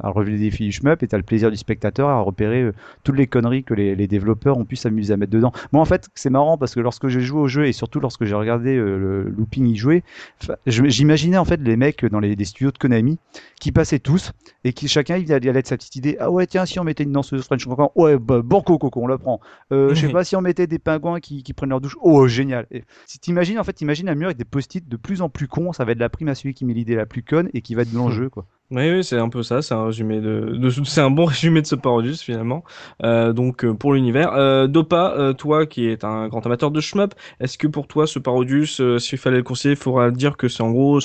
à relever les défis du shmup et t'as le plaisir du spectateur à repérer euh, toutes les conneries que les, les développeurs ont pu s'amuser à mettre dedans. Moi, en fait, c'est marrant parce que lorsque j'ai joué au jeu et surtout lorsque j'ai regardé euh, le looping y jouer, j'imaginais en fait les mecs dans les, les studios de Konami qui passaient tous et qui chacun il allait de sa petite idée. Ah ouais, tiens, si on mettait une danseuse French Cancan, ouais, bah, banco coco, on la prend. Je sais pas si on mettait des pingouins qui, qui prennent leur douche. Oh, génial. Et si t'imagines, en fait, t'imagines un mur avec des post-it de plus en plus cons, ça va être la prime à celui qui met l'idée la plus conne et qui va être dans le jeu, quoi. Oui, oui, c'est un peu ça, c'est un résumé de, de- c'est un bon résumé de ce Parodius finalement. Euh, donc euh, pour l'univers, euh, Dopa, euh, toi qui es un grand amateur de shmup, est-ce que pour toi ce Parodius, s'il fallait le conseiller, il faudra dire que c'est en gros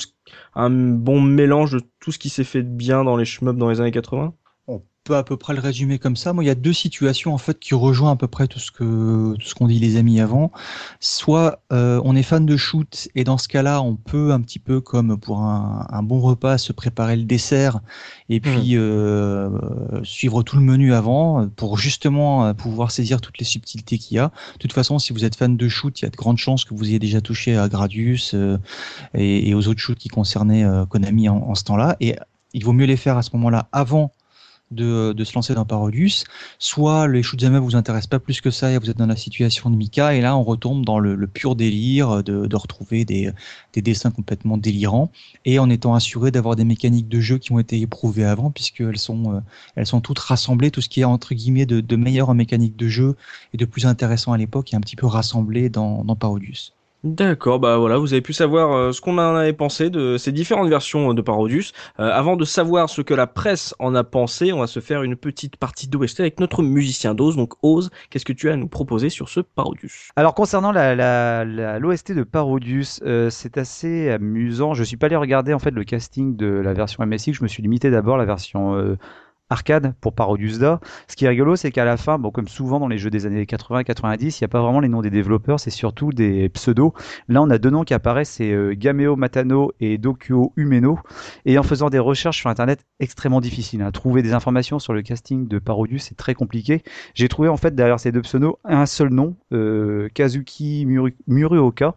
un bon mélange de tout ce qui s'est fait de bien dans les shmups dans les années 80 On peut à peu près le résumer comme ça. Moi, il y a deux situations en fait qui rejoignent à peu près tout ce que tout ce qu'ont dit les amis avant. Soit euh, on est fan de shoot et dans ce cas-là, on peut un petit peu comme pour un, un bon repas se préparer le dessert et puis euh, suivre tout le menu avant pour justement euh, pouvoir saisir toutes les subtilités qu'il y a. De toute façon, si vous êtes fan de shoot, il y a de grandes chances que vous ayez déjà touché à Gradius euh, et, et aux autres shoots qui concernaient Konami en, en ce temps-là. Et il vaut mieux les faire à ce moment-là avant de, de se lancer dans Parodius, soit les shoot'em up vous intéressent pas plus que ça et vous êtes dans la situation de Mika et là on retombe dans le, pur délire de, de retrouver des, des dessins complètement délirants et en étant assuré d'avoir des mécaniques de jeu qui ont été éprouvées avant puisqu'elles sont euh, elles sont toutes rassemblées tout ce qui est entre guillemets de, de meilleur mécanique de jeu et de plus intéressant à l'époque est un petit peu rassemblé dans, dans Parodius. D'accord, bah voilà, vous avez pu savoir euh, ce qu'on en avait pensé de ces différentes versions euh, de Parodius. Euh, avant de savoir ce que la presse en a pensé, on va se faire une petite partie d'OST avec notre musicien d'Oz. Donc Oz, qu'est-ce que tu as à nous proposer sur ce Parodius? Alors concernant l'OST de Parodius, c'est assez amusant. Je suis pas allé regarder en fait le casting de la version MSX. Je me suis limité d'abord à la version arcade pour Parodius Da. Ce qui est rigolo, c'est qu'à la fin, bon, comme souvent dans les jeux des années 80-90, il n'y a pas vraiment les noms des développeurs, c'est surtout des pseudos. Là, on a deux noms qui apparaissent, c'est euh, Gameo Matano et Dokuo Umeno. Et en faisant des recherches sur Internet, extrêmement difficile. Hein. Trouver des informations sur le casting de Parodius, c'est très compliqué. J'ai trouvé en fait derrière ces deux pseudos un seul nom, euh, Kazuki Muru- Muruoka,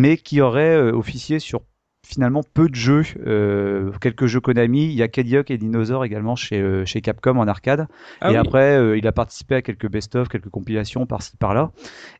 mais qui aurait euh, officié sur finalement peu de jeux, euh, quelques jeux Konami, il y a Cadillac et Dinosaur également chez, euh, chez Capcom en arcade. Ah et oui. après, euh, il a participé à quelques best-of, quelques compilations par-ci par-là.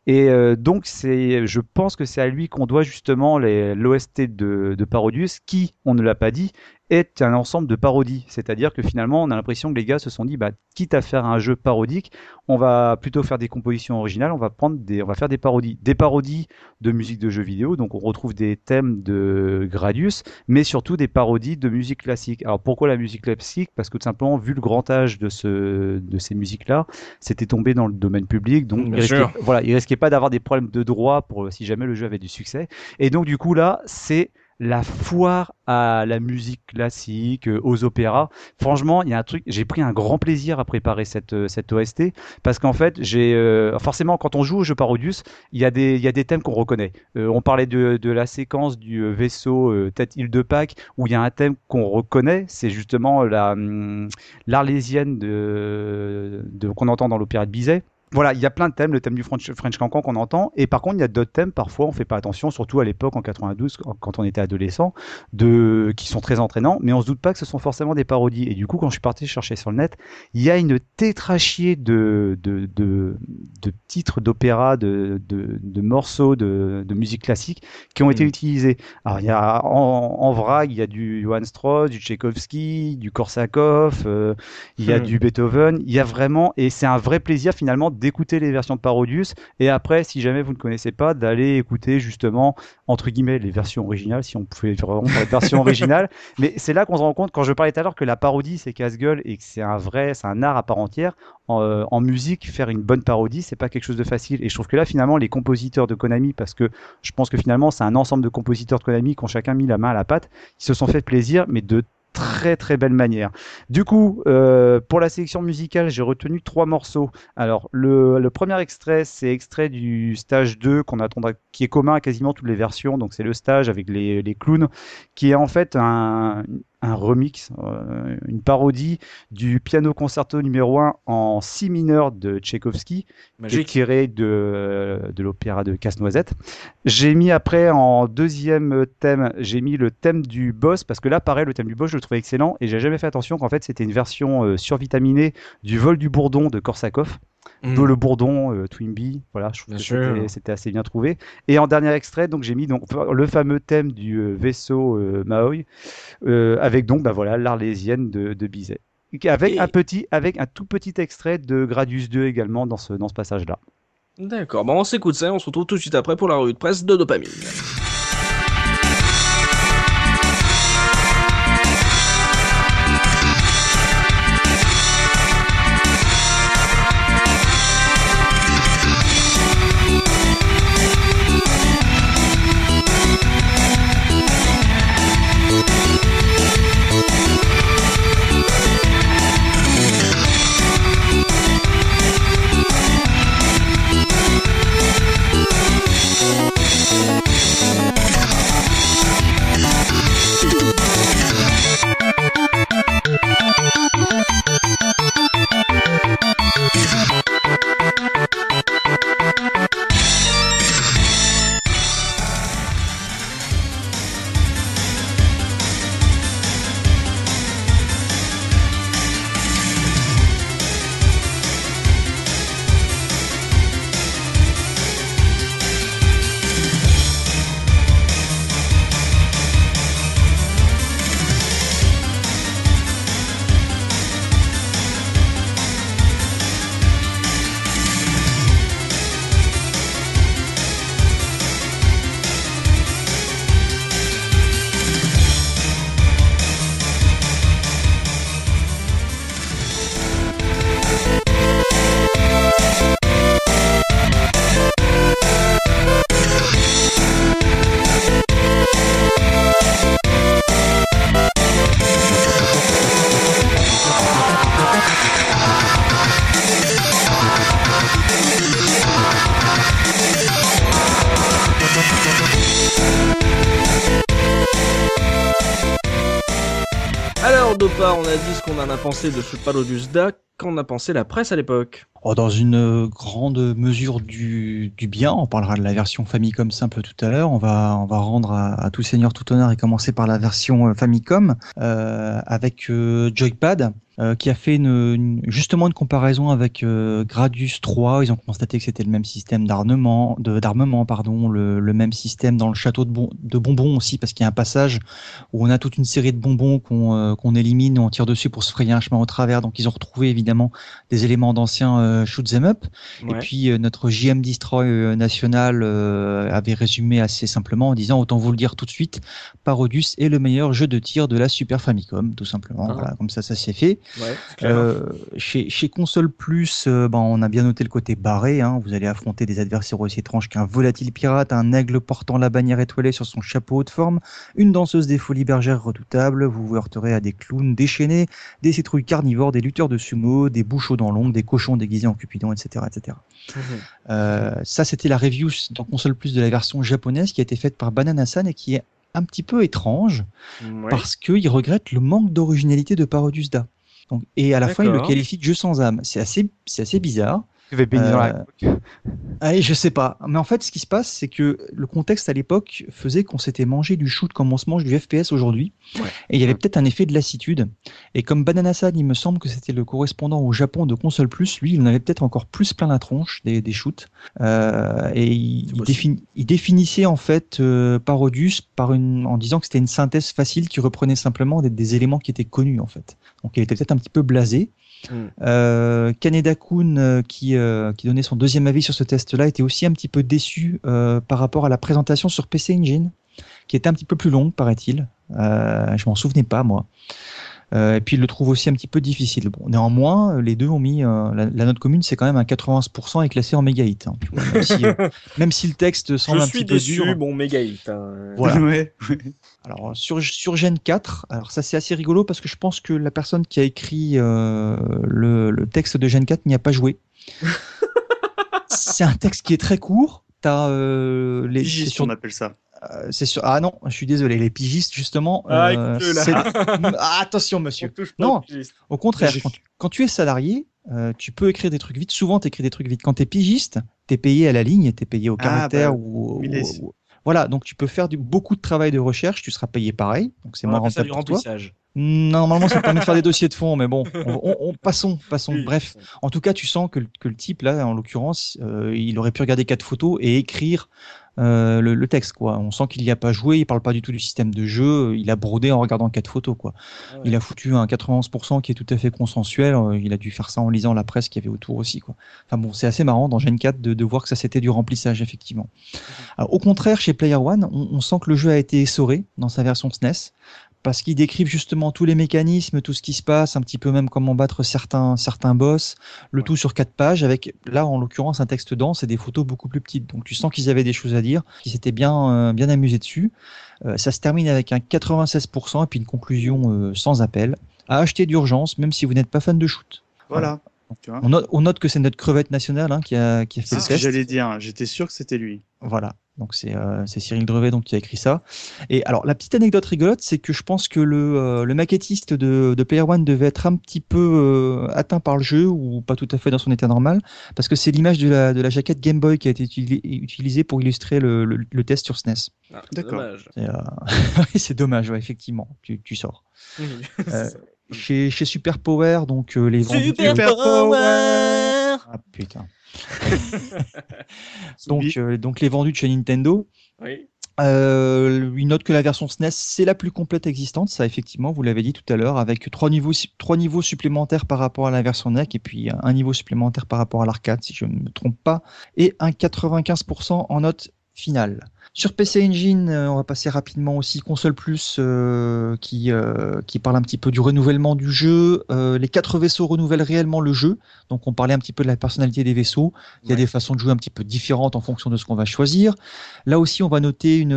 Et donc, c'est, je pense que c'est à lui qu'on doit justement les- l'OST de, de Parodius, qui, on ne l'a pas dit, est un ensemble de parodies. C'est-à-dire que finalement, on a l'impression que les gars se sont dit, bah, quitte à faire un jeu parodique, on va plutôt faire des compositions originales, on va prendre des, on va faire des parodies, des parodies de musique de jeux vidéo. Donc, on retrouve des thèmes de Gradius, mais surtout des parodies de musique classique. Alors, pourquoi la musique classique? Parce que tout simplement, vu le grand âge de ce, de ces musiques-là, c'était tombé dans le domaine public, donc Bien il risquait, sûr. voilà, il risquait pas d'avoir des problèmes de droit pour si jamais le jeu avait du succès. Et donc, du coup, là, c'est la foire à la musique classique, euh, aux opéras. Franchement, il y a un truc, j'ai pris un grand plaisir à préparer cette, euh, cette OST parce qu'en fait, j'ai euh, forcément quand on joue au jeu Parodius, il y a des, il y a des thèmes qu'on reconnaît. On parlait de, de la séquence du vaisseau tête île de Pâques où il y a un thème qu'on reconnaît, c'est justement la hum, l'Arlésienne de, de qu'on entend dans l'opéra de Bizet. Voilà, il y a plein de thèmes, le thème du French, French Cancan qu'on entend, et par contre, il y a d'autres thèmes, parfois, on fait pas attention, surtout à l'époque, en 92, quand- on était adolescent, de, qui sont très entraînants, mais on se doute pas que ce sont forcément des parodies. Et du coup, quand je suis parti chercher sur le net, il y a une tétrachier de, de, de, de titres d'opéra, de, de, de morceaux de, de musique classique qui ont été Mhm. utilisés. Alors, il y a, en, en vrac, il y a du Johann Strauss, du Tchaïkovski, du Korsakov, euh, il y a Hmm. du Beethoven, il y a vraiment, et c'est un vrai plaisir finalement d'écouter les versions de Parodius, et après, si jamais vous ne connaissez pas, d'aller écouter justement, entre guillemets, les versions originales, si on pouvait vraiment faire la version originale, mais c'est là qu'on se rend compte, quand je parlais tout à l'heure que la parodie c'est casse-gueule et que c'est un vrai, c'est un art à part entière, en, euh, en musique, faire une bonne parodie, c'est pas quelque chose de facile, et je trouve que là finalement, les compositeurs de Konami, parce que je pense que finalement, c'est un ensemble de compositeurs de Konami qui ont chacun mis la main à la pâte, qui se sont fait plaisir, mais de très très belle manière. Du coup, euh, pour la sélection musicale, j'ai retenu trois morceaux. Alors, le, premier extrait, c'est extrait du stage 2 qu'on attendra, qui est commun à quasiment toutes les versions. Donc, c'est le stage avec les, les clowns, qui est en fait un, un remix, euh, une parodie du piano concerto numéro 1 en si mineur de Tchaïkovski, tiré de, de l'opéra de Casse-Noisette. J'ai mis après en deuxième thème, j'ai mis le thème du boss parce que là, pareil, le thème du boss, je le trouvais excellent et j'ai jamais fait attention qu'en fait c'était une version euh, survitaminée du vol du bourdon de Korsakov. Mm. Peu le bourdon, euh, Twinbee, voilà, je trouve que c'était- assez bien trouvé. Et en dernier extrait, donc j'ai mis donc le fameux thème du euh, vaisseau euh, Maui, euh, avec donc bah voilà l'Arlésienne de, de Bizet. Avec Et- un petit, avec un tout petit extrait de Gradius 2 également dans ce dans ce passage-là. D'accord, bon, on s'écoute ça et on se retrouve tout de suite après pour la revue de presse de Dopamine. Pensé de Super Parodius Da, qu'en a pensé la presse à l'époque Oh, dans une euh, grande mesure du, du bien, on parlera de la version Famicom simple tout à l'heure. On va, on va rendre à, tout seigneur tout honneur et commencer par la version euh, Famicom euh, avec Joypad. Euh, qui a fait une, une- justement une comparaison avec euh, Gradius 3. Ils ont constaté que c'était le même système d'armement, de- d'armement, pardon, le, le même système dans le château de, bon, de bonbons aussi, parce qu'il y a un passage où on a toute une série de bonbons qu'on euh, qu'on élimine, on tire dessus pour se frayer un chemin au travers. Donc ils ont retrouvé évidemment des éléments d'anciens euh, shoot 'em up. Et puis euh, notre JM Destroy national euh, avait résumé assez simplement en disant autant vous le dire tout de suite, Parodius est le meilleur jeu de tir de la Super Famicom, tout simplement. Ah. Voilà, comme ça, ça s'est fait. Ouais. Euh, chez, chez Console Plus, euh, ben, on a bien noté le côté barré. Hein. Vous allez affronter des adversaires aussi étranges qu'un volatile pirate, un aigle portant la bannière étoilée sur son chapeau haute forme, une danseuse des folies bergères redoutables. Vous vous heurterez à des clowns déchaînés, des citrouilles carnivores, des lutteurs de sumo, des bouchons dans l'ombre, des cochons déguisés en cupidon, etc. etc. Mhm. Euh, ça, c'était la review dans Console Plus de la version japonaise qui a été faite par Banana-san et qui est un petit peu étrange Ouais. parce qu'il regrette le manque d'originalité de Parodius Da. Donc, et à la fin, il le qualifie de jeu sans âme. C'est assez, c'est assez bizarre. Tu vas baigner dans la Euh, Allez, je sais pas. Mais en fait, ce qui se passe, c'est que le contexte à l'époque faisait qu'on s'était mangé du shoot comme on se mange du FPS aujourd'hui. Ouais. Et il y avait peut-être un effet de lassitude. Et comme Banana-san, il me semble que c'était le correspondant au Japon de Console Plus, lui, il en avait peut-être encore plus plein la tronche des, des shoots. Euh, et il, C'est il, possible. défini- il définissait en fait euh, Parodius par une, en disant que c'était une synthèse facile qui reprenait simplement des, des éléments qui étaient connus en fait. Donc il était peut-être un petit peu blasé. Mm. Euh, Kaneda Kun, euh, qui, euh, qui donnait son deuxième avis sur ce test-là, était aussi un petit peu déçu par rapport à la présentation sur PC Engine, qui était un petit peu plus longue, paraît-il. Je m'en souvenais pas, moi. Euh, et puis il le trouve aussi un petit peu difficile. Bon, néanmoins, euh, les deux ont mis euh, la, la note commune, c'est quand même un 91% et classé en méga hit. hein, vois, même, si, euh, même si le texte semble Je un suis petit peu déçu, dur. bon, méga hit. hein. Voilà. Ouais. Alors sur, sur Gen 4, alors ça c'est assez rigolo parce que je pense que la personne qui a écrit euh, le, le texte de Gen 4 n'y a pas joué. c'est un texte qui est très court. T'as euh, les c'est Pigiste, sur, on appelle ça. euh, c'est sur ah non, je suis désolé, les pigistes justement. Ah, euh, Ah, attention On monsieur. Non. au contraire, quand tu, quand tu es salarié, euh, tu peux écrire des trucs vite. Souvent, tu écris des trucs vite. Quand tu es pigiste, tu es payé à la ligne, tu es payé au Ah, caractère bah, ou, ou- Voilà, donc tu peux faire du, beaucoup de travail de recherche, tu seras payé pareil. Donc c'est moins rentable pour toi. Normalement, ça te permet de faire des dossiers de fond, mais bon, on, on- on- passons, passons. Oui. Bref, en tout cas, tu sens que, le- que le type, là, en l'occurrence, euh, il aurait pu regarder quatre photos et écrire euh, le, le texte, quoi. On sent qu'il n'y a pas joué, il parle pas du tout du système de jeu, il a brodé en regardant quatre photos, quoi. Ah ouais. Il a foutu un 91% qui est tout à fait consensuel, euh, il a dû faire ça en lisant la presse qu'il y avait autour aussi, quoi. Enfin bon, c'est assez marrant dans Gen 4 de, de voir que ça c'était du remplissage, effectivement. Alors, au contraire, chez Player One, on, on sent que le jeu a été essoré dans sa version SNES parce qu'ils décrivent justement tous les mécanismes, tout ce qui se passe, un petit peu même comment battre certains, certains boss, le Ouais. tout sur quatre pages, avec là en l'occurrence un texte dense et des photos beaucoup plus petites. Donc tu sens qu'ils avaient des choses à dire, qu'ils s'étaient bien, euh, bien amusés dessus. Euh, ça se termine avec un 96% et puis une conclusion euh, sans appel. À acheter d'urgence, même si vous n'êtes pas fan de shoot. Voilà. Tu vois On note, on note que c'est notre crevette nationale hein, qui, a, qui a fait C'est le ce que test. j'allais dire. J'étais sûr que c'était lui. Voilà. Donc c'est euh, c'est Cyril Drevet donc qui a écrit ça. Et alors la petite anecdote rigolote, c'est que je pense que le, euh, le maquettiste de, de Player One devait être un petit peu euh, atteint par le jeu ou pas tout à fait dans son état normal, parce que c'est l'image de la, de la jaquette Game Boy qui a été utili- utilisée pour illustrer le, le, le test sur SNES. Ah, c'est D'accord. dommage. C'est euh, dommage, ouais, effectivement. Tu, tu sors. Oui. Euh, Chez, chez Super Power, donc euh, les vendus. Super Super Power Ah putain. donc, euh, donc les vendus de chez Nintendo. Oui. Euh, il note que la version SNES c'est la plus complète existante, ça effectivement, vous l'avez dit tout à l'heure, avec trois niveaux, trois niveaux supplémentaires par rapport à la version NEC et puis un niveau supplémentaire par rapport à l'arcade, si je ne me trompe pas, et un 95% en note finale. Sur PC Engine, euh, on va passer rapidement aussi console plus euh, qui euh, qui parle un petit peu du renouvellement du jeu. Euh, les quatre vaisseaux renouvellent réellement le jeu, donc on parlait un petit peu de la personnalité des vaisseaux. Il y a Ouais. des façons de jouer un petit peu différentes en fonction de ce qu'on va choisir. Là aussi, on va noter une,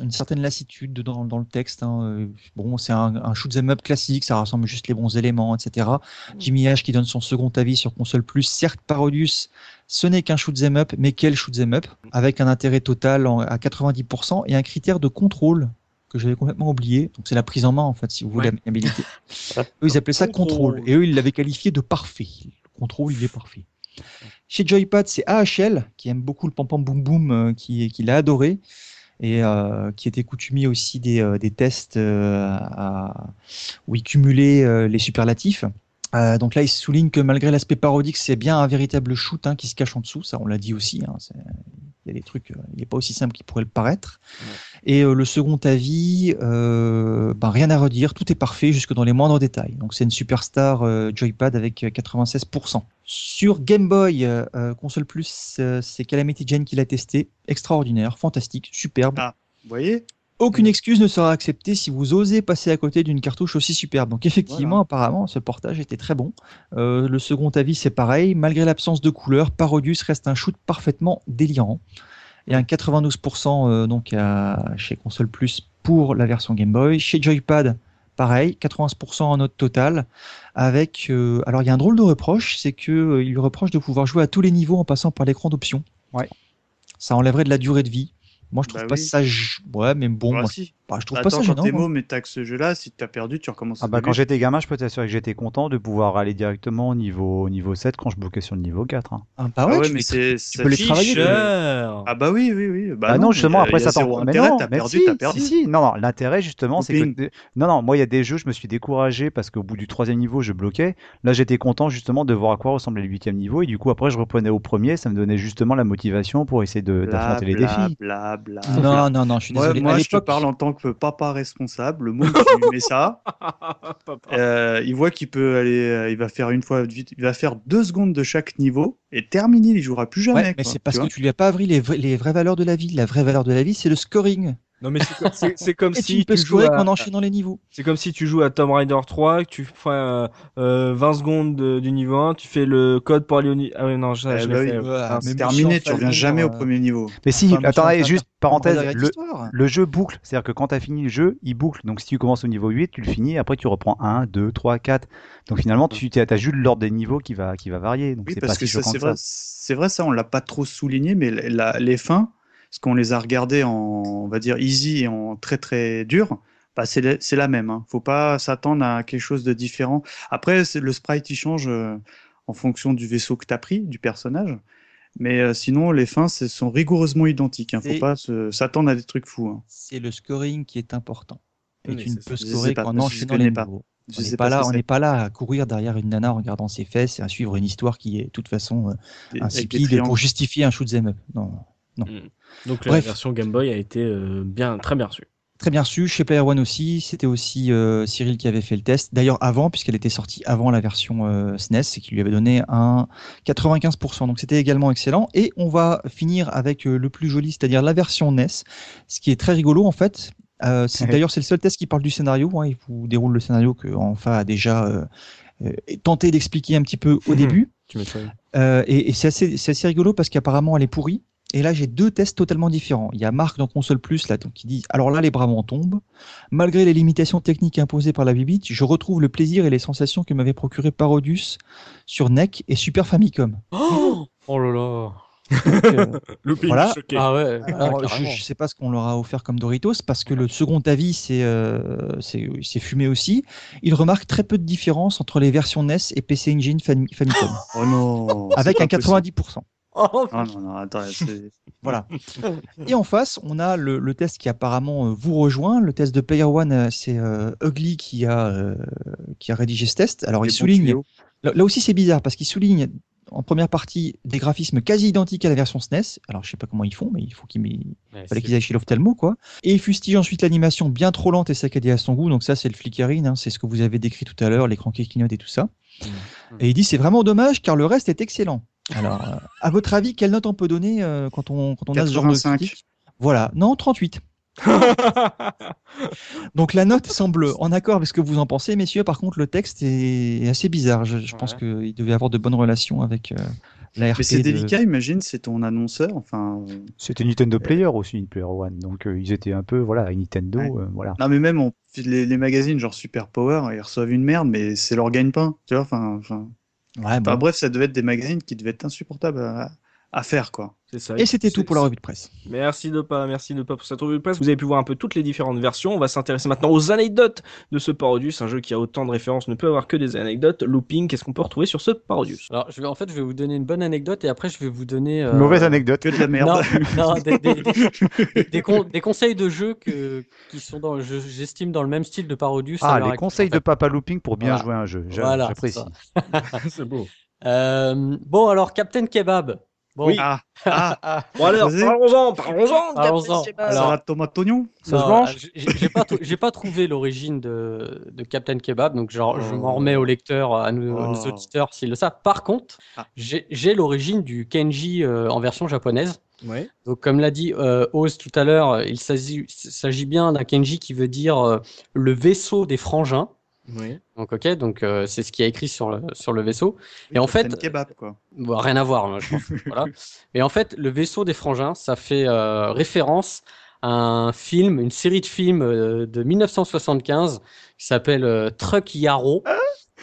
une certaine lassitude dans, dans le texte. hein. Bon, c'est un, un shoot 'em up classique, ça rassemble juste les bons éléments, etc. Jimmy H qui donne son second avis sur console plus. Certes, Parodius, ce n'est qu'un shoot 'em up, mais quel shoot 'em up? Avec un intérêt total en- à 90% et un critère de contrôle que j'avais complètement oublié. Donc c'est la prise en main en fait, si vous voulez, la maniabilité. eux, ils appelaient ça contrôle. Et eux, ils l'avaient qualifié de parfait. Le contrôle, il est parfait. Chez Joypad, c'est AHL qui aime beaucoup le pam pam boum boum, euh, qui, qui l'a adoré et euh, qui était coutumier aussi des, euh, des tests à, où il cumulait les superlatifs. Euh, donc là, il souligne que malgré l'aspect parodique, c'est bien un véritable shoot hein, qui se cache en dessous. Ça, on l'a dit aussi. Hein, il y a des trucs, euh, il n'est pas aussi simple qu'il pourrait le paraître. Et euh, le second avis, ben, rien à redire, tout est parfait jusque dans les moindres détails. Donc c'est une superstar Joypad avec euh, 96%. Sur Game Boy, console plus, c'est Calamity Jane qui l'a testé. Extraordinaire, fantastique, superbe. Ah. Vous voyez? Aucune excuse ne sera acceptée si vous osez passer à côté d'une cartouche aussi superbe. Donc effectivement, apparemment, ce portage était très bon. Euh, le second avis, c'est pareil. Malgré l'absence de couleur, Parodius reste un shoot parfaitement délirant. Et un 92% euh, donc à- chez Console Plus pour la version Game Boy. Chez Joypad, pareil, 91% en note totale. Avec, euh, alors il y a un drôle de reproche, c'est que il lui reproche de pouvoir jouer à tous les niveaux en passant par l'écran d'options. Ouais. Ça enlèverait de la durée de vie. Moi, je trouve Bah pas oui. ça. Ouais, mais bon, Bah, moi, si. Bah, je trouve Attends, pas ça quand gênant. t'es moi. môme et t'as que ce jeu-là, si t'as perdu, tu recommences Ah bah, quand j'étais gamin, je peux t'assurer que j'étais content de pouvoir aller directement au niveau, au niveau 7 quand je bloquais sur le niveau 4. hein. Ah, bah Ah ouais, tu mais les- c'est. peux les travailler, les- Ah bah oui, oui, oui. Bah Bah non, justement, après ça t'en mais non, t'as mais perdu, si, t'as perdu. Si, si, non, non, l'intérêt justement, c'est que non, non, moi il y a des jeux, je me suis découragé parce qu'au bout du troisième niveau, je bloquais. Là, j'étais content justement de voir à quoi ressemblait le huitième niveau et du coup après, je reprenais au premier, ça me donnait justement la motivation pour essayer de d'affronter les défis. bla, bla, Non, bla. non, non, je suis désolé. moi je te parle en tant que papa responsable. Le monde qui lui met ça, euh, il voit qu'il peut aller, euh, il va faire une fois, vite- il va faire deux secondes de chaque niveau et terminé, il jouera plus jamais. Ouais, mais c'est parce que tu lui as pas appris les, les vraies valeurs de la vie. La vraie valeur de la vie, c'est le scoring. Non mais c'est comme- c'est c'est comme Et tu si peux tu à- qu'en enchaînant les niveaux. C'est comme si tu joues à Tomb Raider 3, que tu fais euh, euh, 20 secondes de- du niveau 1, tu fais le code pour aller au niveau... Ah ouais, non, Eh je bah oui. Voilà, Ah, C'est terminé, tu reviens jamais au euh, premier niveau. Mais si, Enfin, Falconer, juste parenthèse, le, le jeu boucle, c'est-à-dire que quand tu as fini le jeu, il boucle. Donc si tu commences au niveau 8, tu le finis, après tu reprends 1, 2, 3, 4. Donc finalement, tu as juste l'ordre des niveaux qui va, qui va varier. Donc Oui, c'est parce pas que si choquant c'est vrai, ça. c'est vrai, ça, on l'a pas trop souligné, mais la- la- les fins, parce qu'on les a regardées en, on va dire, easy et en très très dur, bah, c'est la, c'est la même. Hein. Faut pas s'attendre à quelque chose de différent. Après, c'est- le sprite, il change euh, en fonction du vaisseau que tu as pris, du personnage. Mais euh, sinon, les fins ce sont rigoureusement identiques. Hein. Faut C'est- pas s'attendre à des trucs fous. Hein. C'est le scoring qui est important. Et Oui, tu ne peux scorer qu'en je enchaînant connais les pas. niveaux. Je On sais n'est pas là, on n'est pas là à courir derrière une nana en regardant ses fesses et à suivre une histoire qui est de toute façon euh, insipide pour justifier un shoot 'em up. Non. Donc la Bref. version Game Boy a été euh, bien, très bien reçue. Très bien reçu. Chez Player One aussi, c'était aussi euh, Cyril qui avait fait le test. D'ailleurs, avant, puisqu'elle était sortie avant la version euh, SNES et qui lui avait donné un 95%. Donc, c'était également excellent. Et on va finir avec euh, le plus joli, c'est-à-dire la version NES. Ce qui est très rigolo, en fait. Euh, c'est- D'ailleurs, c'est le seul test qui parle du scénario. hein. Il vous déroule le scénario que a déjà euh, euh, tenté d'expliquer un petit peu au début. Tu. Euh, et et c'est assez, c'est assez rigolo parce qu'apparemment elle est pourrie. Et là, j'ai deux tests totalement différents. Il y a Marc dans Console Plus là, donc, qui dit Alors là, les bras m'en tombent. Malgré les limitations techniques imposées par la Bibite, je retrouve le plaisir et les sensations que m'avait procuré Parodius sur NEC et Super Famicom. Oh, là là. Donc, euh, Voilà. choqué. Ah ouais. alors, ah, je, je sais pas ce qu'on leur a offert comme Doritos parce que le second avis, c'est euh, c'est c'est fumé aussi. Il remarque très peu de différence entre les versions NES et PC Engine Fami- Famicom, Oh non. avec un possible. 90%. Oh, Ah non, non, attends, c'est- Voilà. Et en face, on a le, le test qui apparemment euh, vous rejoint. Le test de Player One, euh, c'est euh, Ugly qui a, euh, qui a rédigé ce test. Alors, les il souligne. Là, là aussi, c'est bizarre parce qu'il souligne en première partie des graphismes quasi identiques à la version SNES. Alors, je sais pas comment ils font, mais il faut qu'ils Ouais, fallait qu'ils aillent chez l'ophtalmo, quoi. Et il fustige ensuite l'animation bien trop lente et saccadée à son goût. Donc ça, c'est le flickering, hein, c'est ce que vous avez décrit tout à l'heure, l'écran qui clignote et tout ça. Mm. Et il dit c'est vraiment dommage car le reste est excellent. Alors, euh, à votre avis, quelle note on peut donner euh, quand on, quand on a ce genre de 85. critique? Voilà, non, 38. Donc la note semble en accord avec ce que vous en pensez, messieurs. Par contre, le texte est assez bizarre. Je, je pense qu'il devait avoir de bonnes relations avec euh, la RP. Mais c'est de- délicat, imagine, c'est ton annonceur. Enfin, C'était Nintendo Player aussi, Player One. Donc euh, ils étaient un peu, voilà, Nintendo, Ouais. euh, voilà. Non, mais même on, les, les magazines genre Super Power, ils reçoivent une merde, mais c'est leur gagne-pain. Tu vois, enfin, enfin, Ouais, bon. bref, ça devait être des magazines qui devaient être insupportables à, à faire, quoi. C'est ça. Et c'était tout pour la revue de presse. Merci de pas, merci de pas pour cette revue de presse. Vous avez pu voir un peu toutes les différentes versions. On va s'intéresser maintenant aux anecdotes de ce Parodius, un jeu qui a autant de références, ne peut avoir que des anecdotes. Looping, qu'est-ce qu'on peut retrouver sur ce Parodius? Alors, je vais, en fait, je vais vous donner une bonne anecdote et après, je vais vous donner. euh, Mauvaise anecdote. Que de la merde. Non, non, des, des- des- des con- des conseils de jeu que, qui sont dans, je- j'estime dans le même style de Parodius. Ah, les conseils en de. Papa Looping pour bien Voilà. jouer un jeu. Voilà, J'apprécie. c'est C'est beau. Euh, bon, alors, Captain Kebab. Bon, Oui. Ah, ah, Bon alors, parlons-en, parlons-en. Alors- tomate oignon Ça se non, mange euh, j'ai- pas, pas trouvé l'origine de, de Captain Kebab, donc genre, je Oh. m'en remets au lecteur, à nos, à nos Oh. auditeurs s'ils le savent. Par contre, Ah. j'ai l'origine du Kenji euh, en version japonaise. Ouais. Donc, comme l'a dit euh, Oz tout à l'heure, il s'agit s'agit bien d'un Kenji qui veut dire euh, le vaisseau des frangins. Oui. Donc, ok, donc euh, c'est ce qui est écrit sur le, sur le vaisseau. Et en fait- kebab, quoi. Bon, rien à voir, moi, je pense. voilà. Et en fait, le vaisseau des frangins, ça fait euh, référence à un film, une série de films euh, de 1975 qui s'appelle euh, Truck Yarrow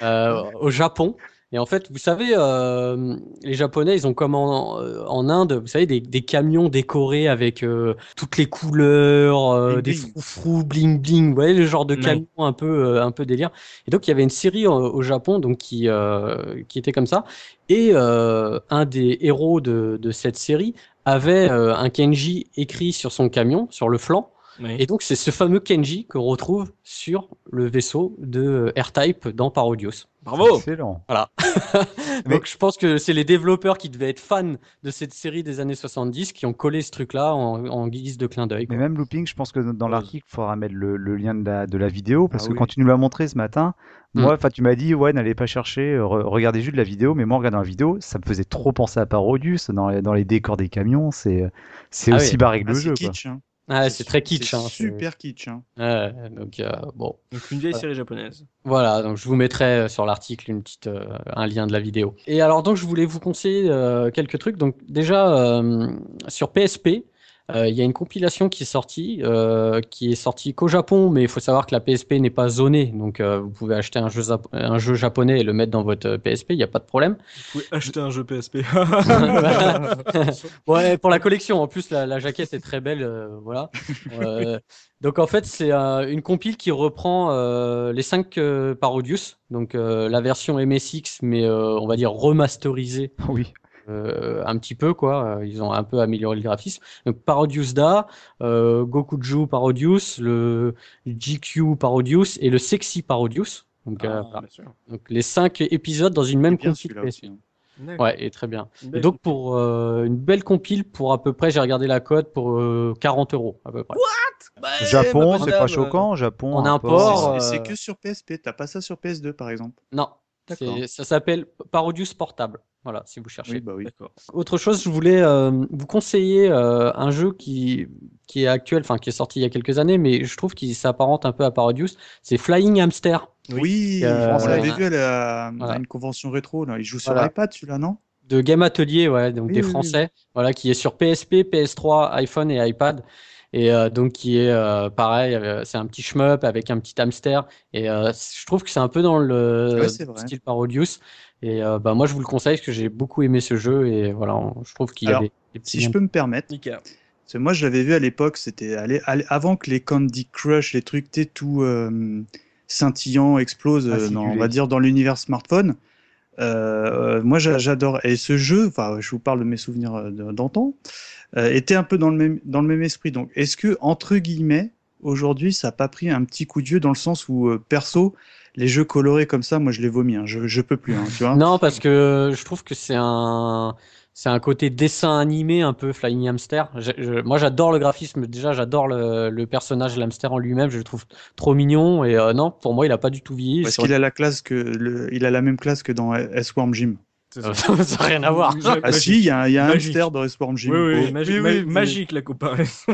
euh, au Japon. Et en fait, vous savez, euh, les Japonais, ils ont comme en, euh, en Inde, vous savez, des, des camions décorés avec euh, toutes les couleurs, euh, Bling des froufrous, bling bling, vous voyez, le genre de Ouais. camions un peu, euh, un peu délire. Et donc, il y avait une série euh, au Japon donc, qui, euh, qui était comme ça. Et euh, un des héros de, de cette série avait euh, un Kenji écrit sur son camion, sur le flanc. Oui. Et donc, c'est ce fameux Kenji qu'on retrouve sur le vaisseau de R-Type dans Parodius. Bravo. Excellent. Mais- Donc, je pense que c'est les développeurs qui devaient être fans de cette série des années 70 qui ont collé ce truc-là en, en guise de clin d'œil. Mais quoi. même Looping, je pense que dans Ouais. l'article, il faudra mettre le, le lien de la, de la vidéo, parce Ah que oui. quand tu nous l'as montré ce matin, Mm. moi, enfin, tu m'as dit, ouais, n'allez pas chercher, euh, re- regardez juste la vidéo, mais moi, en regardant la vidéo, ça me faisait trop penser à Parodius, dans les, dans les décors des camions, c'est c'est Ah aussi oui. barré que Ah, le jeu. quoi. kitsch. Hein. Ah, c'est très kitsch. C'est hein, super kitsch. Hein. Ouais, donc, euh, bon. Donc une vieille série japonaise. Voilà, donc je vous mettrai euh, sur l'article une petite, euh, un lien de la vidéo. Et alors donc je voulais vous conseiller euh, quelques trucs. Donc déjà euh, sur PSP, euh, il y a une compilation qui est sortie, euh, qui est sortie qu'au Japon, mais il faut savoir que la PSP n'est pas zonée, donc euh, vous pouvez acheter un jeu, un jeu japonais et le mettre dans votre euh, PSP, il n'y a pas de problème. Vous pouvez acheter un jeu PSP. Ouais, pour la collection. En plus, la, la jaquette est très belle. euh, voilà. Euh, donc, en fait, c'est euh, une compile qui reprend euh, les 5 Parodius. Donc, euh, la version MSX, mais euh, on va dire remasterisée Oui. Euh, un petit peu, quoi. Euh, Ils ont un peu amélioré le graphisme. Donc, Parodius Da, euh, Gokuju Parodius, le GQ Parodius et le Sexy Parodius. Donc, euh, Ah, voilà. bien sûr. donc les 5 épisodes dans une même aussi. hein. Ouais, et très bien. Et donc pour euh, une belle compile pour à peu près, j'ai regardé la cote pour euh, 40 euros à peu près. Bah, Japon, c'est pas choquant. Japon, En import, import, Et c'est que sur PSP. T'as pas ça sur PS2, par exemple? Non, ça s'appelle Parodius Portable. Voilà, si vous cherchez. Oui, bah oui. Autre chose, je voulais euh, vous conseiller euh, un jeu qui, qui est actuel, enfin qui est sorti il y a quelques années, mais je trouve qu'il s'apparente un peu à Parodius. C'est Flying Hamster. Oui, Euh, on l'avait vu à, la- Voilà. à une convention rétro. Là. Il joue sur Voilà. iPad, celui-là, non? De Game Atelier, ouais, donc Oui, des oui, oui. Français, voilà, qui est sur PSP, PS3, iPhone et iPad. Et euh, donc qui est euh, pareil, euh, c'est un petit shmup avec un petit hamster. Et euh, je trouve que c'est un peu dans le Ouais, style Parodius. Et euh, bah, moi je vous le conseille parce que j'ai beaucoup aimé ce jeu et voilà, on- je trouve qu'il y a Alors, des, des petits Si je peux me permettre. Nickel. Parce que moi, je l'avais vu à l'époque, c'était avant que les Candy Crush, les trucs t'es tout euh, scintillants explosent, euh, dans- on va dire, dans l'univers smartphone. Euh, euh, moi, j'a- j'adore. Et ce jeu, enfin, je vous parle de mes souvenirs d'antan, euh, était un peu dans le même, dans le même esprit. Donc, est-ce que, entre guillemets, aujourd'hui, ça n'a pas pris un petit coup de vieux dans le sens où, euh, perso, les jeux colorés comme ça, moi, je les vomis. hein. Je, je peux plus, hein, tu vois. Non, parce que je trouve que c'est un, c'est un côté dessin animé un peu Flying Hamster. Je- je- moi, j'adore le graphisme. Déjà, j'adore le, le personnage l'hamster en lui-même. Je le trouve trop mignon. Et euh, non, pour moi, il a pas du tout vieilli. Parce qu'il a la classe que, le, il a la même classe que dans Jim. C'est Euh, ça. n'a rien à voir. Ah magique. si, il y a, un- il y a un Magique. hamster dans S-Worm Jim. Oui, oui, Oh, magique, oui, ma- oui, magique la comparaison.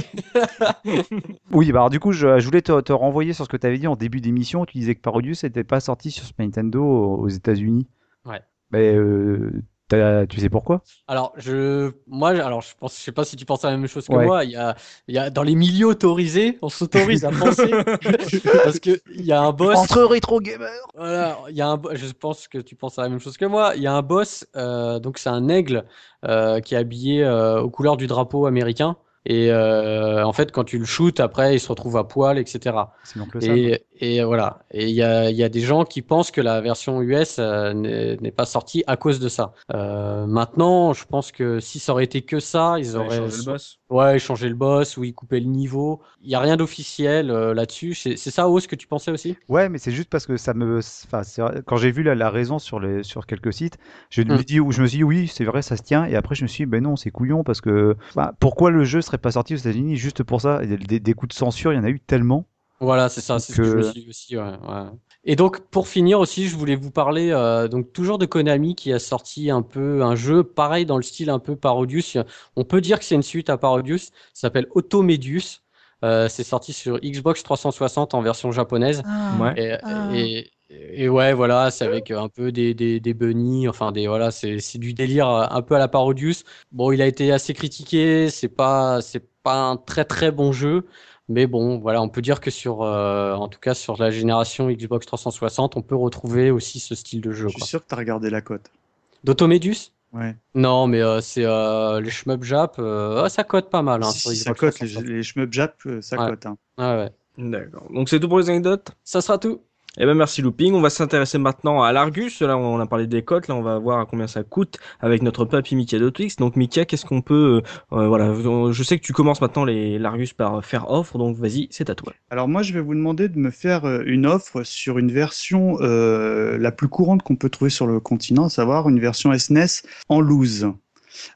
Oui, bah alors du coup, je, je voulais te, te renvoyer sur ce que tu avais dit en début d'émission. Tu disais que Parodius n'était pas sorti sur Super Nintendo aux États-Unis. Ouais. Mais euh, Tu sais pourquoi? Alors, je, moi, alors, je pense, je sais pas si tu penses à la même chose que Ouais. moi. Il y a, il y a, dans les milieux autorisés, on s'autorise à penser parce que il y a un boss. Entre rétro gamers Voilà, il y a un, je pense que tu penses à la même chose que moi. Il y a un boss, euh, donc c'est un aigle euh, qui est habillé euh, aux couleurs du drapeau américain. Et euh, en fait, quand tu le shootes, après, il se retrouve à poil, etc. C'est l'oncle Sam. Et, et voilà. Et il y a, il y a des gens qui pensent que la version US euh, n'est pas sortie à cause de ça. Euh, maintenant, je pense que si ça aurait été que ça, ils Ouais, auraient changer le boss. ouais, changé le boss ou ils coupaient le niveau. Il y a rien d'officiel euh, là-dessus. C'est ça, Ose, que tu pensais aussi? Ouais, mais c'est juste parce que ça me. Enfin, quand j'ai vu la, la raison sur, les, sur quelques sites, je Mm. me, dis, je me suis dit oui, c'est vrai, ça se tient. Et après, je me suis dit, ben non, c'est couillon parce que. enfin, pourquoi le jeu serait pas sorti aux États-Unis juste pour ça? Et des, des coups de censure, il y en a eu tellement. Voilà, c'est ça, c'est ce que je me euh, suis dit aussi. Ouais, ouais. Et donc, pour finir aussi, je voulais vous parler euh, donc toujours de Konami qui a sorti un peu un jeu pareil dans le style un peu Parodius. On peut dire que c'est une suite à Parodius. Ça s'appelle Automedius. Euh, c'est sorti sur Xbox 360 en version japonaise. Ouais. Et, et, et ouais, voilà, c'est avec un peu des, des, des bunnies, enfin des voilà, c'est c'est du délire euh, un peu à la Parodius. Bon, il a été assez critiqué, c'est pas c'est pas un très très bon jeu, mais bon, voilà, on peut dire que sur euh, en tout cas sur la génération Xbox 360, on peut retrouver aussi ce style de jeu. Je suis sûr que t'as regardé la cote. D'automedius Ouais. Non, mais euh, c'est euh, les shmup jap, euh, ah, ça cote pas mal hein, si, sur si, ça Xbox cote, les, 360. les shmup jap, ça Ouais. cote. hein. Ouais, ouais. D'accord. Donc c'est tout pour les anecdotes? Ça sera tout. Eh ben merci Looping. On va s'intéresser maintenant à l'Argus. Là on a parlé des cotes. Là on va voir à combien ça coûte avec notre papy Mika de Twix. Donc Mika, qu'est-ce qu'on peut euh, euh, voilà, je sais que tu commences maintenant les l'Argus par faire offre. Donc vas-y, c'est à toi. Alors moi, je vais vous demander de me faire euh, une offre sur une version euh, la plus courante qu'on peut trouver sur le continent, à savoir une version SNES en loose.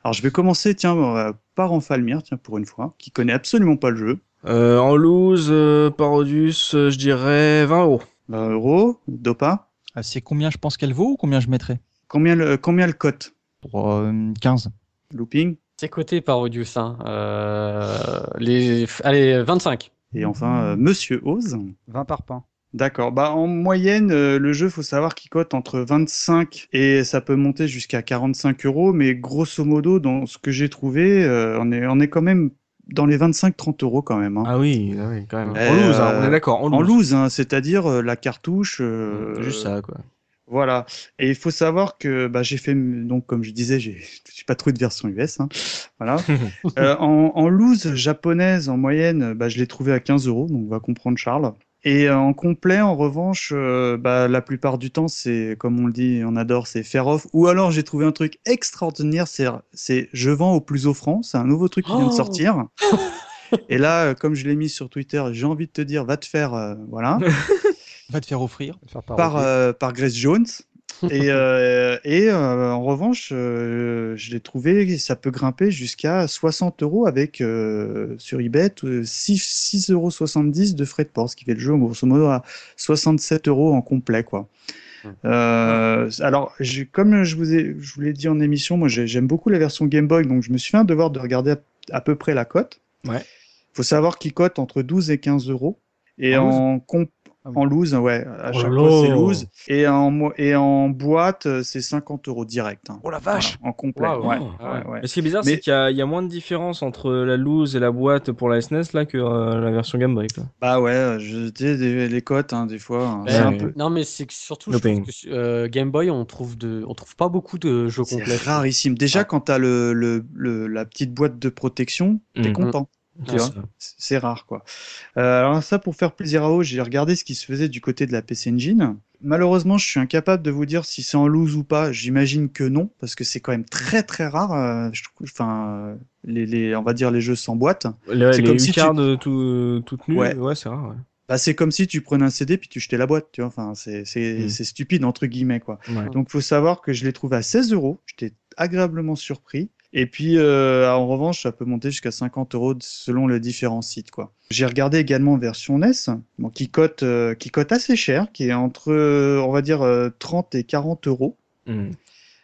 Alors je vais commencer, tiens, euh, par Enfalmir, tiens, pour une fois, qui connaît absolument pas le jeu. Euh, en loose, euh, Parodius, euh, je dirais 20 euros. 20 euros, Dopa. Ah, c'est combien je pense qu'elle vaut ou combien je mettrais? Combien le, combien le cote? Pour euh, 15. Looping. C'est coté Parodius. Hein. Euh, les... Allez, 25. Et enfin, euh, Monsieur Oz. 20 par pain. D'accord. Bah, en moyenne, euh, le jeu, faut savoir qu'il cote entre 25 et ça peut monter jusqu'à 45 euros. Mais grosso modo, dans ce que j'ai trouvé, euh, on, est, on est quand même dans les 25-30 euros quand même. hein. Ah oui, ah oui, quand même. Euh, en loose, hein, on est d'accord. En loose. hein, c'est-à-dire euh, la cartouche. euh, C'est Juste ça quoi. Voilà. Et il faut savoir que bah, j'ai fait, donc comme je disais, j'ai j'ai pas trouvé de version US. Hein. Voilà. Euh, en, en loose japonaise, en moyenne, bah, je l'ai trouvé à 15 euros, donc va comprendre Charles. Et euh, en complet, en revanche, euh, bah, la plupart du temps, c'est comme on le dit, on adore, c'est faire off. Ou alors j'ai trouvé un truc extraordinaire, c'est c'est je vends au plus offrant. C'est un nouveau truc qui vient de Oh sortir. Et là, euh, comme je l'ai mis sur Twitter, j'ai envie de te dire, va te faire, euh, voilà Va te faire offrir. Par, euh, par Grace Jones. Et, euh, et euh, en revanche, euh, je l'ai trouvé, ça peut grimper jusqu'à 60 euros avec sur eBay euh, 6 6,70 euros de frais de port, ce qui fait le jeu grosso modo à 67 euros en complet, quoi. Euh, alors, comme je vous, ai, je vous l'ai dit en émission, moi j'ai- j'aime beaucoup la version Game Boy, donc je me suis fait un devoir de regarder à, à peu près la cote. Ouais. faut savoir qu'il cote entre 12 et 15 euros. Et En en, comp- Ah oui. en loose, ouais, à Oh chaque là fois c'est là. loose. Et en, mo- et en boîte, euh, c'est 50 euros direct. hein. Oh la vache Voilà, en complet. Ouais, Ah ouais, ouais. Mais ce qui est bizarre, Mais- c'est qu'il y, a- il y a moins de différence entre la loose et la boîte pour la SNES là que euh, la version Game Boy. Quoi. Bah ouais, je dis des- les cotes, hein, des fois. hein, Ben, c'est un ouais. peu. Non, mais c'est que surtout, je Doping. trouve que sur, euh, Game Boy, on trouve de, on trouve pas beaucoup de jeux C'est complets. rarissime. Déjà, Ouais. quand t'as le, le, le, la petite boîte de protection, t'es Mhm. content. Tu C'est rare, quoi. Euh, alors ça, pour faire plaisir à eux, j'ai regardé ce qui se faisait du côté de la PC Engine. Malheureusement, je suis incapable de vous dire si c'est en loose ou pas. J'imagine que non, parce que c'est quand même très très rare. euh, je enfin, euh, les, les, on va dire les jeux sans boîte. Les, C'est comme si cards tout, toutes nues, ouais, Ouais. c'est rare. Ouais. Bah, c'est comme si tu prenais un CD puis tu jetais la boîte, tu vois. Enfin, c'est c'est Mm. c'est stupide entre guillemets, quoi. Ouais. Donc, faut savoir que je l'ai trouvé à 16 euros. J'étais agréablement surpris. Et puis, euh, en revanche, ça peut monter jusqu'à 50 euros selon les différents sites, quoi. J'ai regardé également version NES, bon, qui cote, euh, qui cote assez cher, qui est entre, euh, on va dire, euh, 30 et 40 euros Mhm.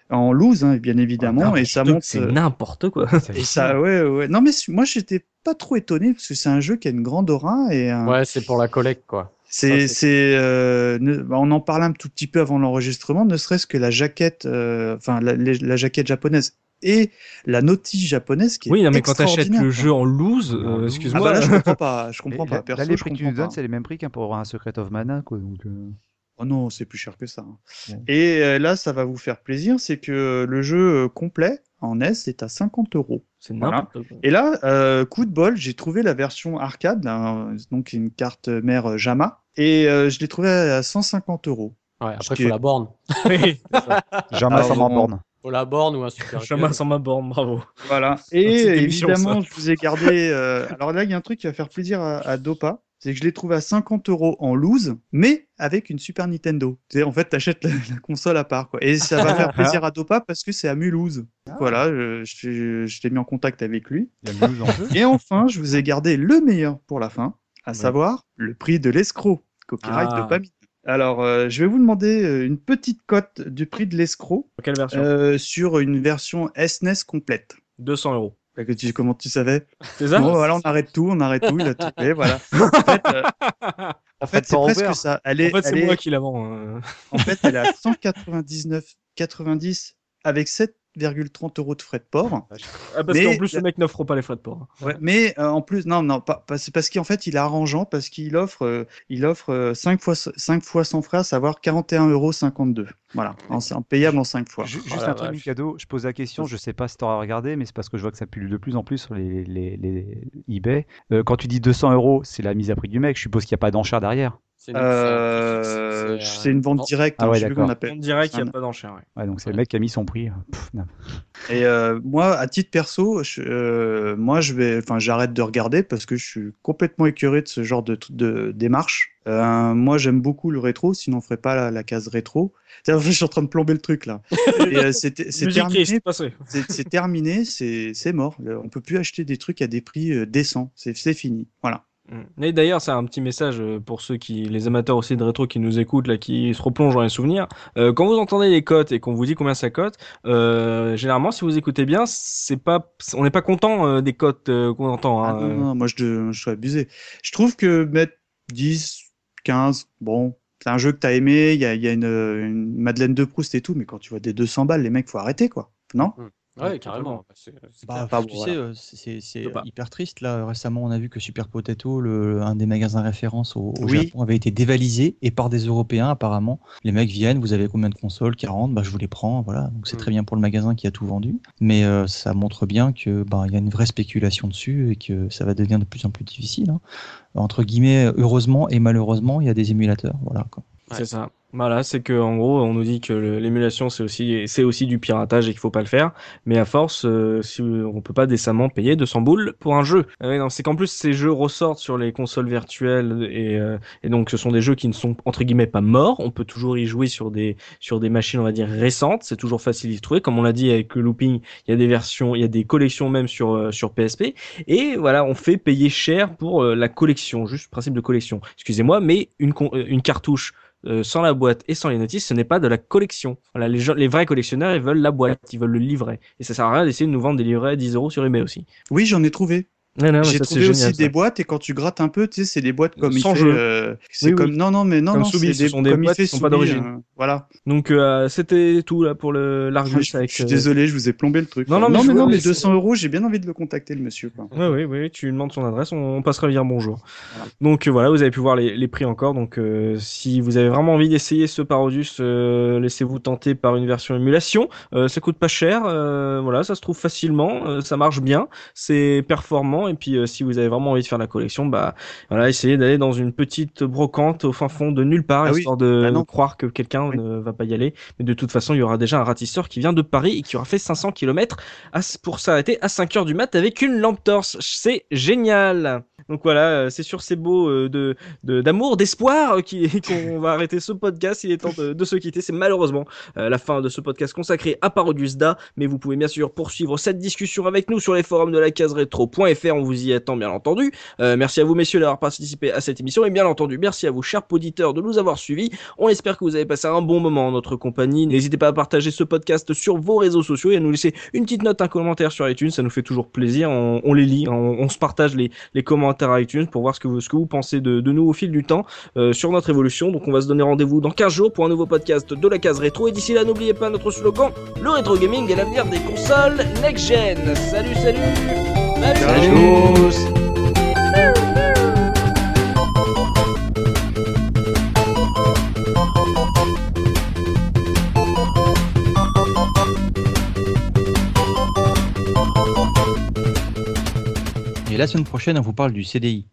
en loose, hein, bien évidemment, et ça monte. C'est n'importe quoi. et ça, ouais, ouais. Non, mais moi, j'étais pas trop étonné parce que c'est un jeu qui a une grande aura et Ouais, c'est pour la collecte, quoi. C'est, Ça, c'est, euh, ne- bah, on en parlait un tout petit peu avant l'enregistrement, ne serait-ce que la jaquette, euh, enfin la jaquette japonaise et la notice japonaise qui est Oui, non, mais quand t'achètes extraordinaire, le jeu en loose, euh, loose. Ah excuse-moi. bah là je comprends pas, je comprends pas. là- Perso, là, les prix que tu nous donnes, c'est les mêmes prix qu'un pour avoir un Secret of Mana, quoi. Donc, euh, Oh non, c'est plus cher que ça. hein. Et euh, là, ça va vous faire plaisir, c'est que le jeu euh, complet en NES est à 50 euros. C'est Voilà. Et là, euh, coup de bol, j'ai trouvé la version arcade, euh, donc une carte mère euh, JAMA, et euh, je l'ai trouvé à 150 euros. Ouais, après, qui faut est- la borne. Oui, ça. jamais Ah, sans ma borne. Faut la borne ou un super. Chama sans ma borne, bravo. Voilà. Et évidemment, ça. je vous ai gardé. euh, Alors là, il y a un truc qui va faire plaisir à, à Dopa. C'est que je l'ai trouvé à 50 euros en loose, mais avec une Super Nintendo. Tu sais, en fait, t'achètes la, la console à part, quoi. Et ça va faire plaisir à Dopa parce que c'est à Mulhouse. Voilà, je, je, je t'ai mis en contact avec lui. En. Et enfin, je vous ai gardé le meilleur pour la fin, à savoir le prix de l'escroc, copyright Ah. de Pamit. Alors, euh, je vais vous demander euh, une petite cote du prix de l'escroc Quelle version euh, sur une version SNES complète. 200 euros. Bah, que tu- comment tu savais C'est ça Bon, voilà, on arrête tout, on arrête tout, il a tout fait, voilà. En fait, euh, en fait, c'est presque ouvert. ça. Elle est, En fait, c'est moi est- qui la vends. euh. en fait, elle est à 199,90 avec 7,30 euros de frais de port. Ah, parce Mais- qu'en plus, le mec n'offre pas les frais de port. Ouais, mais euh, en plus, non, non, pas, pas- c'est parce qu'en fait, il est arrangeant parce qu'il offre, euh, il offre 5 fois, 5 fois son frais, à savoir 41,52 euros. Voilà, en, en payable en 5 fois. Oh Juste un truc, vache. Mikado, je pose la question, je sais pas si tu auras regardé, mais c'est parce que je vois que ça pullule de plus en plus sur les, les, les eBay. Euh, quand tu dis 200 euros, c'est la mise à prix du mec, je suppose qu'il n'y a pas d'enchère derrière. C'est une- Euh, c'est- c'est une vente directe, Ah hein, ouais, je sais on appelle. On dirait qu'il n'y Un- a pas d'enchère. ouais. Ouais, donc c'est le mec qui a mis son prix. Pff, non. Et euh, moi, à titre perso, je, euh, moi, je vais, enfin, j'arrête de regarder parce que je suis complètement écœuré de ce genre de, de démarche. Euh, moi, j'aime beaucoup le rétro, sinon on ferait pas la, la case rétro. Je suis en train de plomber le truc là. Euh, c'est terminé, c'est terminé, c'est c'est mort. On peut plus acheter des trucs à des prix euh, décents. C'est c'est fini. Voilà. Mm. Et d'ailleurs, c'est un petit message euh, pour ceux qui, les amateurs aussi de rétro qui nous écoutent, là, qui se replongent dans les souvenirs. Euh, quand vous entendez les cotes et qu'on vous dit combien ça cote, euh, généralement, si vous écoutez bien, c'est pas, on n'est pas content euh, des cotes euh, qu'on entend. Ah hein, non, euh. non, moi je, suis abusé. Je trouve que mettre 10, 15, bon, c'est un jeu que t'as aimé, il y a, y a une, une Madeleine de Proust et tout, mais quand tu vois des 200 balles, les mecs, faut arrêter quoi. Non? Ouais, carrément. C'est- Bah, tu sais, c'est- hyper triste. Là, récemment, on a vu que Super Potato, le, un des magasins référence au, au Oui. Japon, avait été dévalisé et par des Européens, apparemment. Les mecs viennent, vous avez combien de consoles? 40, bah, je vous les prends. Voilà. Donc, c'est Mm. très bien pour le magasin qui a tout vendu. Mais euh, ça montre bien que bah, il y a une vraie spéculation dessus et que ça va devenir de plus en plus difficile. hein. Entre guillemets, heureusement et malheureusement, il y a des émulateurs. Voilà. Quoi. Ouais. C'est ça. Voilà, c'est que en gros, on nous dit que l'émulation c'est aussi c'est aussi du piratage et qu'il faut pas le faire. Mais à force, euh, si on peut pas décemment payer 200 boules pour un jeu. Oui, non, c'est qu'en plus ces jeux ressortent sur les consoles virtuelles et, euh, et donc ce sont des jeux qui ne sont entre guillemets pas morts. On peut toujours y jouer sur des sur des machines on va dire récentes. C'est toujours facile d'y trouver. Comme on l'a dit avec le looping, il y a des versions, il y a des collections même sur euh, sur PSP. Et voilà, on fait payer cher pour euh, la collection, juste principe de collection. Excusez-moi, mais une euh, une cartouche euh, sans la boîte et sans les notices, ce n'est pas de la collection. Voilà, les, gens, les vrais collectionneurs, ils veulent la boîte, ils veulent le livret. Et ça sert à rien d'essayer de nous vendre des livrets à 10 euros sur eBay aussi. Oui, j'en ai trouvé. J'ai trouvé aussi génial, des ça. boîtes et quand tu grattes un peu, tu sais, c'est des boîtes comme Sans il fait. jeu. euh, c'est Oui, oui. comme non, non, mais non, Comme non, Soubi, c'est ce des sont des comme boîtes qui sont pas d'origine. euh, voilà. Donc euh, c'était tout là pour le Je, l'Argus je suis euh, désolé, je vous ai plombé le truc. Non, non, mais non, mais, vois, non, mais mais c'est- 200 euros, j'ai bien envie de le contacter, le monsieur. Quoi. Oui, oui, oui, tu lui demandes son adresse, on, on passera dire bonjour. Voilà. Donc euh, voilà, vous avez pu voir les, les prix encore. Donc euh, si vous avez vraiment envie d'essayer ce Parodius, laissez-vous tenter par une version émulation. Ça coûte pas cher, voilà, ça se trouve facilement, ça marche bien, c'est performant. Et puis euh, si vous avez vraiment envie de faire la collection, bah voilà, essayez d'aller dans une petite brocante au fin fond de nulle part, Ah oui. histoire de non. croire que quelqu'un Oui. ne va pas y aller. Mais de toute façon, il y aura déjà un ratisseur qui vient de Paris et qui aura fait 500 km pour s'arrêter à 5 heures du mat avec une lampe torche. C'est génial. Donc voilà, euh, c'est sur ces mots euh, de d'amour, d'espoir euh, qu'on va arrêter ce podcast. Il est temps de, de se quitter. C'est malheureusement la fin de ce podcast consacré à Parodius Da. Mais vous pouvez bien sûr poursuivre cette discussion avec nous sur les forums de la case rétro.fr. On vous y attend bien entendu. Euh, merci à vous messieurs d'avoir participé à cette émission et bien entendu merci à vous chers auditeurs de nous avoir suivis. On espère que vous avez passé un bon moment en notre compagnie. N'hésitez pas à partager ce podcast sur vos réseaux sociaux et à nous laisser une petite note, un commentaire sur iTunes. Ça nous fait toujours plaisir. On, on les lit, on, on se partage les, les commentaires commentaire à iTunes pour voir ce que vous, ce que vous pensez de, de nous au fil du temps euh, sur notre évolution. Donc on va se donner rendez-vous dans 15 jours pour un nouveau podcast de la case rétro. Et d'ici là, n'oubliez pas notre slogan le rétro gaming est l'avenir des consoles next-gen. Salut, salut Salut. Et la semaine prochaine, on vous parle du CDI.